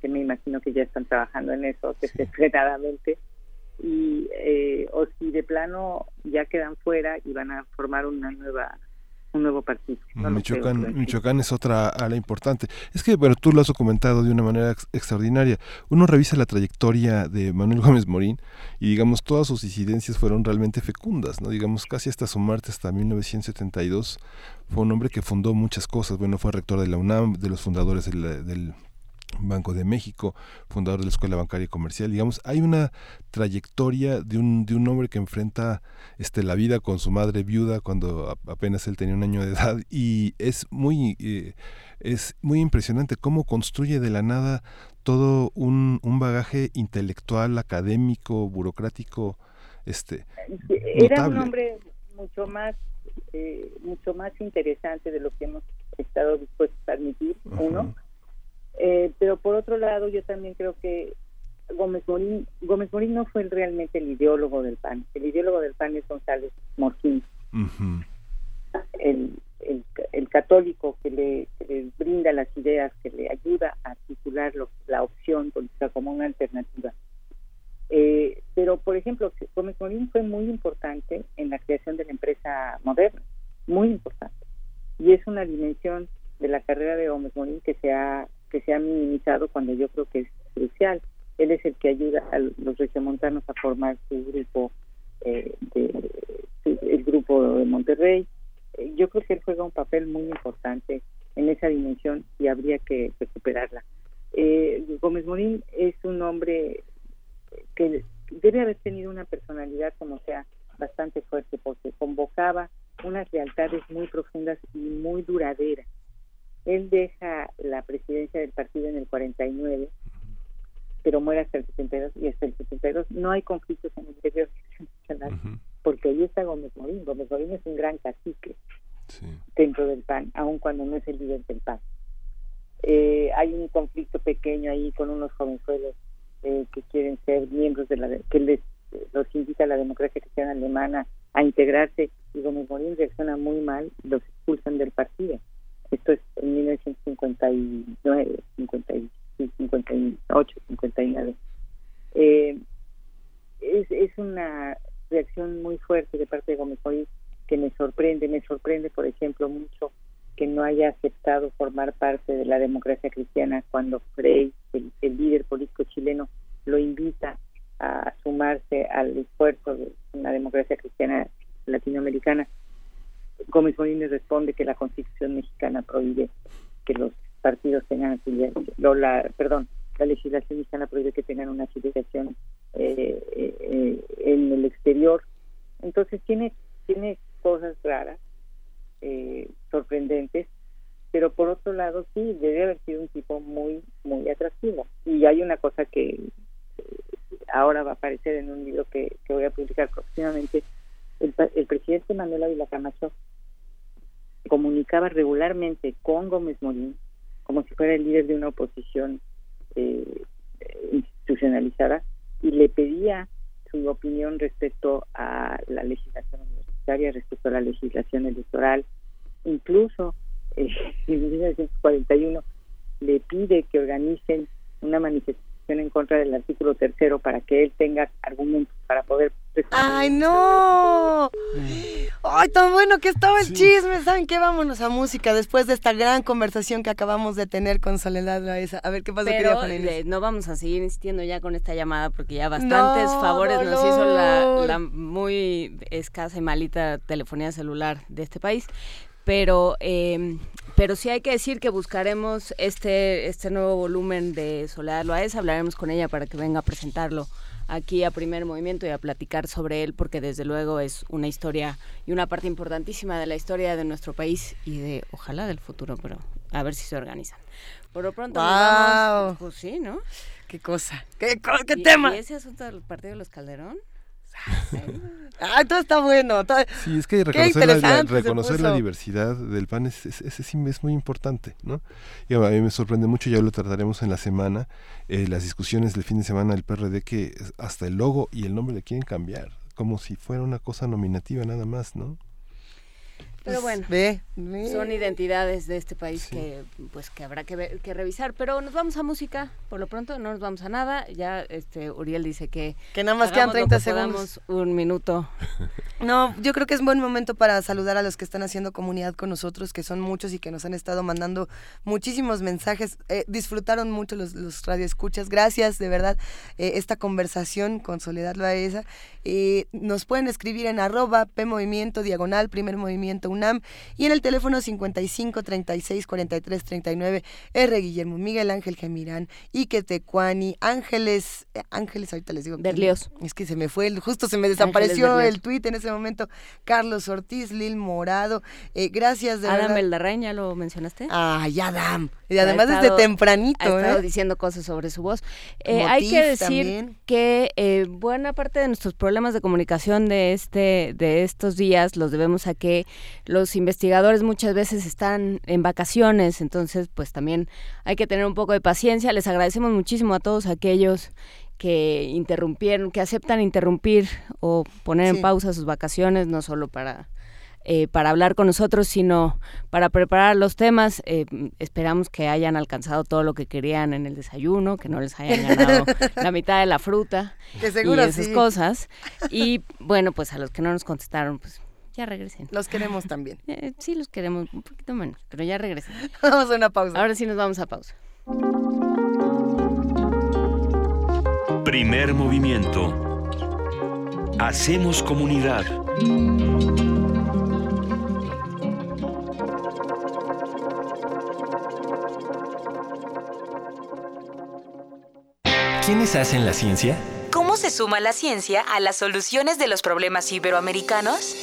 que me imagino que ya están trabajando en eso desesperadamente, y eh, o si de plano ya quedan fuera y van a formar una nueva un nuevo partido. No lo creo, Michoacán, Michoacán es otra ala importante. Es que, bueno, tú lo has documentado de una manera ex- extraordinaria. Uno revisa la trayectoria de Manuel Gómez Morín y, digamos, todas sus incidencias fueron realmente fecundas, ¿no? Digamos, casi hasta su muerte, hasta 1972, fue un hombre que fundó muchas cosas. Bueno, fue rector de la UNAM, de los fundadores del, del Banco de México, fundador de la Escuela Bancaria y Comercial. Digamos, hay una trayectoria de un, de un hombre que enfrenta este, la vida con su madre viuda cuando a- apenas él tenía un año de edad y es muy, eh, es muy impresionante cómo construye de la nada todo un, un bagaje intelectual, académico, burocrático, este, Era un hombre mucho más, eh, mucho más interesante de lo que hemos estado dispuestos a admitir, uno. Eh, pero por otro lado, yo también creo que Gómez Morín, Gómez Morín no fue realmente el ideólogo del PAN. El ideólogo del PAN es González Morquín, Ujú. el, el, el católico que le, que le brinda las ideas, que le ayuda a articular lo- la opción política como una alternativa. Eh, pero, por ejemplo, Gómez Morín fue muy importante en la creación de la empresa moderna, muy importante. Y es una dimensión de la carrera de Gómez Morín que se ha, que se ha minimizado cuando yo creo que es crucial. Él es el que ayuda a los regiomontanos a formar su grupo, eh, de, el grupo de Monterrey. Eh, Yo creo que él juega un papel muy importante en esa dimensión y habría que recuperarla. Eh, Gómez Morín es un hombre que debe haber tenido una personalidad como sea bastante fuerte porque convocaba unas lealtades muy profundas y muy duraderas. Él deja la presidencia del partido en el 49, pero muere hasta el 72 y hasta el 72 no hay conflictos en el interior nacional porque ahí está Gómez Morín. Gómez Morín es un gran cacique dentro del PAN, aun cuando no es el líder del PAN. Eh, hay un conflicto pequeño ahí con unos jovenzuelos eh, que quieren ser miembros de la que les los invita a la democracia cristiana alemana a integrarse y Gómez Morín reacciona muy mal los expulsan del partido. Esto es en 1959, 50 y- sí, 58, 59. Eh, es, es una reacción muy fuerte de parte de Gómez Morín que me sorprende. Me sorprende, por ejemplo, mucho que no haya aceptado formar parte de la democracia cristiana cuando Frey, el, el líder político chileno, lo invita a sumarse al esfuerzo de una democracia cristiana latinoamericana. Gómez le responde que la constitución mexicana prohíbe que los partidos tengan afiliación, la, perdón, la legislación mexicana prohíbe que tengan una afiliación eh, eh, en el exterior. Entonces tiene, tiene cosas raras, eh, sorprendentes, pero por otro lado sí, debe haber sido un tipo muy, muy atractivo. Y hay una cosa que eh, ahora va a aparecer en un libro que, que voy a publicar próximamente. El, el presidente Manuel Ávila Camacho comunicaba regularmente con Gómez Morín como si fuera el líder de una oposición eh, institucionalizada y le pedía su opinión respecto a la legislación universitaria, respecto a la legislación electoral. Incluso eh, en 1941 le pide que organicen una manifestación en contra del artículo tercero para que él tenga argumentos para poder ¡Ay, no! ¡Ay, tan bueno que estaba el chisme! ¿Saben qué? Vámonos a música después de esta gran conversación que acabamos de tener con Soledad Loaiza. A ver, ¿qué pasó, querida Pero Inés? eh, no vamos a seguir insistiendo ya con esta llamada porque ya bastantes No, favores nos hizo la muy escasa y malita telefonía celular de este país. Pero, eh, pero sí hay que decir que buscaremos este, este nuevo volumen de Soledad Loaez, hablaremos con ella para que venga a presentarlo aquí a Primer Movimiento y a platicar sobre él, porque desde luego es una historia y una parte importantísima de la historia de nuestro país y de, ojalá, del futuro, pero a ver si se organizan. Por lo pronto, Guau. vamos, pues sí, ¿no? ¿Qué cosa? ¿Qué, co- qué ¿Y- tema? ¿Y ese asunto del partido de los Calderón? ¡Ay, todo está bueno! todo- Sí, es que reconocer, la, reconocer la diversidad del PAN es- es- es muy importante, ¿no? Y a mí me sorprende mucho, ya lo trataremos en la semana, eh, las discusiones del fin de semana del PRD que hasta el logo y el nombre le quieren cambiar, como si fuera una cosa nominativa nada más, ¿no? Pero bueno, ve, ve. son identidades de este país que pues que habrá que, ver- que revisar. Pero nos vamos a música, por lo pronto no nos vamos a nada. Ya este Uriel dice que Que nada más quedan hagamos lo 30 que podamos, un minuto No, yo creo que es buen momento para saludar a los que están haciendo comunidad con nosotros, que son muchos y que nos han estado mandando muchísimos mensajes. Eh, disfrutaron mucho los, los radioescuchas. Gracias, de verdad, eh, esta conversación con Soledad Loaesa. Eh, nos pueden escribir en arroba P Movimiento Diagonal, Primer Movimiento UNAM, y en el teléfono 55 36 43 39, R. Guillermo Miguel Ángel Gemirán, Ike Tecuani, Ángeles, eh, Ángeles, ahorita les digo. Berlioz. Es que se me fue, justo se me desapareció el tuit en ese momento. Carlos Ortiz, Lil Morado, eh, gracias de Adam verdad. Beldarrain, ¿ya lo mencionaste? Ay, Adam. Y además estado- desde tempranito, Ha estado ¿eh? diciendo cosas sobre su voz. Hay que decir también. que buena parte de nuestros problemas de comunicación de este de estos días los debemos a que los investigadores muchas veces están en vacaciones, entonces pues también hay que tener un poco de paciencia. Les agradecemos muchísimo a todos aquellos que interrumpieron, que aceptan interrumpir o poner en pausa sus vacaciones, no solo para eh, para hablar con nosotros, sino para preparar los temas. Eh, esperamos que hayan alcanzado todo lo que querían en el desayuno, que no les hayan ganado la mitad de la fruta Que seguro y esas sí. cosas. Y bueno, pues a los que no nos contestaron, pues ya regresen. Los queremos también. Eh, sí, los queremos un poquito menos, pero ya regresen. Vamos a una pausa. Ahora sí nos vamos a pausa. Primer movimiento. Hacemos comunidad. ¿Quiénes hacen la ciencia? ¿Cómo se suma la ciencia a las soluciones de los problemas iberoamericanos?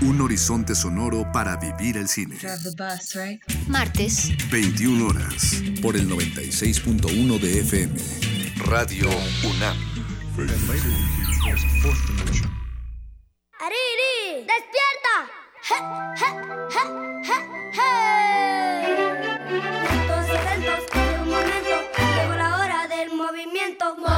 Un horizonte sonoro para vivir el cine. Martes. 21 horas por el 96.1 de FM. Radio UNAM. ¡Ariri! ¡Despierta! ¡Je, je, je, je, je! Lentos y lentos, de un momento, llegó la hora del movimiento. Movimiento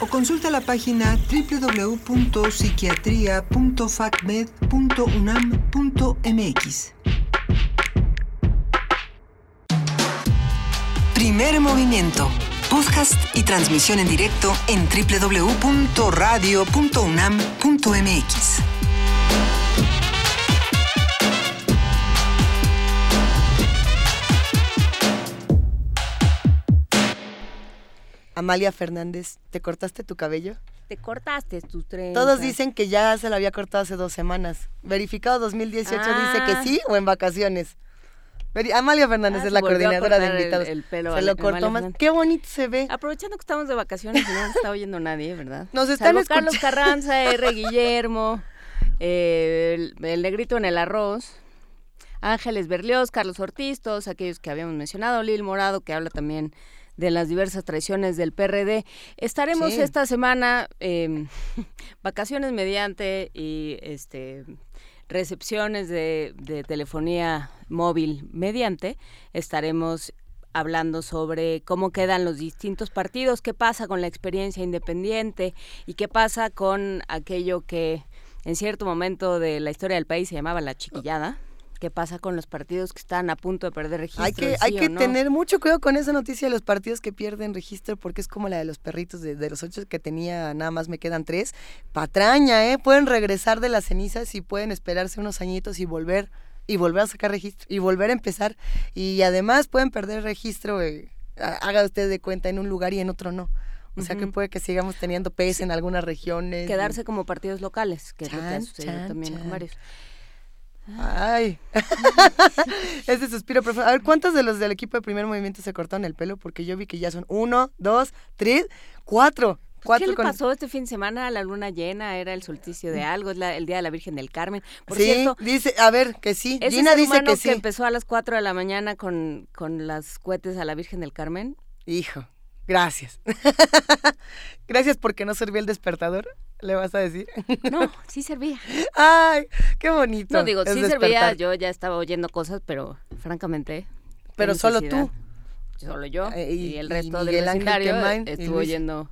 o consulta la página www.psiquiatria.facmed.unam.mx. Primer movimiento. Podcast y transmisión en directo en www.radio.unam.mx. Amalia Fernández, ¿te cortaste tu cabello? Te cortaste tus trenzas. Todos dicen que ya se lo había cortado hace dos semanas. Verificado 2018 dice Ah. que sí o en vacaciones. Amalia Fernández Ah, es la coordinadora de cortar el- invitados. el pelo se lo cortó más. Qué bonito se ve. Aprovechando que estamos de vacaciones y no nos está oyendo nadie, ¿verdad? Nos están Salvo Carlos escuchando. Carranza, R. Guillermo, eh, el, el negrito en el arroz, Ángeles Berlioz, Carlos Ortiz, todos aquellos que habíamos mencionado, Lil Morado, que habla también de las diversas traiciones del PRD. Estaremos Sí. esta semana eh, vacaciones mediante y este recepciones de, de telefonía móvil mediante. Estaremos hablando sobre cómo quedan los distintos partidos, qué pasa con la experiencia independiente y qué pasa con aquello que en cierto momento de la historia del país se llamaba la chiquillada. ¿Qué pasa con los partidos que están a punto de perder registro? Hay que, sí hay que no? tener mucho cuidado con esa noticia de los partidos que pierden registro, porque es como la de los perritos, de, de los ocho que tenía, nada más me quedan tres. Patraña, ¿eh? Pueden regresar de las cenizas y pueden esperarse unos añitos y volver, y volver a sacar registro, y volver a empezar. Y además pueden perder registro, eh, ha- haga usted de cuenta, en un lugar y en otro no. O sea que puede que sigamos teniendo PS en algunas regiones. Quedarse como partidos locales, que es lo que ha Chan, sucedido chan, también chan. con varios. Ay, ese suspiro profundo. A ver, ¿cuántos de los del equipo de primer movimiento se cortaron el pelo? Porque yo vi que ya son uno, dos, tres, cuatro. cuatro ¿Qué le pasó este fin de semana? La luna llena, era el solsticio de algo, es la- el día de la Virgen del Carmen. Por sí, cierto, dice, a ver, que sí. ese Gina dice humano que sí. empezó a las 4 de la mañana con, con las cohetes a la Virgen del Carmen. Hijo, gracias. gracias porque no servía el despertador, le vas a decir. No, sí servía. Ay, qué bonito. No, digo, sí servía, yo ya estaba oyendo cosas, pero francamente... Pero solo tú. Solo yo Eh, y, y- el y resto del Miguel Ángel vecindario y estuvo oyendo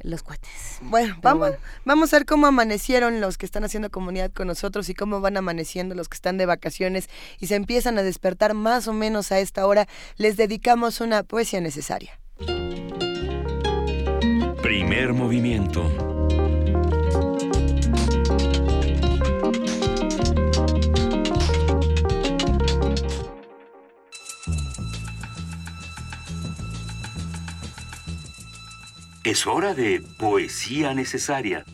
los cohetes. Bueno, vamos, bueno. vamos a ver cómo amanecieron los que están haciendo comunidad con nosotros y cómo van amaneciendo los que están de vacaciones y se empiezan a despertar más o menos a esta hora. Les dedicamos una poesía necesaria. Primer movimiento. Es hora de poesía necesaria.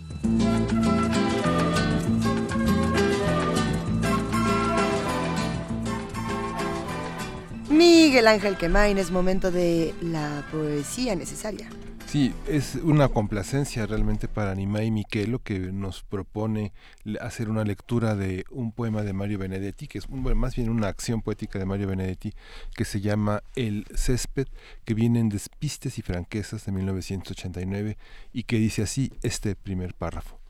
Miguel Ángel Quemain, es momento de la poesía necesaria. Sí, es una complacencia realmente para Nimai Miquelo que nos propone hacer una lectura de un poema de Mario Benedetti, que es más bien una acción poética de Mario Benedetti, que se llama El césped, que viene en Despistes y Franquezas de 1989 y que dice así este primer párrafo.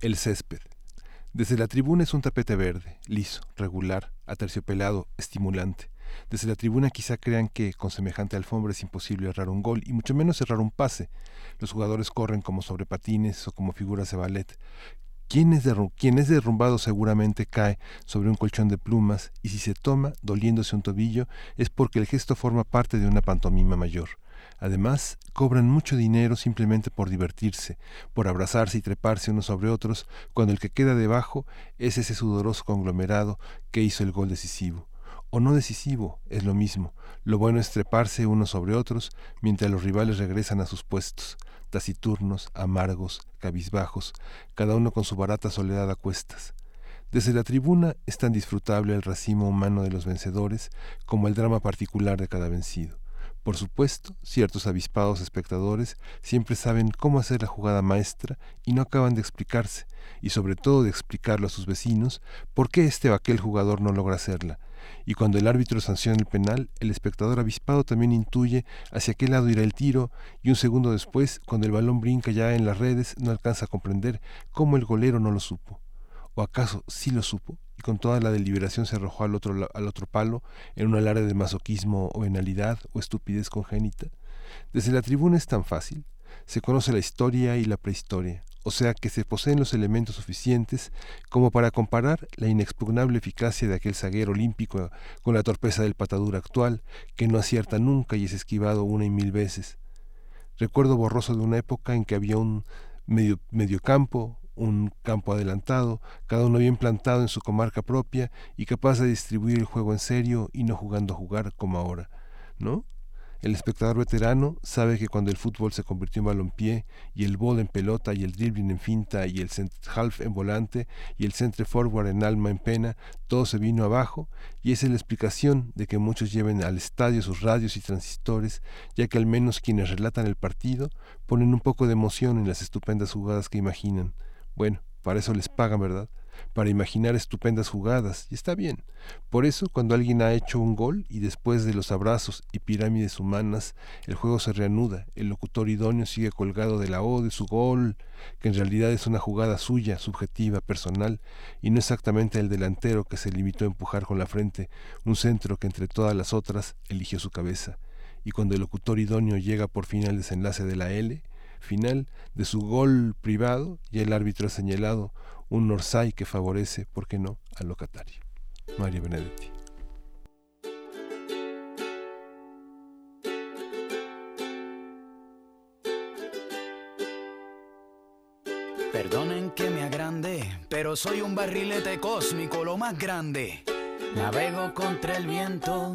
El césped. Desde la tribuna es un tapete verde, liso, regular, aterciopelado, estimulante. Desde la tribuna quizá crean que con semejante alfombra es imposible errar un gol y mucho menos errar un pase. Los jugadores corren como sobre patines o como figuras de ballet. Quien es, quien es derrumbado seguramente cae sobre un colchón de plumas y si se toma, doliéndose un tobillo, es porque el gesto forma parte de una pantomima mayor. Además, cobran mucho dinero simplemente por divertirse, por abrazarse y treparse unos sobre otros, cuando el que queda debajo es ese sudoroso conglomerado que hizo el gol decisivo o no decisivo, es lo mismo. Lo bueno es treparse unos sobre otros mientras los rivales regresan a sus puestos, taciturnos, amargos, cabizbajos, cada uno con su barata soledad a cuestas. Desde la tribuna es tan disfrutable el racimo humano de los vencedores como el drama particular de cada vencido. Por supuesto, ciertos avispados espectadores siempre saben cómo hacer la jugada maestra y no acaban de explicarse, y sobre todo de explicarlo a sus vecinos, por qué este o aquel jugador no logra hacerla. Y cuando el árbitro sanciona el penal, el espectador avispado también intuye hacia qué lado irá el tiro, y un segundo después, cuando el balón brinca ya en las redes, no alcanza a comprender cómo el golero no lo supo. ¿O acaso sí lo supo? y con toda la deliberación se arrojó al otro, al otro palo en un alarde de masoquismo o venalidad o estupidez congénita. Desde la tribuna es tan fácil. Se conoce la historia y la prehistoria, o sea que se poseen los elementos suficientes como para comparar la inexpugnable eficacia de aquel zaguero olímpico con la torpeza del patadura actual, que no acierta nunca y es esquivado una y mil veces. Recuerdo borroso de una época en que había un medio, mediocampo, un campo adelantado, cada uno bien plantado en su comarca propia y capaz de distribuir el juego en serio y no jugando a jugar como ahora, ¿no? El espectador veterano sabe que cuando el fútbol se convirtió en balompié y el ball en pelota y el dribbling en finta y el half en volante y el centre forward en alma en pena, todo se vino abajo y esa es la explicación de que muchos lleven al estadio sus radios y transistores, ya que al menos quienes relatan el partido ponen un poco de emoción en las estupendas jugadas que imaginan. Bueno, para eso les pagan, ¿verdad? Para imaginar estupendas jugadas, y está bien. Por eso, cuando alguien ha hecho un gol y después de los abrazos y pirámides humanas, el juego se reanuda, el locutor idóneo sigue colgado de la O de su gol, que en realidad es una jugada suya, subjetiva, personal, y no exactamente el delantero que se limitó a empujar con la frente un centro que entre todas las otras eligió su cabeza. Y cuando el locutor idóneo llega por fin al desenlace de la L, final de su gol privado y el árbitro ha señalado un Orsay que favorece, ¿por qué no?, al locatario. Mario Benedetti. Perdonen que me agrande, pero soy un barrilete cósmico, lo más grande. Navego contra el viento,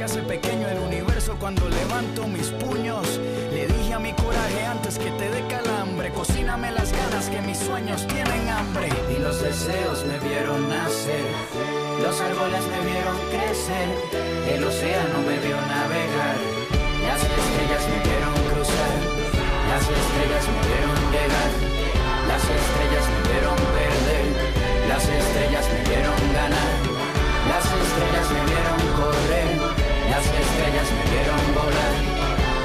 se hace pequeño el universo cuando levanto mis puños. Le dije a mi coraje antes que te dé calambre. Cocíname las ganas que mis sueños tienen hambre. Y los deseos me vieron nacer. Los árboles me vieron crecer, el océano me vio navegar, las estrellas me vieron cruzar, las estrellas me vieron llegar, las estrellas me vieron perder, las estrellas me vieron ganar, las estrellas me vieron las estrellas me volar,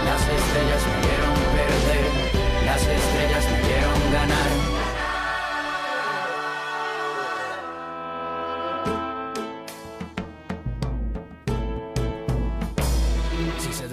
las estrellas me vieron perder, las estrellas me ganar.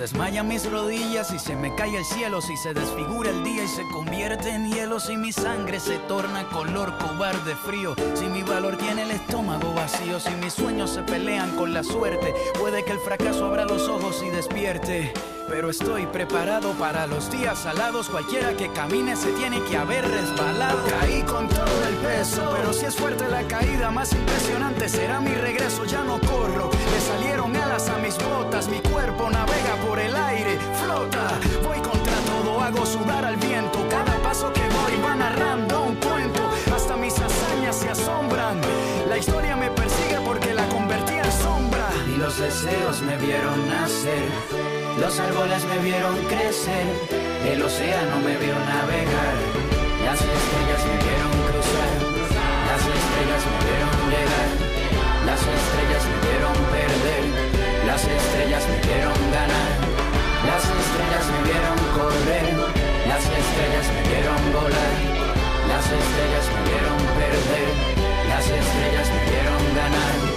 Desmayan mis rodillas, si se me cae el cielo, si se desfigura el día y se convierte en hielo, si mi sangre se torna color cobarde frío, si mi valor tiene el estómago vacío, si mis sueños se pelean con la suerte, puede que el fracaso abra los ojos y despierte. Pero estoy preparado para los días salados. Cualquiera que camine se tiene que haber resbalado. Caí con todo el peso, pero si es fuerte la caída, más impresionante será mi regreso. Ya no corro, le salieron alas a mis botas. Mi cuerpo navega por el aire, flota. Voy contra todo, hago sudar al viento. Cada paso que doy va narrando un cuento. Hasta mis hazañas se asombran. La historia me persigue porque la convertí en sombra. Y los deseos me vieron nacer. Los árboles me vieron crecer, el océano me vio navegar, las estrellas me vieron cruzar, las estrellas me vieron llegar, las estrellas me vieron perder, las estrellas me vieron ganar, las estrellas me vieron correr, las estrellas me vieron volar, las estrellas me vieron perder, las estrellas me vieron ganar.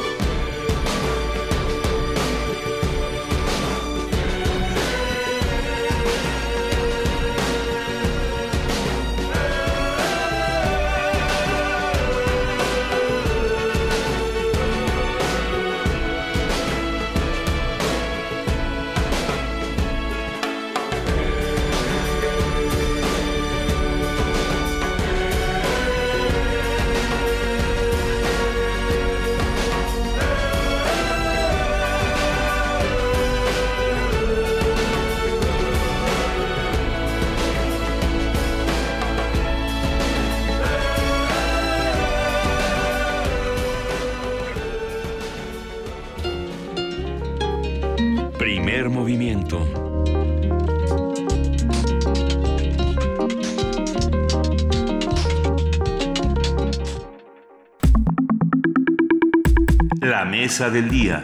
Mesa del día.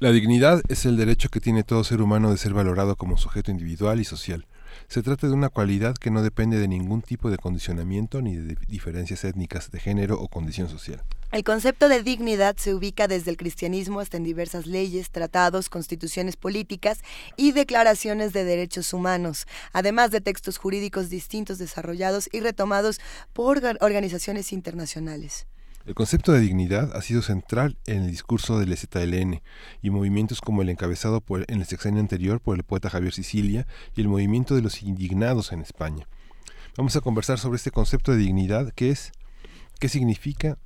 La dignidad es el derecho que tiene todo ser humano de ser valorado como sujeto individual y social. Se trata de una cualidad que no depende de ningún tipo de condicionamiento ni de diferencias étnicas, de género o condición social. El concepto de dignidad se ubica desde el cristianismo hasta en diversas leyes, tratados, constituciones políticas y declaraciones de derechos humanos, además de textos jurídicos distintos desarrollados y retomados por orga- organizaciones internacionales. El concepto de dignidad ha sido central en el discurso del ZLN y movimientos como el encabezado por, en el sexenio anterior por el poeta Javier Sicilia y el movimiento de los indignados en España. Vamos a conversar sobre este concepto de dignidad, qué es, qué significa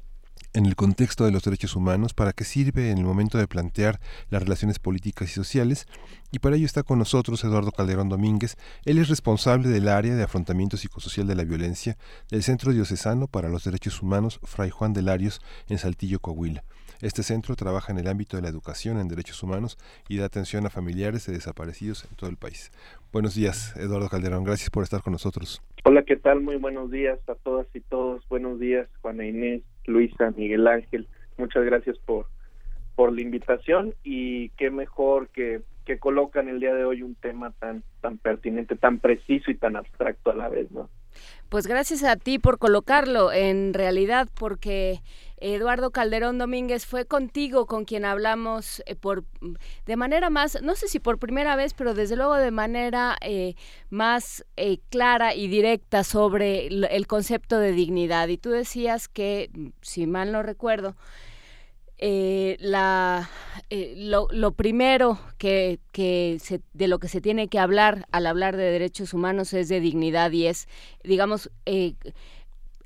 en el contexto de los derechos humanos, para qué sirve en el momento de plantear las relaciones políticas y sociales, y para ello está con nosotros Eduardo Calderón Domínguez. Él es responsable del área de afrontamiento psicosocial de la violencia del Centro Diocesano para los Derechos Humanos Fray Juan de Larios en Saltillo, Coahuila. Este centro trabaja en el ámbito de la educación en derechos humanos y da atención a familiares de desaparecidos en todo el país. Buenos días, Eduardo Calderón. Gracias por estar con nosotros. Hola, ¿qué tal? Muy buenos días a todas y todos. Buenos días, Juana Inés, Luisa, Miguel Ángel. Muchas gracias por, por la invitación y qué mejor que, que colocan el día de hoy un tema tan, tan pertinente, tan preciso y tan abstracto a la vez, ¿no? Pues gracias a ti por colocarlo en realidad, porque Eduardo Calderón Domínguez fue contigo con quien hablamos eh, por de manera más, no sé si por primera vez, pero desde luego de manera eh, más eh, clara y directa sobre el, concepto de dignidad. Y tú decías que, si mal no recuerdo, la, lo, lo primero que, que se, de lo que se tiene que hablar al hablar de derechos humanos es de dignidad y es, digamos,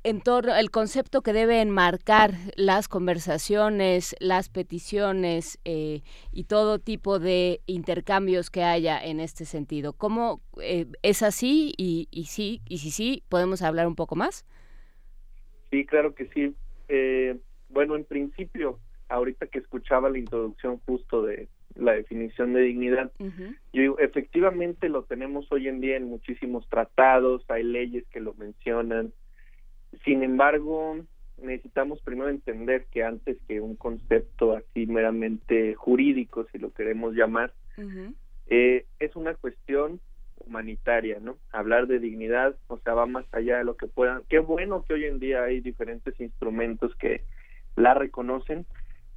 en torno el concepto que debe enmarcar las conversaciones, las peticiones eh, y todo tipo de intercambios que haya en este sentido. ¿Cómo eh, es así? Y, y sí, y si sí, podemos hablar un poco más. Sí, claro que sí. Eh, bueno, en principio, ahorita que escuchaba la introducción justo de la definición de dignidad, yo digo, efectivamente lo tenemos hoy en día en muchísimos tratados, hay leyes que lo mencionan. Sin embargo, necesitamos primero entender que antes que un concepto así meramente jurídico, si lo queremos llamar, eh, es una cuestión humanitaria, ¿no? Hablar de dignidad, o sea, va más allá de lo que puedan. Qué bueno que hoy en día hay diferentes instrumentos que la reconocen,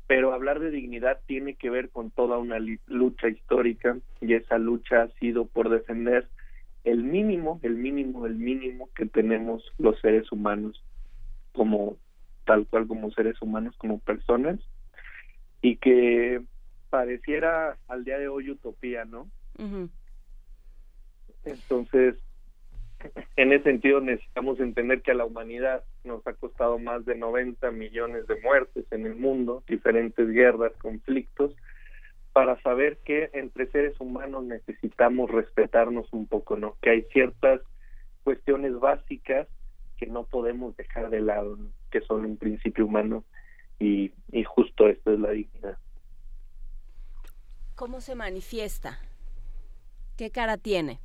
pero hablar de dignidad tiene que ver con toda una lucha histórica y esa lucha ha sido por defender el mínimo, el mínimo, el mínimo que tenemos los seres humanos como tal cual como seres humanos, como personas y que pareciera al día de hoy utopía, ¿no? Entonces, en ese sentido necesitamos entender que a la humanidad nos ha costado más de 90 millones de muertes en el mundo, diferentes guerras, conflictos, para saber que entre seres humanos necesitamos respetarnos un poco, ¿no? Que hay ciertas cuestiones básicas que no podemos dejar de lado, ¿no? que son un principio humano y, y justo esto es la dignidad. ¿Cómo se manifiesta? ¿Qué cara tiene?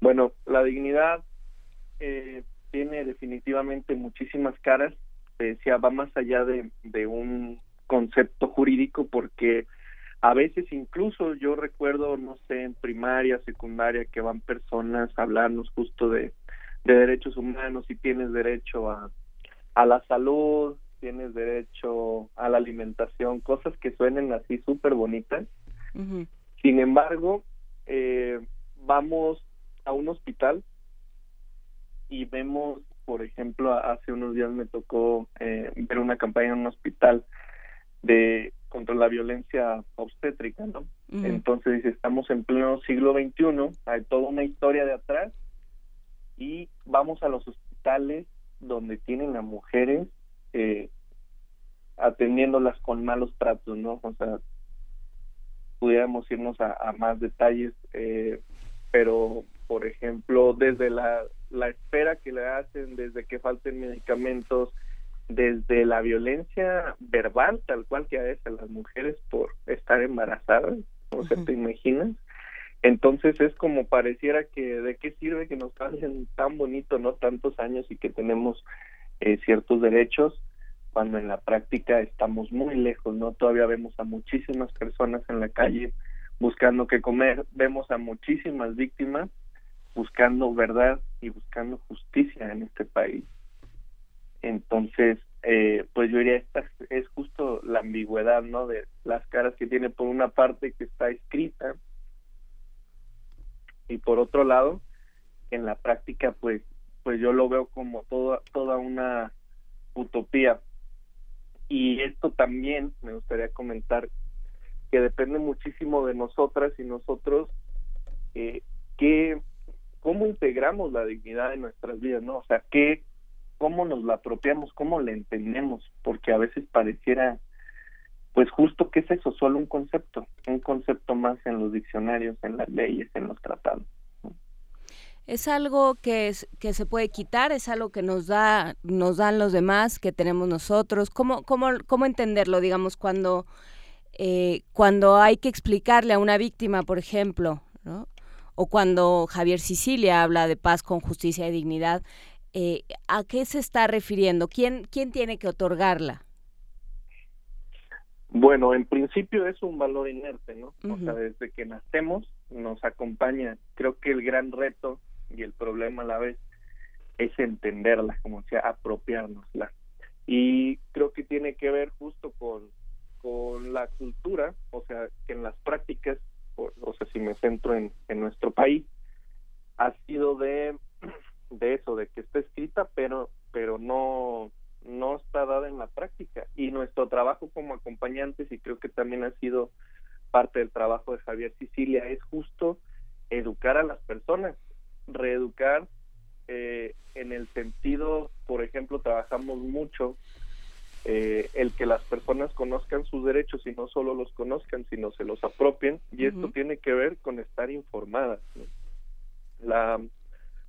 Bueno, la dignidad eh, tiene definitivamente muchísimas caras. Te decía, va más allá de, de un concepto jurídico porque a veces incluso yo recuerdo, no sé, en primaria, secundaria, que van personas a hablarnos justo de, de derechos humanos y tienes derecho a, a la salud, tienes derecho a la alimentación, cosas que suenen así súper bonitas. Sin embargo, eh, vamos a un hospital y vemos, por ejemplo, hace unos días me tocó eh, ver una campaña en un hospital de contra la violencia obstétrica, ¿no? Entonces estamos en pleno siglo XXI, hay toda una historia de atrás y vamos a los hospitales donde tienen a mujeres eh, atendiéndolas con malos tratos, ¿no? O sea, pudiéramos irnos a, a más detalles, eh, pero por ejemplo, desde la, la espera que le hacen, desde que falten medicamentos, desde la violencia verbal, tal cual que a veces las mujeres por estar embarazadas, o sea, te imaginas. Entonces es como pareciera que de qué sirve que nos pasen tan bonito, no tantos años y que tenemos eh, ciertos derechos cuando en la práctica estamos muy lejos, ¿no? Todavía vemos a muchísimas personas en la calle buscando qué comer, vemos a muchísimas víctimas buscando verdad y buscando justicia en este país. Entonces, eh, pues yo diría, esta es justo la ambigüedad, ¿no? De las caras que tiene por una parte que está escrita y por otro lado, en la práctica, pues, pues yo lo veo como toda, toda una utopía. Y esto también me gustaría comentar que depende muchísimo de nosotras y nosotros eh, que cómo integramos la dignidad en nuestras vidas, ¿no? O sea, qué cómo nos la apropiamos, cómo la entendemos, porque a veces pareciera, pues justo que es eso, solo un concepto, un concepto más en los diccionarios, en las leyes, en los tratados. Es algo que, es, que se puede quitar, es algo que nos da, nos dan los demás, que tenemos nosotros. ¿Cómo, cómo, cómo entenderlo, digamos, cuando, eh, cuando hay que explicarle a una víctima, por ejemplo, ¿no? o cuando Javier Sicilia habla de paz con justicia y dignidad, eh, ¿a qué se está refiriendo? ¿Quién, ¿Quién tiene que otorgarla? Bueno, en principio es un valor inerte, ¿no? O sea, desde que nacemos nos acompaña. Creo que el gran reto y el problema a la vez es entenderla, como sea, apropiárnosla. Y creo que tiene que ver justo con, con la cultura, o sea, que en las prácticas, o, o sea, si me centro en, en nuestro país, ha sido de de eso, de que está escrita, pero, pero no, no está dada en la práctica. Y nuestro trabajo como acompañantes, y creo que también ha sido parte del trabajo de Javier Sicilia, es justo educar a las personas, reeducar eh, en el sentido, por ejemplo, trabajamos mucho eh, el que las personas conozcan sus derechos y no solo los conozcan, sino se los apropien, y esto tiene que ver con estar informadas. La,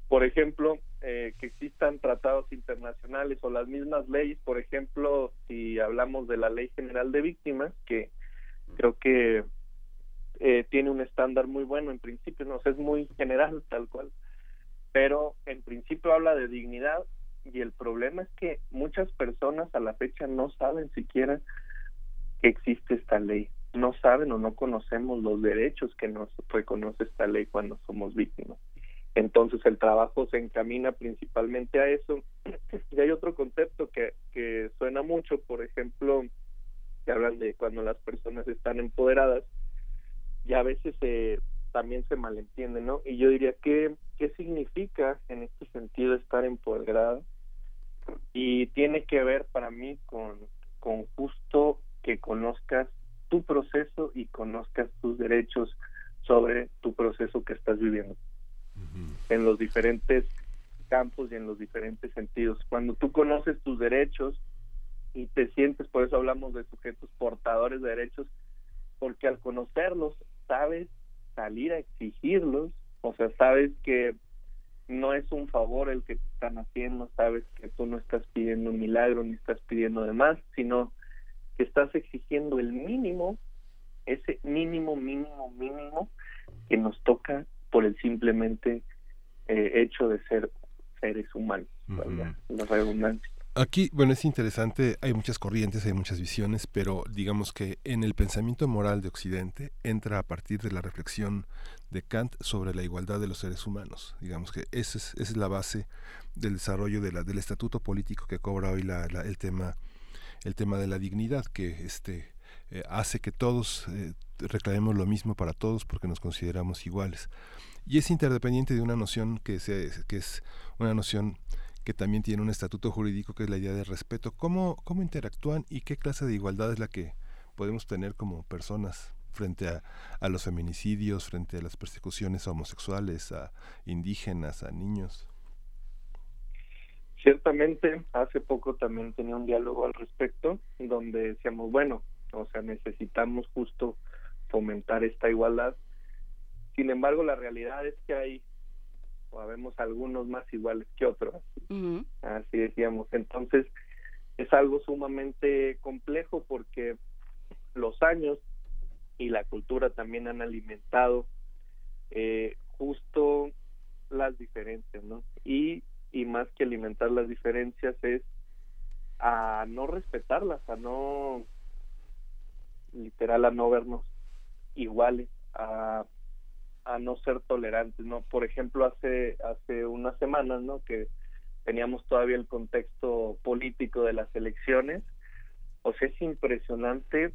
por ejemplo, eh, que existan tratados internacionales o las mismas leyes, por ejemplo, si hablamos de la Ley General de Víctimas, que creo que eh, tiene un estándar muy bueno en principio, no sé, es muy general tal cual, pero en principio habla de dignidad y el problema es que muchas personas a la fecha no saben siquiera que existe esta ley, no saben o no conocemos los derechos que nos reconoce esta ley cuando somos víctimas. Entonces el trabajo se encamina principalmente a eso. Y hay otro concepto que, que suena mucho, por ejemplo, que hablan de cuando las personas están empoderadas y a veces se, también se malentiende, ¿no? Y yo diría, que ¿qué significa en este sentido estar empoderada? Y tiene que ver para mí con, con justo que conozcas tu proceso y conozcas tus derechos sobre tu proceso que estás viviendo en los diferentes campos y en los diferentes sentidos. Cuando tú conoces tus derechos y te sientes, por eso hablamos de sujetos portadores de derechos, porque al conocerlos sabes salir a exigirlos, o sea, sabes que no es un favor el que te están haciendo, sabes que tú no estás pidiendo un milagro ni estás pidiendo de más, sino que estás exigiendo el mínimo, ese mínimo, mínimo, mínimo que nos toca por el simplemente eh, hecho de ser seres humanos, la redundancia. Aquí, bueno, es interesante, hay muchas corrientes, hay muchas visiones, pero digamos que en el pensamiento moral de Occidente entra a partir de la reflexión de Kant sobre la igualdad de los seres humanos. Digamos que esa es, esa es la base del desarrollo de la, del estatuto político que cobra hoy la, el tema el tema de la dignidad que este eh, hace que todos eh, reclamemos lo mismo para todos porque nos consideramos iguales y es interdependiente de una noción que, se, que es una noción que también tiene un estatuto jurídico que es la idea de respeto. ¿Cómo, ¿Cómo interactúan y qué clase de igualdad es la que podemos tener como personas frente a, a los feminicidios, frente a las persecuciones a homosexuales, a indígenas, a niños? Ciertamente, hace poco también tenía un diálogo al respecto, donde decíamos, bueno, o sea, necesitamos justo fomentar esta igualdad sin embargo, la realidad es que hay, o vemos algunos más iguales que otros, así, decíamos. Entonces, es algo sumamente complejo porque los años y la cultura también han alimentado eh, justo las diferencias, ¿no? Y, y más que alimentar las diferencias es a no respetarlas, a no, literal, a no vernos iguales, a, a no ser tolerantes, ¿no? Por ejemplo, hace, hace unas semanas, ¿no? Que teníamos todavía el contexto político de las elecciones, o sea, es impresionante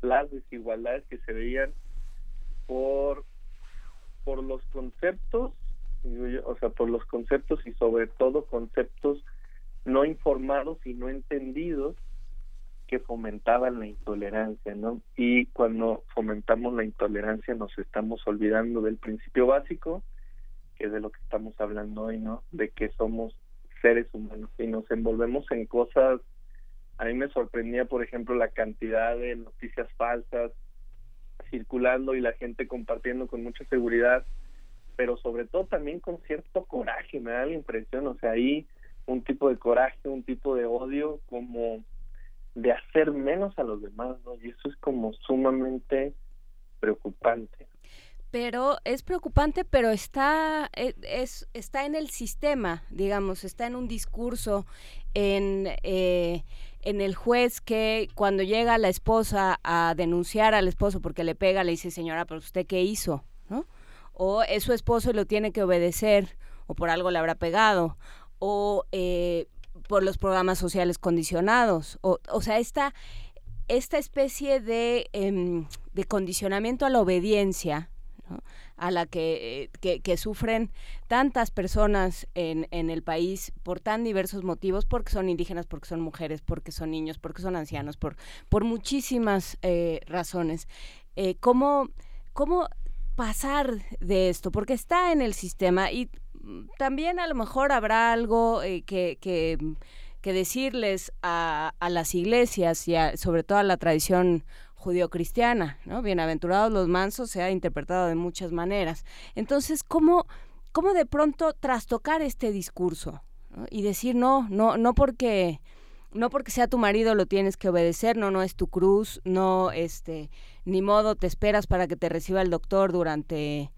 las desigualdades que se veían por por los conceptos o sea por los conceptos y sobre todo conceptos no informados y no entendidos que fomentaban la intolerancia, ¿no? Y cuando fomentamos la intolerancia nos estamos olvidando del principio básico, que es de lo que estamos hablando hoy, ¿no? De que somos seres humanos y nos envolvemos en cosas a mí me sorprendía, por ejemplo, la cantidad de noticias falsas circulando y la gente compartiendo con mucha seguridad, pero sobre todo también con cierto coraje, me da la impresión, o sea, ahí un tipo de coraje, un tipo de odio como de hacer menos a los demás, ¿no? Y eso es como sumamente preocupante pero es preocupante, pero está, e, es, está en el sistema, digamos, está en un discurso, en, eh, en el juez que cuando llega la esposa a denunciar al esposo porque le pega, le dice, señora, pero usted qué hizo, ¿no? O es su esposo y lo tiene que obedecer, o por algo le habrá pegado, o eh, por los programas sociales condicionados, o, o sea, esta, esta especie de, em, de condicionamiento a la obediencia, a la que, que, sufren tantas personas en, en, el país por tan diversos motivos, porque son indígenas, porque son mujeres, porque son niños, porque son ancianos, por, por muchísimas eh, razones. Eh, ¿cómo, ¿Cómo pasar de esto? Porque está en el sistema y también a lo mejor habrá algo eh, que, que, decirles a, a las iglesias y sobre todo a la tradición judio-cristiana, ¿no? Bienaventurados los mansos se ha interpretado de muchas maneras. Entonces, ¿cómo, cómo de pronto trastocar este discurso y decir no, no, no porque no porque sea tu marido lo tienes que obedecer, no, no es tu cruz, no, este, ni modo te esperas para que te reciba el doctor durante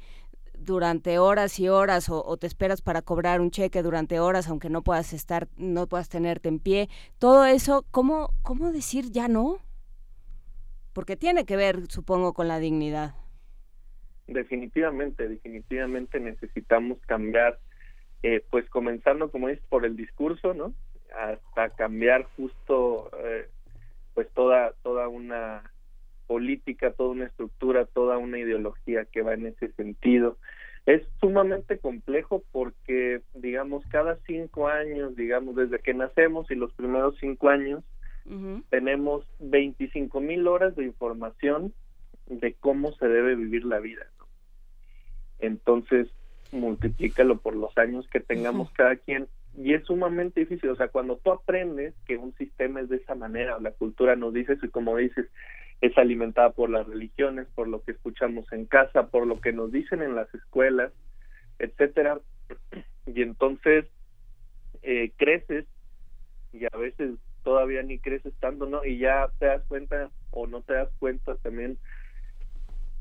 durante horas y horas o, te esperas para cobrar un cheque durante horas aunque no puedas estar no puedas tenerte en pie todo eso cómo cómo decir ya no porque tiene que ver, supongo, con la dignidad. Definitivamente, definitivamente necesitamos cambiar, eh, pues comenzando, como dices, por el discurso, ¿no? Hasta cambiar justo, eh, pues toda, toda una política, toda una estructura, toda una ideología que va en ese sentido. Es sumamente complejo porque, digamos, cada cinco años, digamos, desde que nacemos y los primeros cinco años, tenemos 25 mil horas de información de cómo se debe vivir la vida. Entonces, multiplícalo por los años que tengamos cada quien y es sumamente difícil, o sea, cuando tú aprendes que un sistema es de esa manera, la cultura nos dice eso y como dices, es alimentada por las religiones, por lo que escuchamos en casa, por lo que nos dicen en las escuelas, etcétera, y entonces eh, creces y a veces todavía ni creces tanto, ¿no? Y ya te das cuenta o no te das cuenta también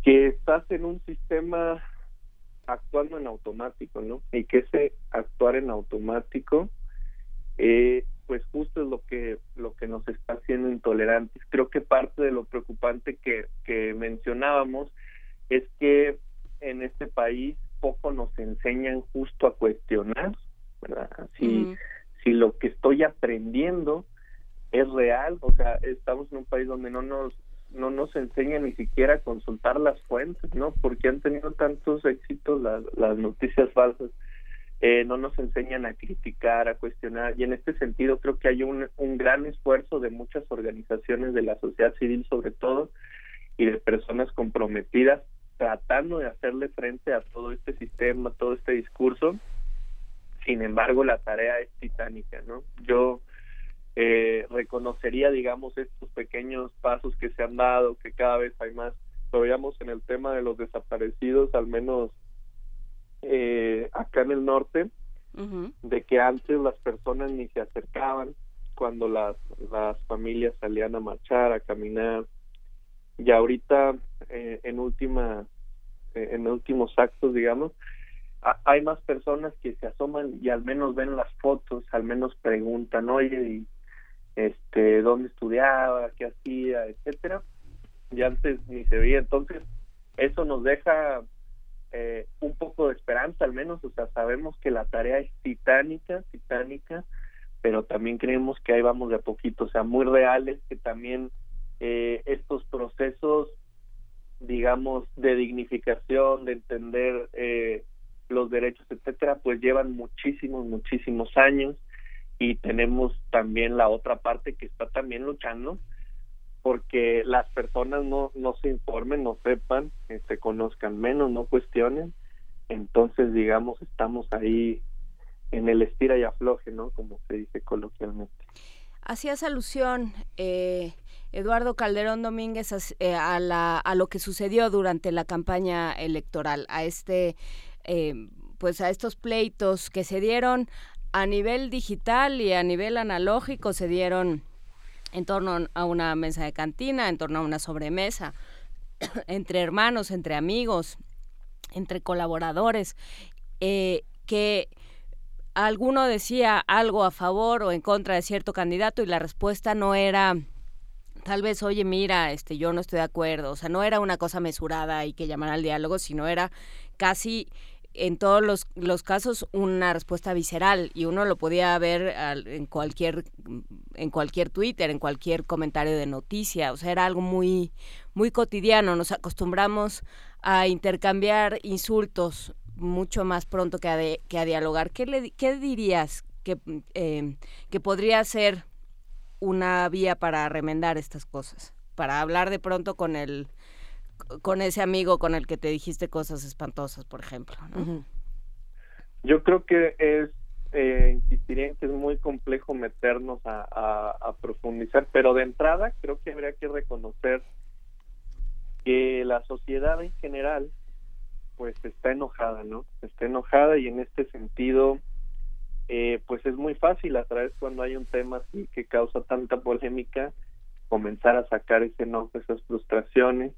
que estás en un sistema actuando en automático, ¿no? Y que ese actuar en automático, eh, pues justo es lo que lo que nos está haciendo intolerantes. Creo que parte de lo preocupante que, que mencionábamos es que en este país poco nos enseñan justo a cuestionar, ¿verdad? Si, si lo que estoy aprendiendo es real, o sea, estamos en un país donde no nos no nos enseña ni siquiera a consultar las fuentes, ¿no? Porque han tenido tantos éxitos las, las noticias falsas, eh, no nos enseñan a criticar, a cuestionar, y en este sentido creo que hay un, un gran esfuerzo de muchas organizaciones de la sociedad civil sobre todo, y de personas comprometidas tratando de hacerle frente a todo este sistema, todo este discurso. Sin embargo, la tarea es titánica, ¿no? Yo eh, reconocería, digamos, estos pequeños pasos que se han dado, que cada vez hay más. Lo veíamos en el tema de los desaparecidos, al menos eh, acá en el norte, de que antes las personas ni se acercaban cuando las, las familias salían a marchar, a caminar. Y ahorita, eh, en última, eh, en últimos actos, digamos, hay más personas que se asoman y al menos ven las fotos, al menos preguntan, oye, y, este, dónde estudiaba, qué hacía, etcétera. Y antes ni se veía. Entonces, eso nos deja eh, un poco de esperanza, al menos, o sea, sabemos que la tarea es titánica, titánica, pero también creemos que ahí vamos de a poquito, o sea, muy reales, que también eh, estos procesos, digamos, de dignificación, de entender eh, los derechos, etcétera, pues llevan muchísimos, muchísimos años y tenemos también la otra parte que está también luchando porque las personas no, no se informen, no sepan, eh, se conozcan menos, no cuestionen. Entonces, digamos, estamos ahí en el estira y afloje, ¿no? Como se dice coloquialmente. Hacías alusión, eh, Eduardo Calderón Domínguez, as- eh, a, la, a lo que sucedió durante la campaña electoral, a este, eh, pues a estos pleitos que se dieron a nivel digital y a nivel analógico, se dieron en torno a una mesa de cantina, en torno a una sobremesa, entre hermanos, entre amigos, entre colaboradores, eh, que alguno decía algo a favor o en contra de cierto candidato y la respuesta no era tal vez, oye, mira, este, yo no estoy de acuerdo, o sea, no era una cosa mesurada y que llamara al diálogo, sino era casi en todos los, los casos una respuesta visceral y uno lo podía ver al- en cualquier en cualquier Twitter, en cualquier comentario de noticia, o sea, era algo muy muy cotidiano, nos acostumbramos a intercambiar insultos mucho más pronto que a, de- que a dialogar. ¿Qué, le, qué dirías que, eh, que podría ser una vía para remendar estas cosas? Para hablar de pronto con el con ese amigo con el que te dijiste cosas espantosas, por ejemplo. ¿no? Yo creo que es, eh, insistiría que es muy complejo meternos a, a, a profundizar, pero de entrada creo que habría que reconocer que la sociedad en general pues está enojada, ¿no? Está enojada y en este sentido eh, pues es muy fácil a través cuando hay un tema así que causa tanta polémica comenzar a sacar ese enojo, esas frustraciones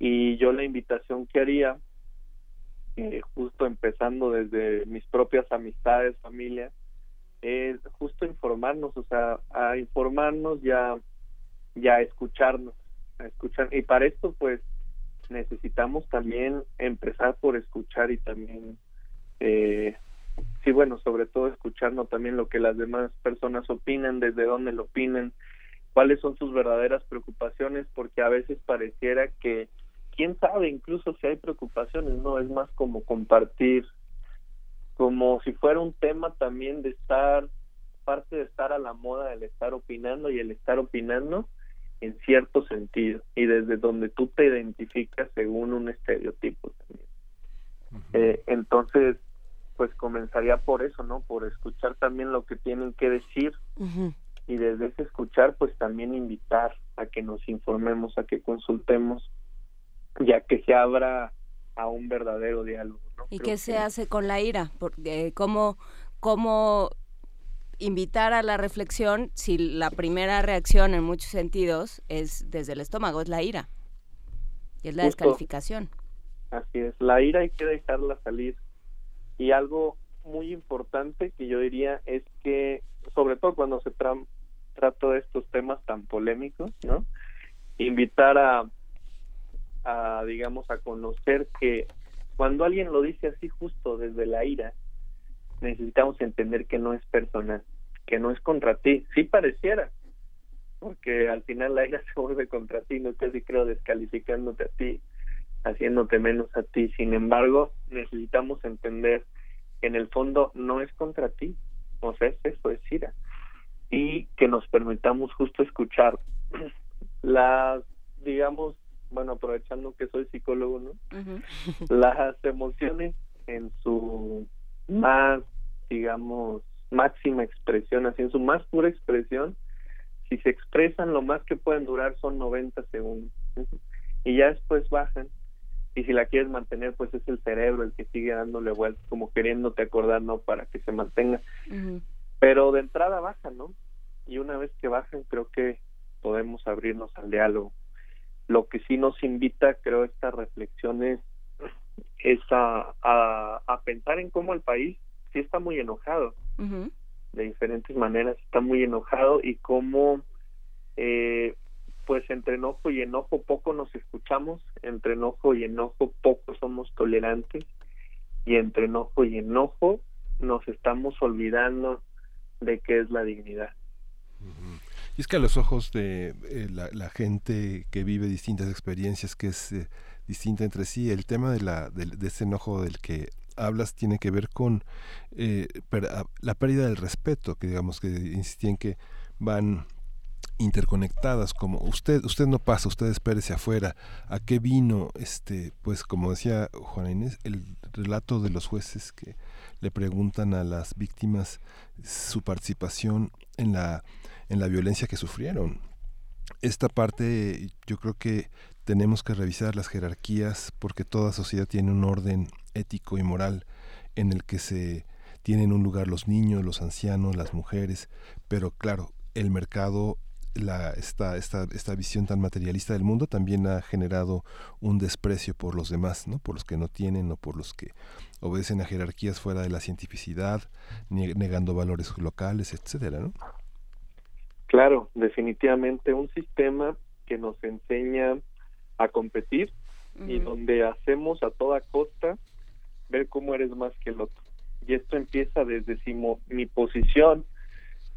y yo la invitación que haría eh, justo empezando desde mis propias amistades, familia, es justo informarnos, o sea, a informarnos ya, ya a escucharnos, a escuchar. Y para esto, pues, necesitamos también empezar por escuchar y también, eh, sí, bueno, sobre todo escucharnos también lo que las demás personas opinan, desde dónde lo opinan, cuáles son sus verdaderas preocupaciones, porque a veces pareciera que quién sabe incluso si hay preocupaciones, no es más como compartir, como si fuera un tema también de estar, parte de estar a la moda, el estar opinando y el estar opinando en cierto sentido y desde donde tú te identificas según un estereotipo también. Eh, entonces, pues comenzaría por eso, ¿no? Por escuchar también lo que tienen que decir y desde ese escuchar, pues también invitar a que nos informemos, a que consultemos, ya que se abra a un verdadero diálogo. ¿no? ¿Y Creo qué que- se hace con la ira? Por- eh, ¿Cómo, ¿Cómo invitar a la reflexión si la primera reacción en muchos sentidos es desde el estómago, es la ira? Y es la Justo. descalificación. Así es, la ira hay que dejarla salir. Y algo muy importante que yo diría es que, sobre todo cuando se tra- trata de estos temas tan polémicos, ¿no? Invitar a, a, digamos, a conocer que cuando alguien lo dice así justo desde la ira, necesitamos entender que no es personal, que no es contra ti. Sí pareciera, porque al final la ira se vuelve contra ti, no casi creo descalificándote a ti, haciéndote menos a ti. Sin embargo, necesitamos entender que en el fondo no es contra ti, o sea, es eso, es ira. Y que nos permitamos justo escuchar las, digamos, bueno, aprovechando que soy psicólogo, ¿no? Las emociones en su más, digamos, máxima expresión, así en su más pura expresión, si se expresan lo más que pueden durar son 90 segundos. Y ya después bajan. Y si la quieres mantener, pues es el cerebro el que sigue dándole vueltas, como queriéndote acordar, ¿no? Para que se mantenga. Pero de entrada baja, ¿no? y una vez que bajan creo que podemos abrirnos al diálogo. Lo que sí nos invita, creo, esta reflexión es, es a, a, a pensar en cómo el país sí está muy enojado, de diferentes maneras está muy enojado y cómo eh, pues entre enojo y enojo poco nos escuchamos, entre enojo y enojo poco somos tolerantes y entre enojo y enojo nos estamos olvidando de qué es la dignidad. Y es que a los ojos de eh, la, gente que vive distintas experiencias, que es eh, distinta entre sí, el tema de, la, del- de ese enojo del que hablas tiene que ver con eh, la pérdida del respeto, que digamos que insistí en que van interconectadas como usted usted no pasa usted espérese afuera. A qué vino este pues como decía Juana Inés el relato de los jueces que le preguntan a las víctimas su participación en la en la violencia que sufrieron esta parte yo creo que tenemos que revisar las jerarquías porque toda sociedad tiene un orden ético y moral en el que se tienen un lugar los niños, los ancianos, las mujeres, pero claro, el mercado, esta, visión tan materialista del mundo también ha generado un desprecio por los demás, ¿no? por los que no tienen o por los que obedecen a jerarquías fuera de la cientificidad, ne- negando valores locales, etcétera, ¿no? Claro, definitivamente un sistema que nos enseña a competir y donde hacemos a toda costa ver cómo eres más que el otro. Y esto empieza desde si mo- mi posición,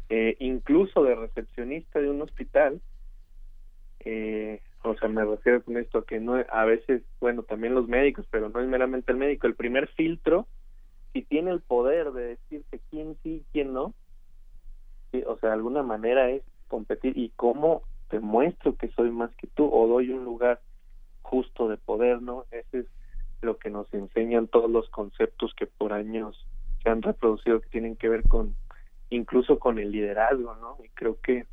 eh, incluso de recepcionista de un hospital, eh, o sea, me refiero con esto a que no, a veces, bueno, también los médicos, pero no es meramente el médico, el primer filtro, si tiene el poder de decirte quién sí y quién no, o sea, de alguna manera es competir y cómo te muestro que soy más que tú o doy un lugar justo de poder, ¿no? Ese es lo que nos enseñan todos los conceptos que por años se han reproducido que tienen que ver con incluso con el liderazgo, ¿no? Y creo que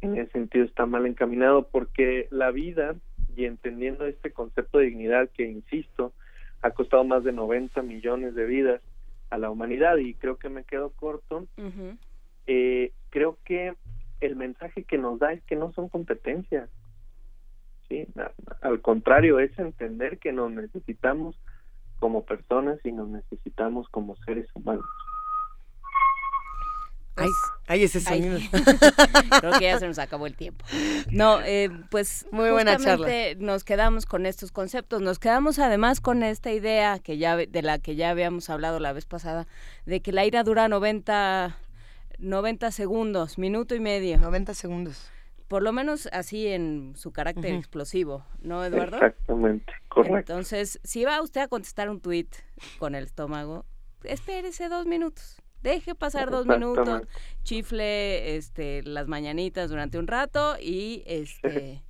en ese sentido está mal encaminado porque la vida y entendiendo este concepto de dignidad que insisto ha costado más de 90 millones de vidas a la humanidad y creo que me quedo corto eh, creo que el mensaje que nos da es que no son competencias. Sí, al contrario, es entender que nos necesitamos como personas y nos necesitamos como seres humanos. Ay, ay, ese Ay. sonido. Creo que ya se nos acabó el tiempo. No, eh, pues Muy buena justamente nos quedamos con estos conceptos, nos quedamos además con esta idea que ya ve- de la que ya habíamos hablado la vez pasada, de que la ira dura 90, 90 segundos, minuto y medio. 90 segundos. Por lo menos así en su carácter explosivo, ¿no, Eduardo? Exactamente, correcto. Entonces, si va usted a contestar un tuit con el estómago, espérese dos minutos. Deje pasar dos minutos, chifle este, las mañanitas durante un rato y este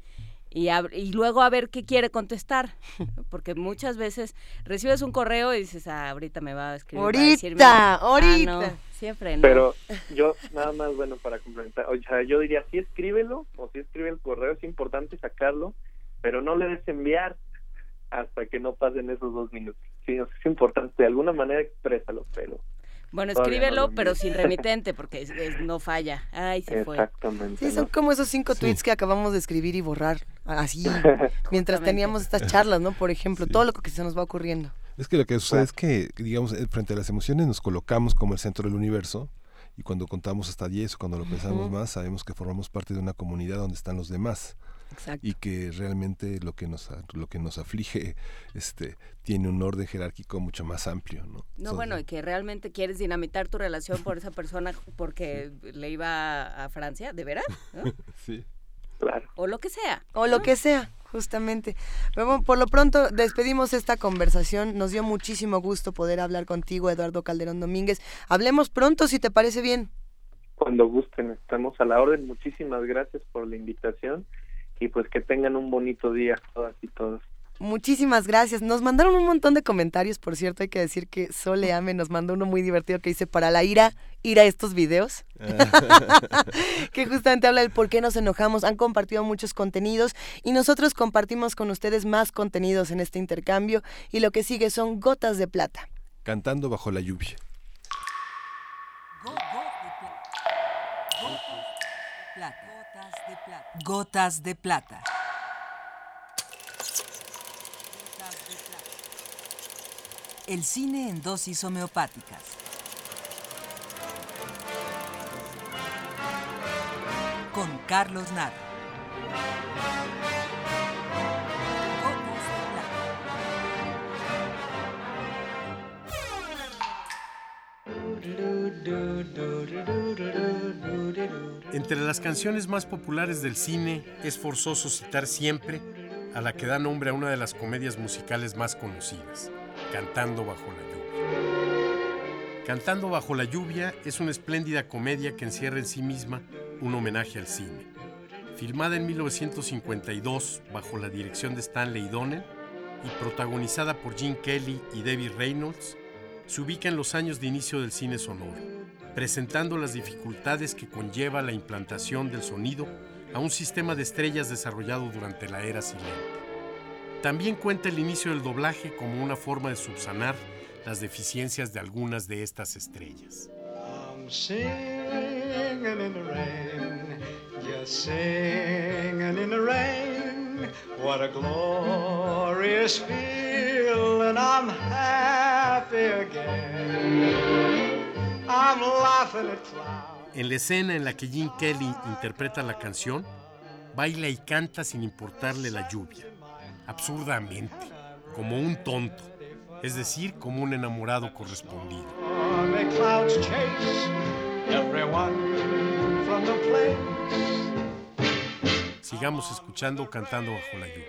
y, ab- y luego a ver qué quiere contestar. Porque muchas veces recibes un correo y dices, ah, ahorita me va a escribir. para decirme- Ahorita, Ah, ahorita. no, siempre no. Pero yo nada más, bueno, para complementar, o sea, yo diría, sí escríbelo o si escribe el correo, es importante sacarlo, pero no le des enviar hasta que no pasen esos dos minutos. Sí, es importante, de alguna manera exprésalo, pero bueno, todavía escríbelo, lo pero sin remitente, porque es- es- no falla. Ay, se fue. Exactamente. Sí, son ¿no? como esos cinco Sí. tweets que acabamos de escribir y borrar, así, mientras teníamos estas charlas, ¿no? Por ejemplo, todo lo que se nos va ocurriendo. Es que lo que sucede es que, digamos, eh, frente a las emociones nos colocamos como el centro del universo y cuando contamos hasta 10 o cuando lo pensamos más, sabemos que formamos parte de una comunidad donde están los demás Exacto. y que realmente lo que nos lo que nos aflige este tiene un orden jerárquico mucho más amplio, ¿no? No, Entonces, bueno, y que realmente quieres dinamitar tu relación por esa persona porque le iba a Francia, ¿de veras? ¿No? sí. Claro. O lo que sea. O lo que sea, justamente. Pero bueno, por lo pronto despedimos esta conversación. Nos dio muchísimo gusto poder hablar contigo, Eduardo Calderón Domínguez. Hablemos pronto, si te parece bien. Cuando gusten, estamos a la orden. Muchísimas gracias por la invitación y pues que tengan un bonito día todas y todos. Muchísimas gracias. Nos mandaron un montón de comentarios, por cierto, hay que decir que Sole Ame nos mandó uno muy divertido que dice, para la ira, ir a estos videos. que justamente habla del por qué nos enojamos. Han compartido muchos contenidos y nosotros compartimos con ustedes más contenidos en este intercambio y lo que sigue son gotas de plata. Cantando bajo la lluvia. Gotas de plata. El cine en dosis homeopáticas. Con Carlos Naro. Entre las canciones más populares del cine es forzoso citar siempre a la que da nombre a una de las comedias musicales más conocidas, Cantando bajo la lluvia. Cantando bajo la lluvia es una espléndida comedia que encierra en sí misma un homenaje al cine. Filmada en 1952 bajo la dirección de Stanley Donen y protagonizada por Gene Kelly y Debbie Reynolds, se ubica en los años de inicio del cine sonoro, presentando las dificultades que conlleva la implantación del sonido a un sistema de estrellas desarrollado durante la era silente. También cuenta el inicio del doblaje como una forma de subsanar las deficiencias de algunas de estas estrellas. What a glorious feeling, I'm happy again. En la escena en la que Gene Kelly interpreta la canción, baila y canta sin importarle la lluvia, absurdamente, como un tonto, es decir, como un enamorado correspondido. Sigamos escuchando Cantando bajo la lluvia.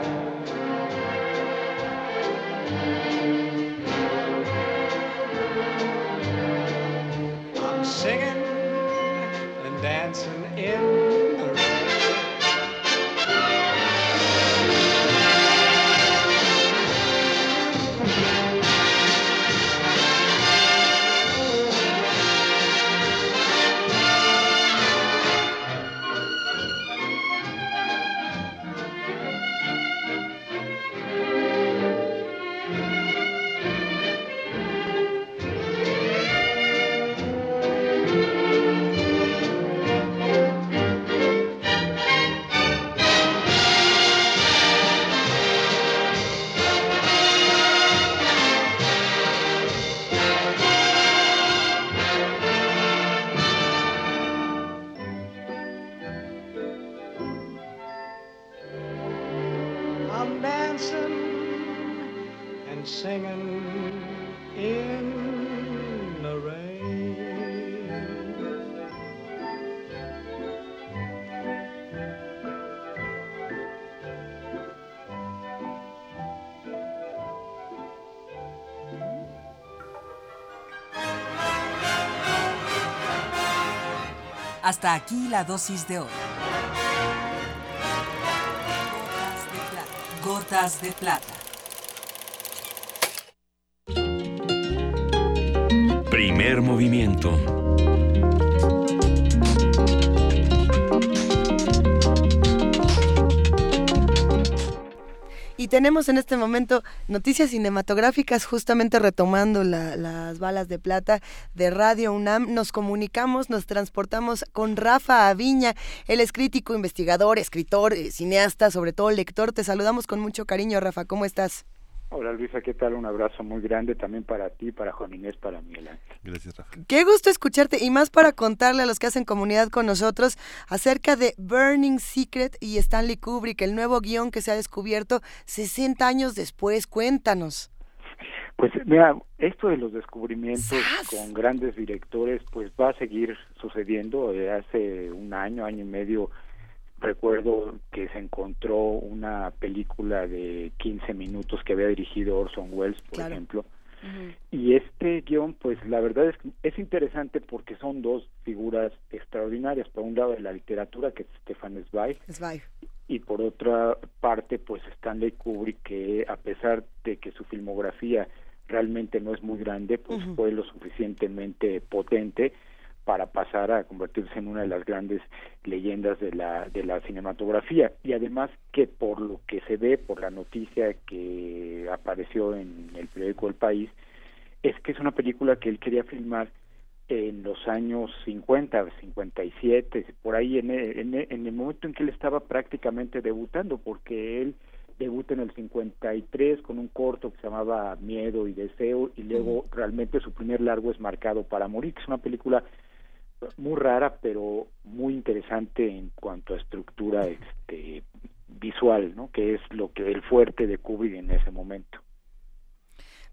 Hasta aquí la dosis de hoy. Gotas de plata. Primer movimiento. Y tenemos en este momento noticias cinematográficas, justamente retomando la- las balas de plata de Radio UNAM. Nos comunicamos, nos transportamos con Rafa Aviña. Él es crítico, investigador, escritor, eh, cineasta, sobre todo lector. Te saludamos con mucho cariño, Rafa. ¿Cómo estás? Hola Luisa, ¿qué tal? Un abrazo muy grande también para ti, para Juan Inés, para Miguel Ángel. Gracias, Rafa. Qué gusto escucharte y más para contarle a los que hacen comunidad con nosotros acerca de Burning Secret y Stanley Kubrick, el nuevo guion que se ha descubierto 60 años después. Cuéntanos. Pues mira, esto de los descubrimientos con grandes directores, pues va a seguir sucediendo. Eh, hace un año, año y medio, recuerdo que se encontró una película de 15 minutos que había dirigido Orson Welles, por Claro. ejemplo, Y este guion, pues la verdad es es interesante porque son dos figuras extraordinarias. Por un lado de la literatura, que es Stefan Zweig, Zweig. y por otra parte, pues Stanley Kubrick, que a pesar de que su filmografía realmente no es muy grande, pues fue lo suficientemente potente para pasar a convertirse en una de las grandes leyendas de la de la cinematografía. Y además que por lo que se ve por la noticia que apareció en el periódico El País es que es una película que él quería filmar en los años 50, 57, por ahí en el, en el- en el momento en que él estaba prácticamente debutando, porque él debuta en el 53 con un corto que se llamaba Miedo y Deseo y luego realmente su primer largo es Marcado para Morir, que es una película muy rara pero muy interesante en cuanto a estructura este visual, ¿no? Que es lo que el fuerte de Kubrick en ese momento.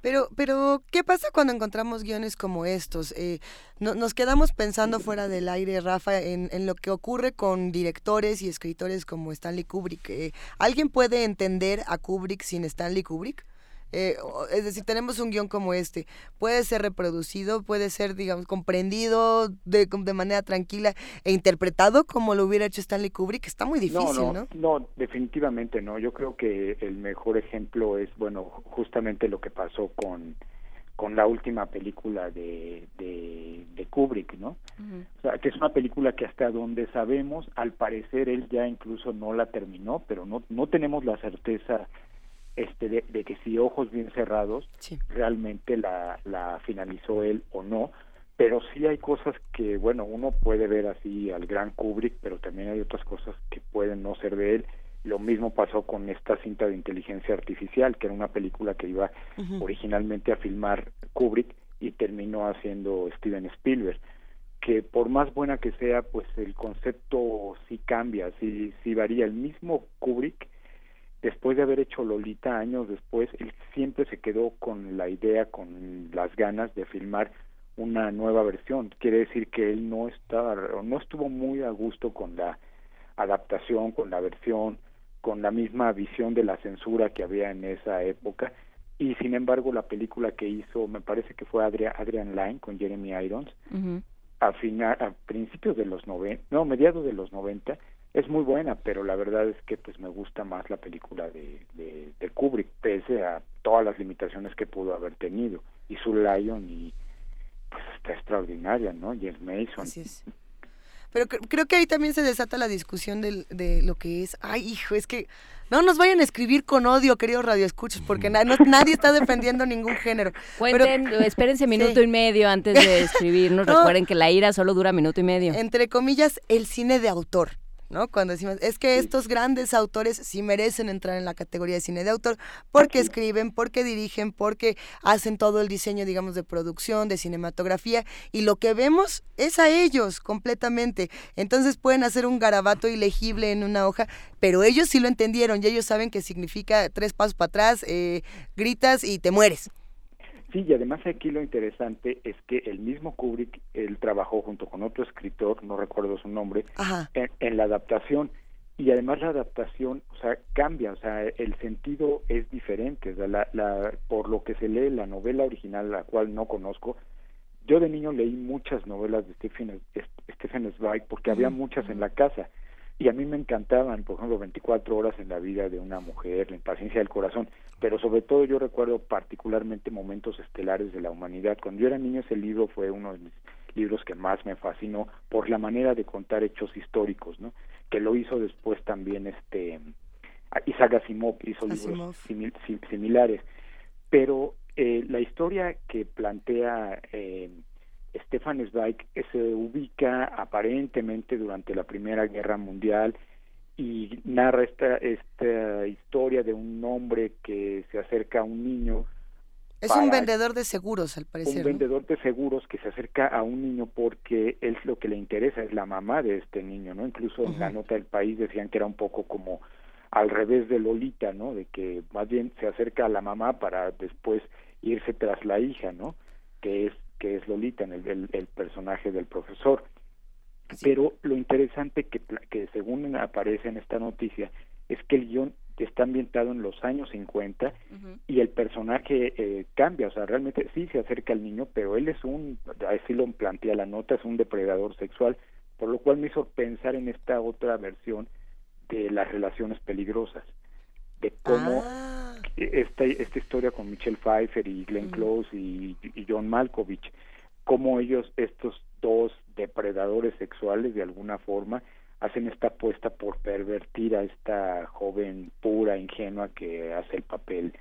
Pero, pero, ¿qué pasa cuando encontramos guiones como estos? Eh, no- nos quedamos pensando fuera del aire, Rafa, en, en lo que ocurre con directores y escritores como Stanley Kubrick. Eh, ¿Alguien puede entender a Kubrick sin Stanley Kubrick? Eh, o- es decir, tenemos un guion como este. Puede ser reproducido, puede ser, digamos, comprendido de, de manera tranquila e interpretado como lo hubiera hecho Stanley Kubrick. Está muy difícil, no, ¿no? no, no, definitivamente no. Yo creo que el mejor ejemplo es, bueno, justamente lo que pasó con, con la última película de, de, de Kubrick, ¿no? O sea, que es una película que hasta donde sabemos, al parecer él ya incluso no la terminó, pero no, no tenemos la certeza este de, de que si ojos bien cerrados realmente la, la finalizó él o no, pero sí hay cosas que, bueno, uno puede ver así al gran Kubrick, pero también hay otras cosas que pueden no ser de él. Lo mismo pasó con esta cinta de inteligencia artificial, que era una película que iba originalmente a filmar Kubrick y terminó haciendo Steven Spielberg que por más buena que sea, pues el concepto sí cambia, sí, sí varía. El mismo Kubrick, después de haber hecho Lolita años después, él siempre se quedó con la idea, con las ganas de filmar una nueva versión. Quiere decir que él no está, no estuvo muy a gusto con la adaptación, con la versión, con la misma visión de la censura que había en esa época. Y sin embargo, la película que hizo, me parece que fue Adrian, Adrian Lyne con Jeremy Irons, a final, a principios de los 90, no, mediados de los 90, es muy buena, pero la verdad es que pues me gusta más la película de, de, de Kubrick, pese a todas las limitaciones que pudo haber tenido. Y su Lion y pues está extraordinaria, ¿no? James Mason. Así es. Pero cre- creo que ahí también se desata la discusión del- de lo que es. Ay, hijo, es que no nos vayan a escribir con odio, queridos radioescuchos, porque na- no- nadie está defendiendo ningún género. Cuenten, Pero- espérense minuto Sí. y medio antes de escribirnos. No. Recuerden que la ira solo dura minuto y medio. entre comillas, el cine de autor. ¿No? Cuando decimos, es que estos grandes autores sí merecen entrar en la categoría de cine de autor porque escriben, porque dirigen, porque hacen todo el diseño, digamos, de producción, de cinematografía, y lo que vemos es a ellos completamente. Entonces pueden hacer un garabato ilegible en una hoja, pero ellos sí lo entendieron y ellos saben que significa tres pasos para atrás, eh, gritas y te mueres. Sí, y además aquí lo interesante es que el mismo Kubrick, él trabajó junto con otro escritor, no recuerdo su nombre, en, en la adaptación. Y además la adaptación, o sea, cambia, o sea, el sentido es diferente. O sea, la, la, por lo que se lee la novela original, la cual no conozco, yo de niño leí muchas novelas de Stephen, Stephen Zweig porque había muchas en la casa y a mí me encantaban, por ejemplo, 24 horas en la vida de una mujer, la impaciencia del corazón, pero sobre todo yo recuerdo particularmente momentos estelares de la humanidad. Cuando yo era niño ese libro fue uno de mis libros que más me fascinó por la manera de contar hechos históricos, ¿no? Que lo hizo después también este Isaac Asimov hizo Asimov. libros simil- sim- similares, pero eh, la historia que plantea eh, Stefan Zweig se ubica aparentemente durante la Primera Guerra Mundial y narra esta, esta historia de un hombre que se acerca a un niño. Es un vendedor de seguros, al parecer. un ¿no? vendedor de seguros que se acerca a un niño porque él lo que le interesa es la mamá de este niño, ¿no? Incluso en la nota del país decían que era un poco como al revés de Lolita, ¿no? De que más bien se acerca a la mamá para después irse tras la hija, ¿no? Que es que es Lolita, en el, el- el personaje del profesor. Pero lo interesante que según aparece en esta noticia es que el guion está ambientado en los años 50 y el personaje eh, cambia, o sea, realmente sí se acerca al niño, pero él es un, así lo plantea la nota, es un depredador sexual, por lo cual me hizo pensar en esta otra versión de las relaciones peligrosas, de cómo Ah. Esta, esta historia con Michelle Pfeiffer y Glenn Close y, y John Malkovich, cómo ellos, estos dos depredadores sexuales de alguna forma, hacen esta apuesta por pervertir a esta joven pura, ingenua que hace el papel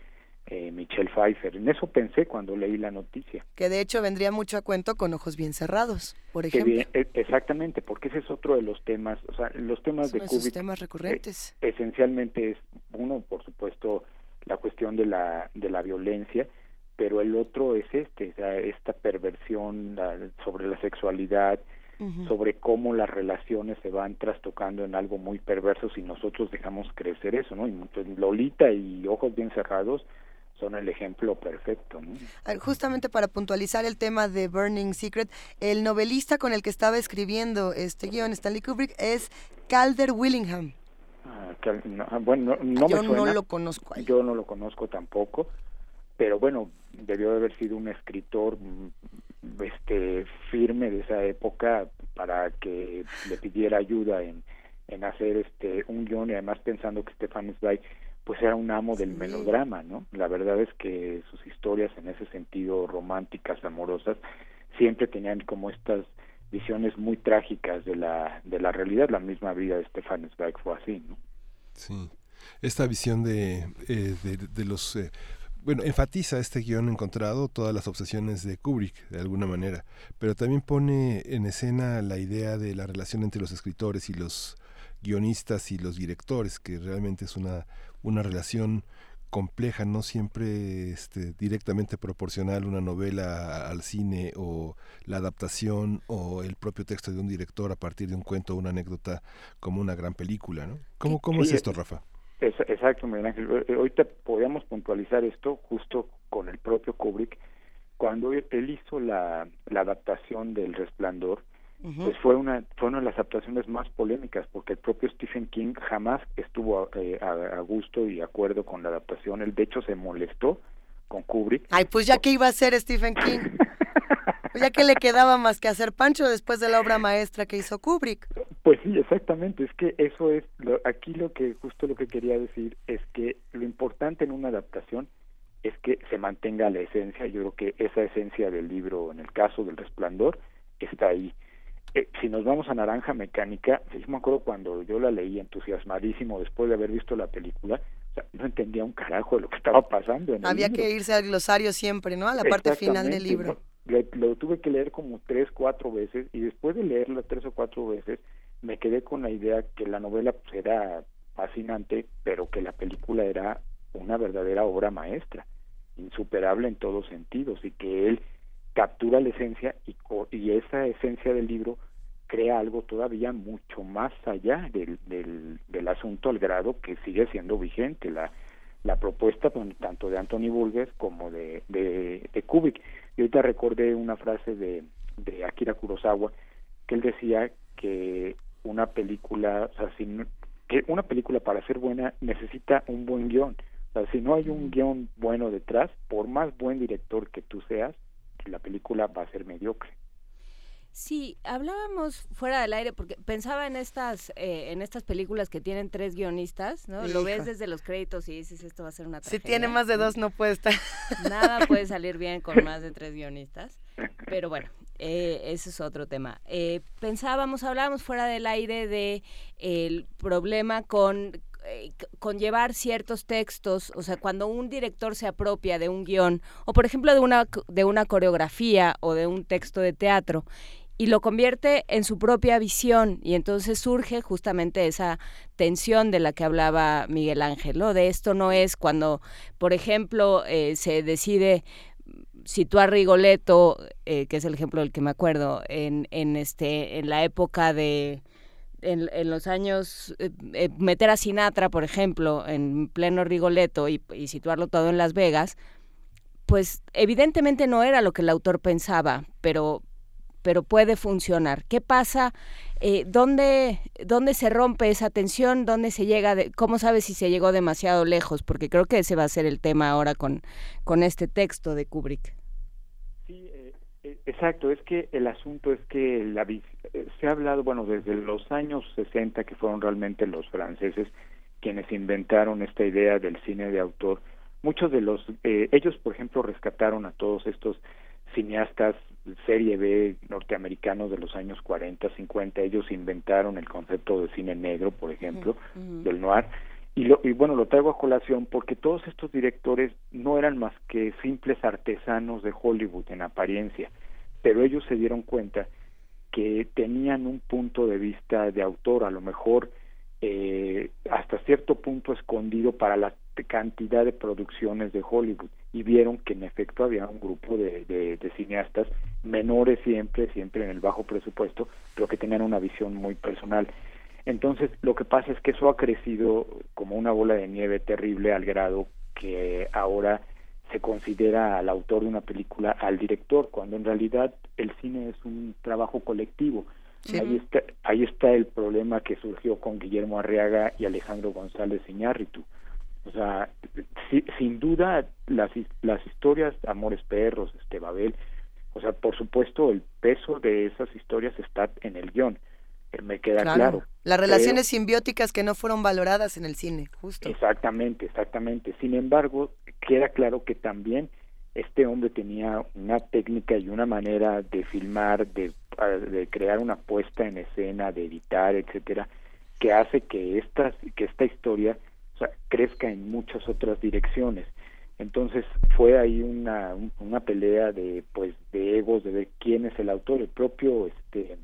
eh, Michelle Pfeiffer. En eso pensé cuando leí la noticia. Que de hecho vendría mucho a cuento con ojos bien cerrados, por ejemplo. bien- e- exactamente, porque ese es otro de los temas, o sea, los temas Son de esos Kubrick temas recurrentes. eh, esencialmente es uno, por supuesto, la cuestión de la de la violencia, pero el otro es este, esta perversión sobre la sexualidad, sobre cómo las relaciones se van trastocando en algo muy perverso si nosotros dejamos crecer eso, ¿no? Y Lolita y Ojos Bien Cerrados son el ejemplo perfecto, ¿no? A ver, Justamente para puntualizar el tema de Burning Secret, el novelista con el que estaba escribiendo este guion, Stanley Kubrick, es Calder Willingham. Ah, que- no, ah, bueno, no, no Yo me no suena. lo conozco. Yo no lo conozco tampoco, pero bueno, debió de haber sido un escritor mm, este firme de esa época para que le pidiera ayuda en, en hacer este un guion y además pensando que Stefan Zweig pues era un amo del melodrama, ¿no? La verdad es que sus historias en ese sentido románticas, amorosas, siempre tenían como estas visiones muy trágicas de la de la realidad, la misma vida de Stefan Zweig fue así, ¿no? Sí. Esta visión de, eh, de, los... eh, bueno, enfatiza este guion encontrado todas las obsesiones de Kubrick, de alguna manera, pero también pone en escena la idea de la relación entre los escritores y los guionistas y los directores, que realmente es una, una relación compleja, no siempre este, directamente proporcional una novela al cine o la adaptación o el propio texto de un director a partir de un cuento o una anécdota como una gran película, ¿no? ¿Cómo, cómo es esto, Rafa? Es- exacto, Miguel Ángel. Eh, Ahorita podríamos puntualizar esto justo con el propio Kubrick. Cuando él él hizo la, la adaptación del Resplandor, pues fue una, fue una de las adaptaciones más polémicas, porque el propio Stephen King jamás estuvo eh, a, a gusto y acuerdo con la adaptación. Él, de hecho, se molestó con Kubrick. Ay, pues ya que iba a hacer Stephen King. Pues ya que le quedaba más que hacer Pancho después de la obra maestra que hizo Kubrick. Pues sí, exactamente. Es que eso es, lo- aquí lo que, justo lo que quería decir es que lo importante en una adaptación es que se mantenga la esencia. Yo creo que esa esencia del libro, en el caso del Resplandor, está ahí. Eh, si nos vamos a Naranja Mecánica, yo me acuerdo cuando yo la leí entusiasmadísimo después de haber visto la película, o sea, no entendía un carajo de lo que estaba pasando en el Había libro. que irse al glosario siempre, ¿no? A la parte final del libro. Lo, lo tuve que leer como tres, cuatro veces y después de leerla tres o cuatro veces me quedé con la idea que la novela pues, era fascinante, pero que la película era una verdadera obra maestra, insuperable en todos sentidos y que él captura la esencia y, y esa esencia del libro crea algo todavía mucho más allá del, del, asunto al grado que sigue siendo vigente la, la propuesta tanto de Anthony Burgess como de, de, de Kubrick. Y ahorita recordé una frase de, de Akira Kurosawa que él decía que una película, o sea, si que una película para ser buena necesita un buen guion. O sea, si no hay un guion bueno detrás, por más buen director que tú seas, la película va a ser mediocre. Sí, hablábamos fuera del aire porque pensaba en estas eh, en estas películas que tienen tres guionistas, ¿no? Lo ves desde los créditos y dices esto va a ser una Si tragedia. tiene más de dos no puede estar. Nada puede salir bien con más de tres guionistas. Pero bueno, eh, ese es otro tema. Eh, pensábamos, hablábamos fuera del aire de el problema con eh, c- con llevar ciertos textos, o sea, cuando un director se apropia de un guion, o por ejemplo de una, de una coreografía o de un texto de teatro, y lo convierte en su propia visión, y entonces surge justamente esa tensión de la que hablaba Miguel Ángel, ¿no? De esto no es cuando, por ejemplo, eh, se decide situar Rigoletto, eh, que es el ejemplo del que me acuerdo, en, en este, en la época de en, en los años eh, eh, meter a Sinatra, por ejemplo, en pleno Rigoletto y, situarlo todo en Las Vegas, pues evidentemente no era lo que el autor pensaba, pero pero puede funcionar. ¿Qué pasa Eh, ¿dónde, ¿Dónde se rompe esa tensión? ¿Dónde se llega? De, ¿Cómo sabes si se llegó demasiado lejos? Porque creo que ese va a ser el tema ahora con, con este texto de Kubrick. Sí, exacto. Es que el asunto es que la, se ha hablado, bueno, desde los años 60, que fueron realmente los franceses quienes inventaron esta idea del cine de autor, muchos de los, ellos por ejemplo rescataron a todos estos cineastas serie B norteamericanos de los años 40, 50, ellos inventaron el concepto de cine negro, por ejemplo, del noir, y, lo, y bueno, lo traigo a colación porque todos estos directores no eran más que simples artesanos de Hollywood en apariencia, pero ellos se dieron cuenta que tenían un punto de vista de autor, a lo mejor eh, hasta cierto punto escondido para la cantidad de producciones de Hollywood y vieron que en efecto había un grupo de, de, cineastas menores siempre, siempre en el bajo presupuesto, pero que tenían una visión muy personal. Entonces, lo que pasa es que eso ha crecido como una bola de nieve terrible al grado que ahora se considera al autor de una película al director, cuando en realidad el cine es un trabajo colectivo. Ahí, está, ahí está el problema que surgió con Guillermo Arriaga y Alejandro González Iñárritu. O sea, sin duda las, las historias Amores Perros, este Babel, o sea, por supuesto el peso de esas historias está en el guion, me queda claro. Las relaciones simbióticas que no fueron valoradas en el cine, justo. Exactamente, exactamente. Sin embargo, queda claro que también este hombre tenía una técnica y una manera de filmar, de, de crear una puesta en escena, de editar, etcétera, que hace que esta, que esta historia crezca en muchas otras direcciones. Entonces fue ahí una, una pelea de pues de egos de ver quién es el autor. El propio este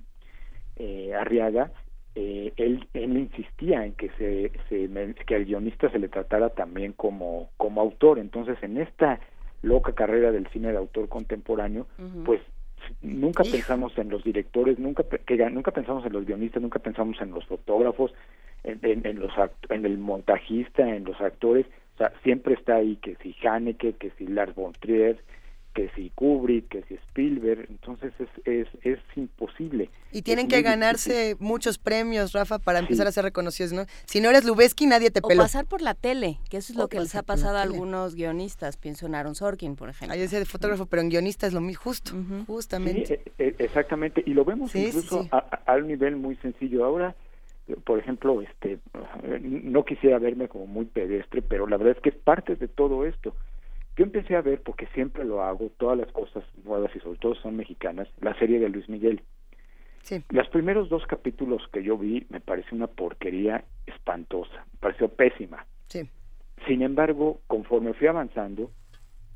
eh, Arriaga eh, él, él insistía en que se, se que al guionista se le tratara también como como autor. Entonces en esta loca carrera del cine de autor contemporáneo, pues nunca pensamos en los directores, nunca que, nunca pensamos en los guionistas, nunca pensamos en los fotógrafos, en, en, los en el montajista, en los actores, o sea, siempre está ahí que si Haneke, que si Lars von Trier, que si Kubrick, que si Spielberg, entonces es, es, es imposible. Y tienen que ganarse muchos premios, Rafa, para empezar a ser reconocidos, ¿no? Si no eres Lubeski, nadie te peló. O pasar por la tele, que eso es lo que les ha pasado a algunos guionistas, pienso en Aaron Sorkin, por ejemplo. Ahí decía de fotógrafo, pero en guionista es lo mismo, justo, justamente. E, e, exactamente, y lo vemos incluso a, un nivel muy sencillo. Ahora, por ejemplo, este, no quisiera verme como muy pedestre, pero la verdad es que es parte de todo esto yo empecé a ver, porque siempre lo hago, todas las cosas nuevas y sobre todo son mexicanas, la serie de Luis Miguel. Sí. Los primeros dos capítulos que yo vi me pareció una porquería espantosa, me pareció pésima. Sí. Sin embargo, conforme fui avanzando,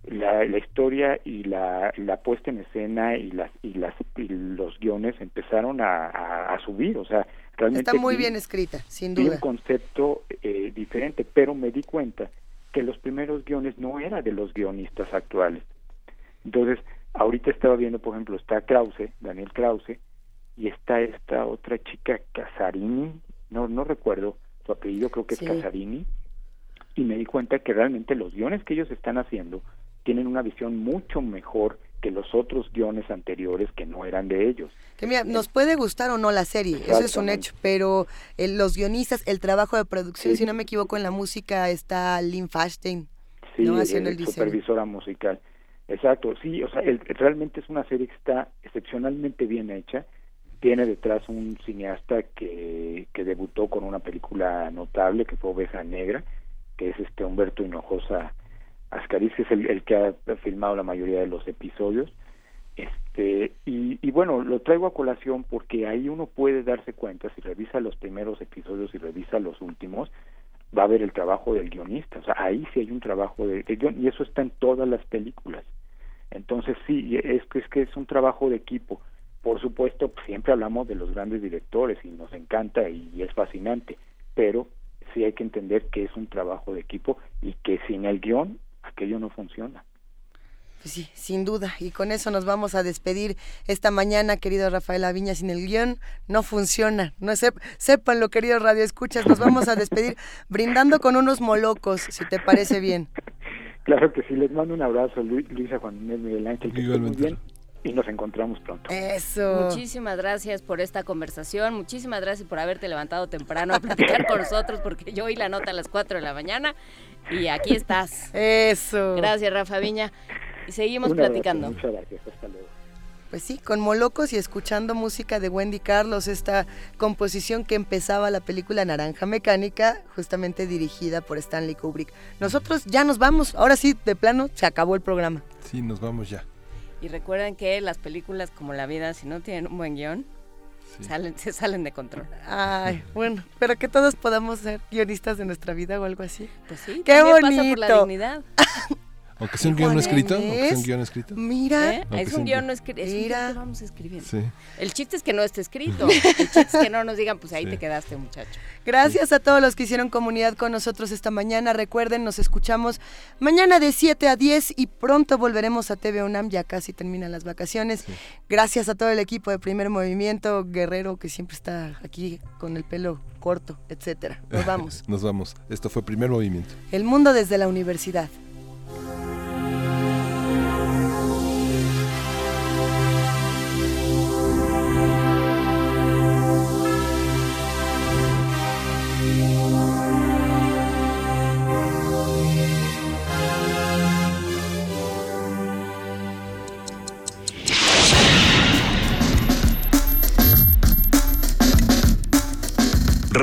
la, la historia y la, la, puesta en escena y las y las y los guiones empezaron a, a, subir, o sea, realmente está muy bien escrita, sin duda. un concepto eh, diferente, pero me di cuenta que los primeros guiones no eran de los guionistas actuales. Entonces, ahorita estaba viendo, por ejemplo, está Krause, Daniel Krause, y está esta otra chica Casarini, no, no recuerdo su apellido, creo que es Casarini, y me di cuenta que realmente los guiones que ellos están haciendo tienen una visión mucho mejor que los otros guiones anteriores que no eran de ellos. Que mira, nos puede gustar o no la serie, eso es un hecho, pero los guionistas, el trabajo de producción, si no me equivoco, en la música está Lynn Fashstein, sí, haciendo el, supervisora musical. Exacto, sí, o sea, realmente es una serie que está excepcionalmente bien hecha. Tiene detrás un cineasta que, que debutó con una película notable que fue Oveja Negra, que es este Humberto Hinojosa Ascariz, que es el, que ha filmado la mayoría de los episodios. Este, y, y, bueno, lo traigo a colación porque ahí uno puede darse cuenta, si revisa los primeros episodios y revisa los últimos, va a ver el trabajo del guionista. O sea, ahí sí hay un trabajo de, guion, y eso está en todas las películas. Entonces sí, es que es, que es un trabajo de equipo. Por supuesto, siempre hablamos de los grandes directores y nos encanta y es fascinante, pero sí hay que entender que es un trabajo de equipo y que sin el guion aquello no funciona. Pues sí, sin duda. Y con eso nos vamos a despedir esta mañana, querido Rafael Aviña. Sin el guion no funciona. No sépanlo, querido Radio Escuchas. Nos vamos a despedir brindando con unos molocos, si te parece bien. Claro que sí. Les mando un abrazo, Luisa, Juan Inés, Miguel Ángel. Que muy bien. y nos encontramos pronto. Eso. Muchísimas gracias por esta conversación, muchísimas gracias por haberte levantado temprano a platicar con nosotros, porque yo oí la nota a las 4 de la mañana y aquí estás. Eso. Gracias, Rafa Viña. Y seguimos abrazo, platicando. muchas gracias, hasta luego. Pues sí, con Molocos y escuchando música de Wendy Carlos, esta composición que empezaba la película Naranja Mecánica, justamente dirigida por Stanley Kubrick. Nosotros ya nos vamos, ahora sí, de plano, se acabó el programa. Sí, nos vamos ya. Y recuerden que las películas como La vida, si no tienen un buen guion, salen, se salen de control. Ay, bueno, pero que todos podamos ser guionistas de nuestra vida o algo así. Pues sí, qué bonito. pasa por la dignidad. Aunque sea un guion no escrito, aunque sea un guion escrito. Mira, ¿Eh? Es un un guion no escrito. Es un Mira. que vamos escribiendo. Sí. El chiste es que no esté escrito. El chiste es que no nos digan, pues ahí Sí. te quedaste, muchacho. Gracias a todos los que hicieron comunidad con nosotros esta mañana. Recuerden, nos escuchamos mañana de 7 a 10 y pronto volveremos a TV UNAM, ya casi terminan las vacaciones. Gracias a todo el equipo de Primer Movimiento, Guerrero, que siempre está aquí con el pelo corto, etcétera. Nos vamos. Nos vamos. Esto fue primer movimiento. El mundo desde la universidad.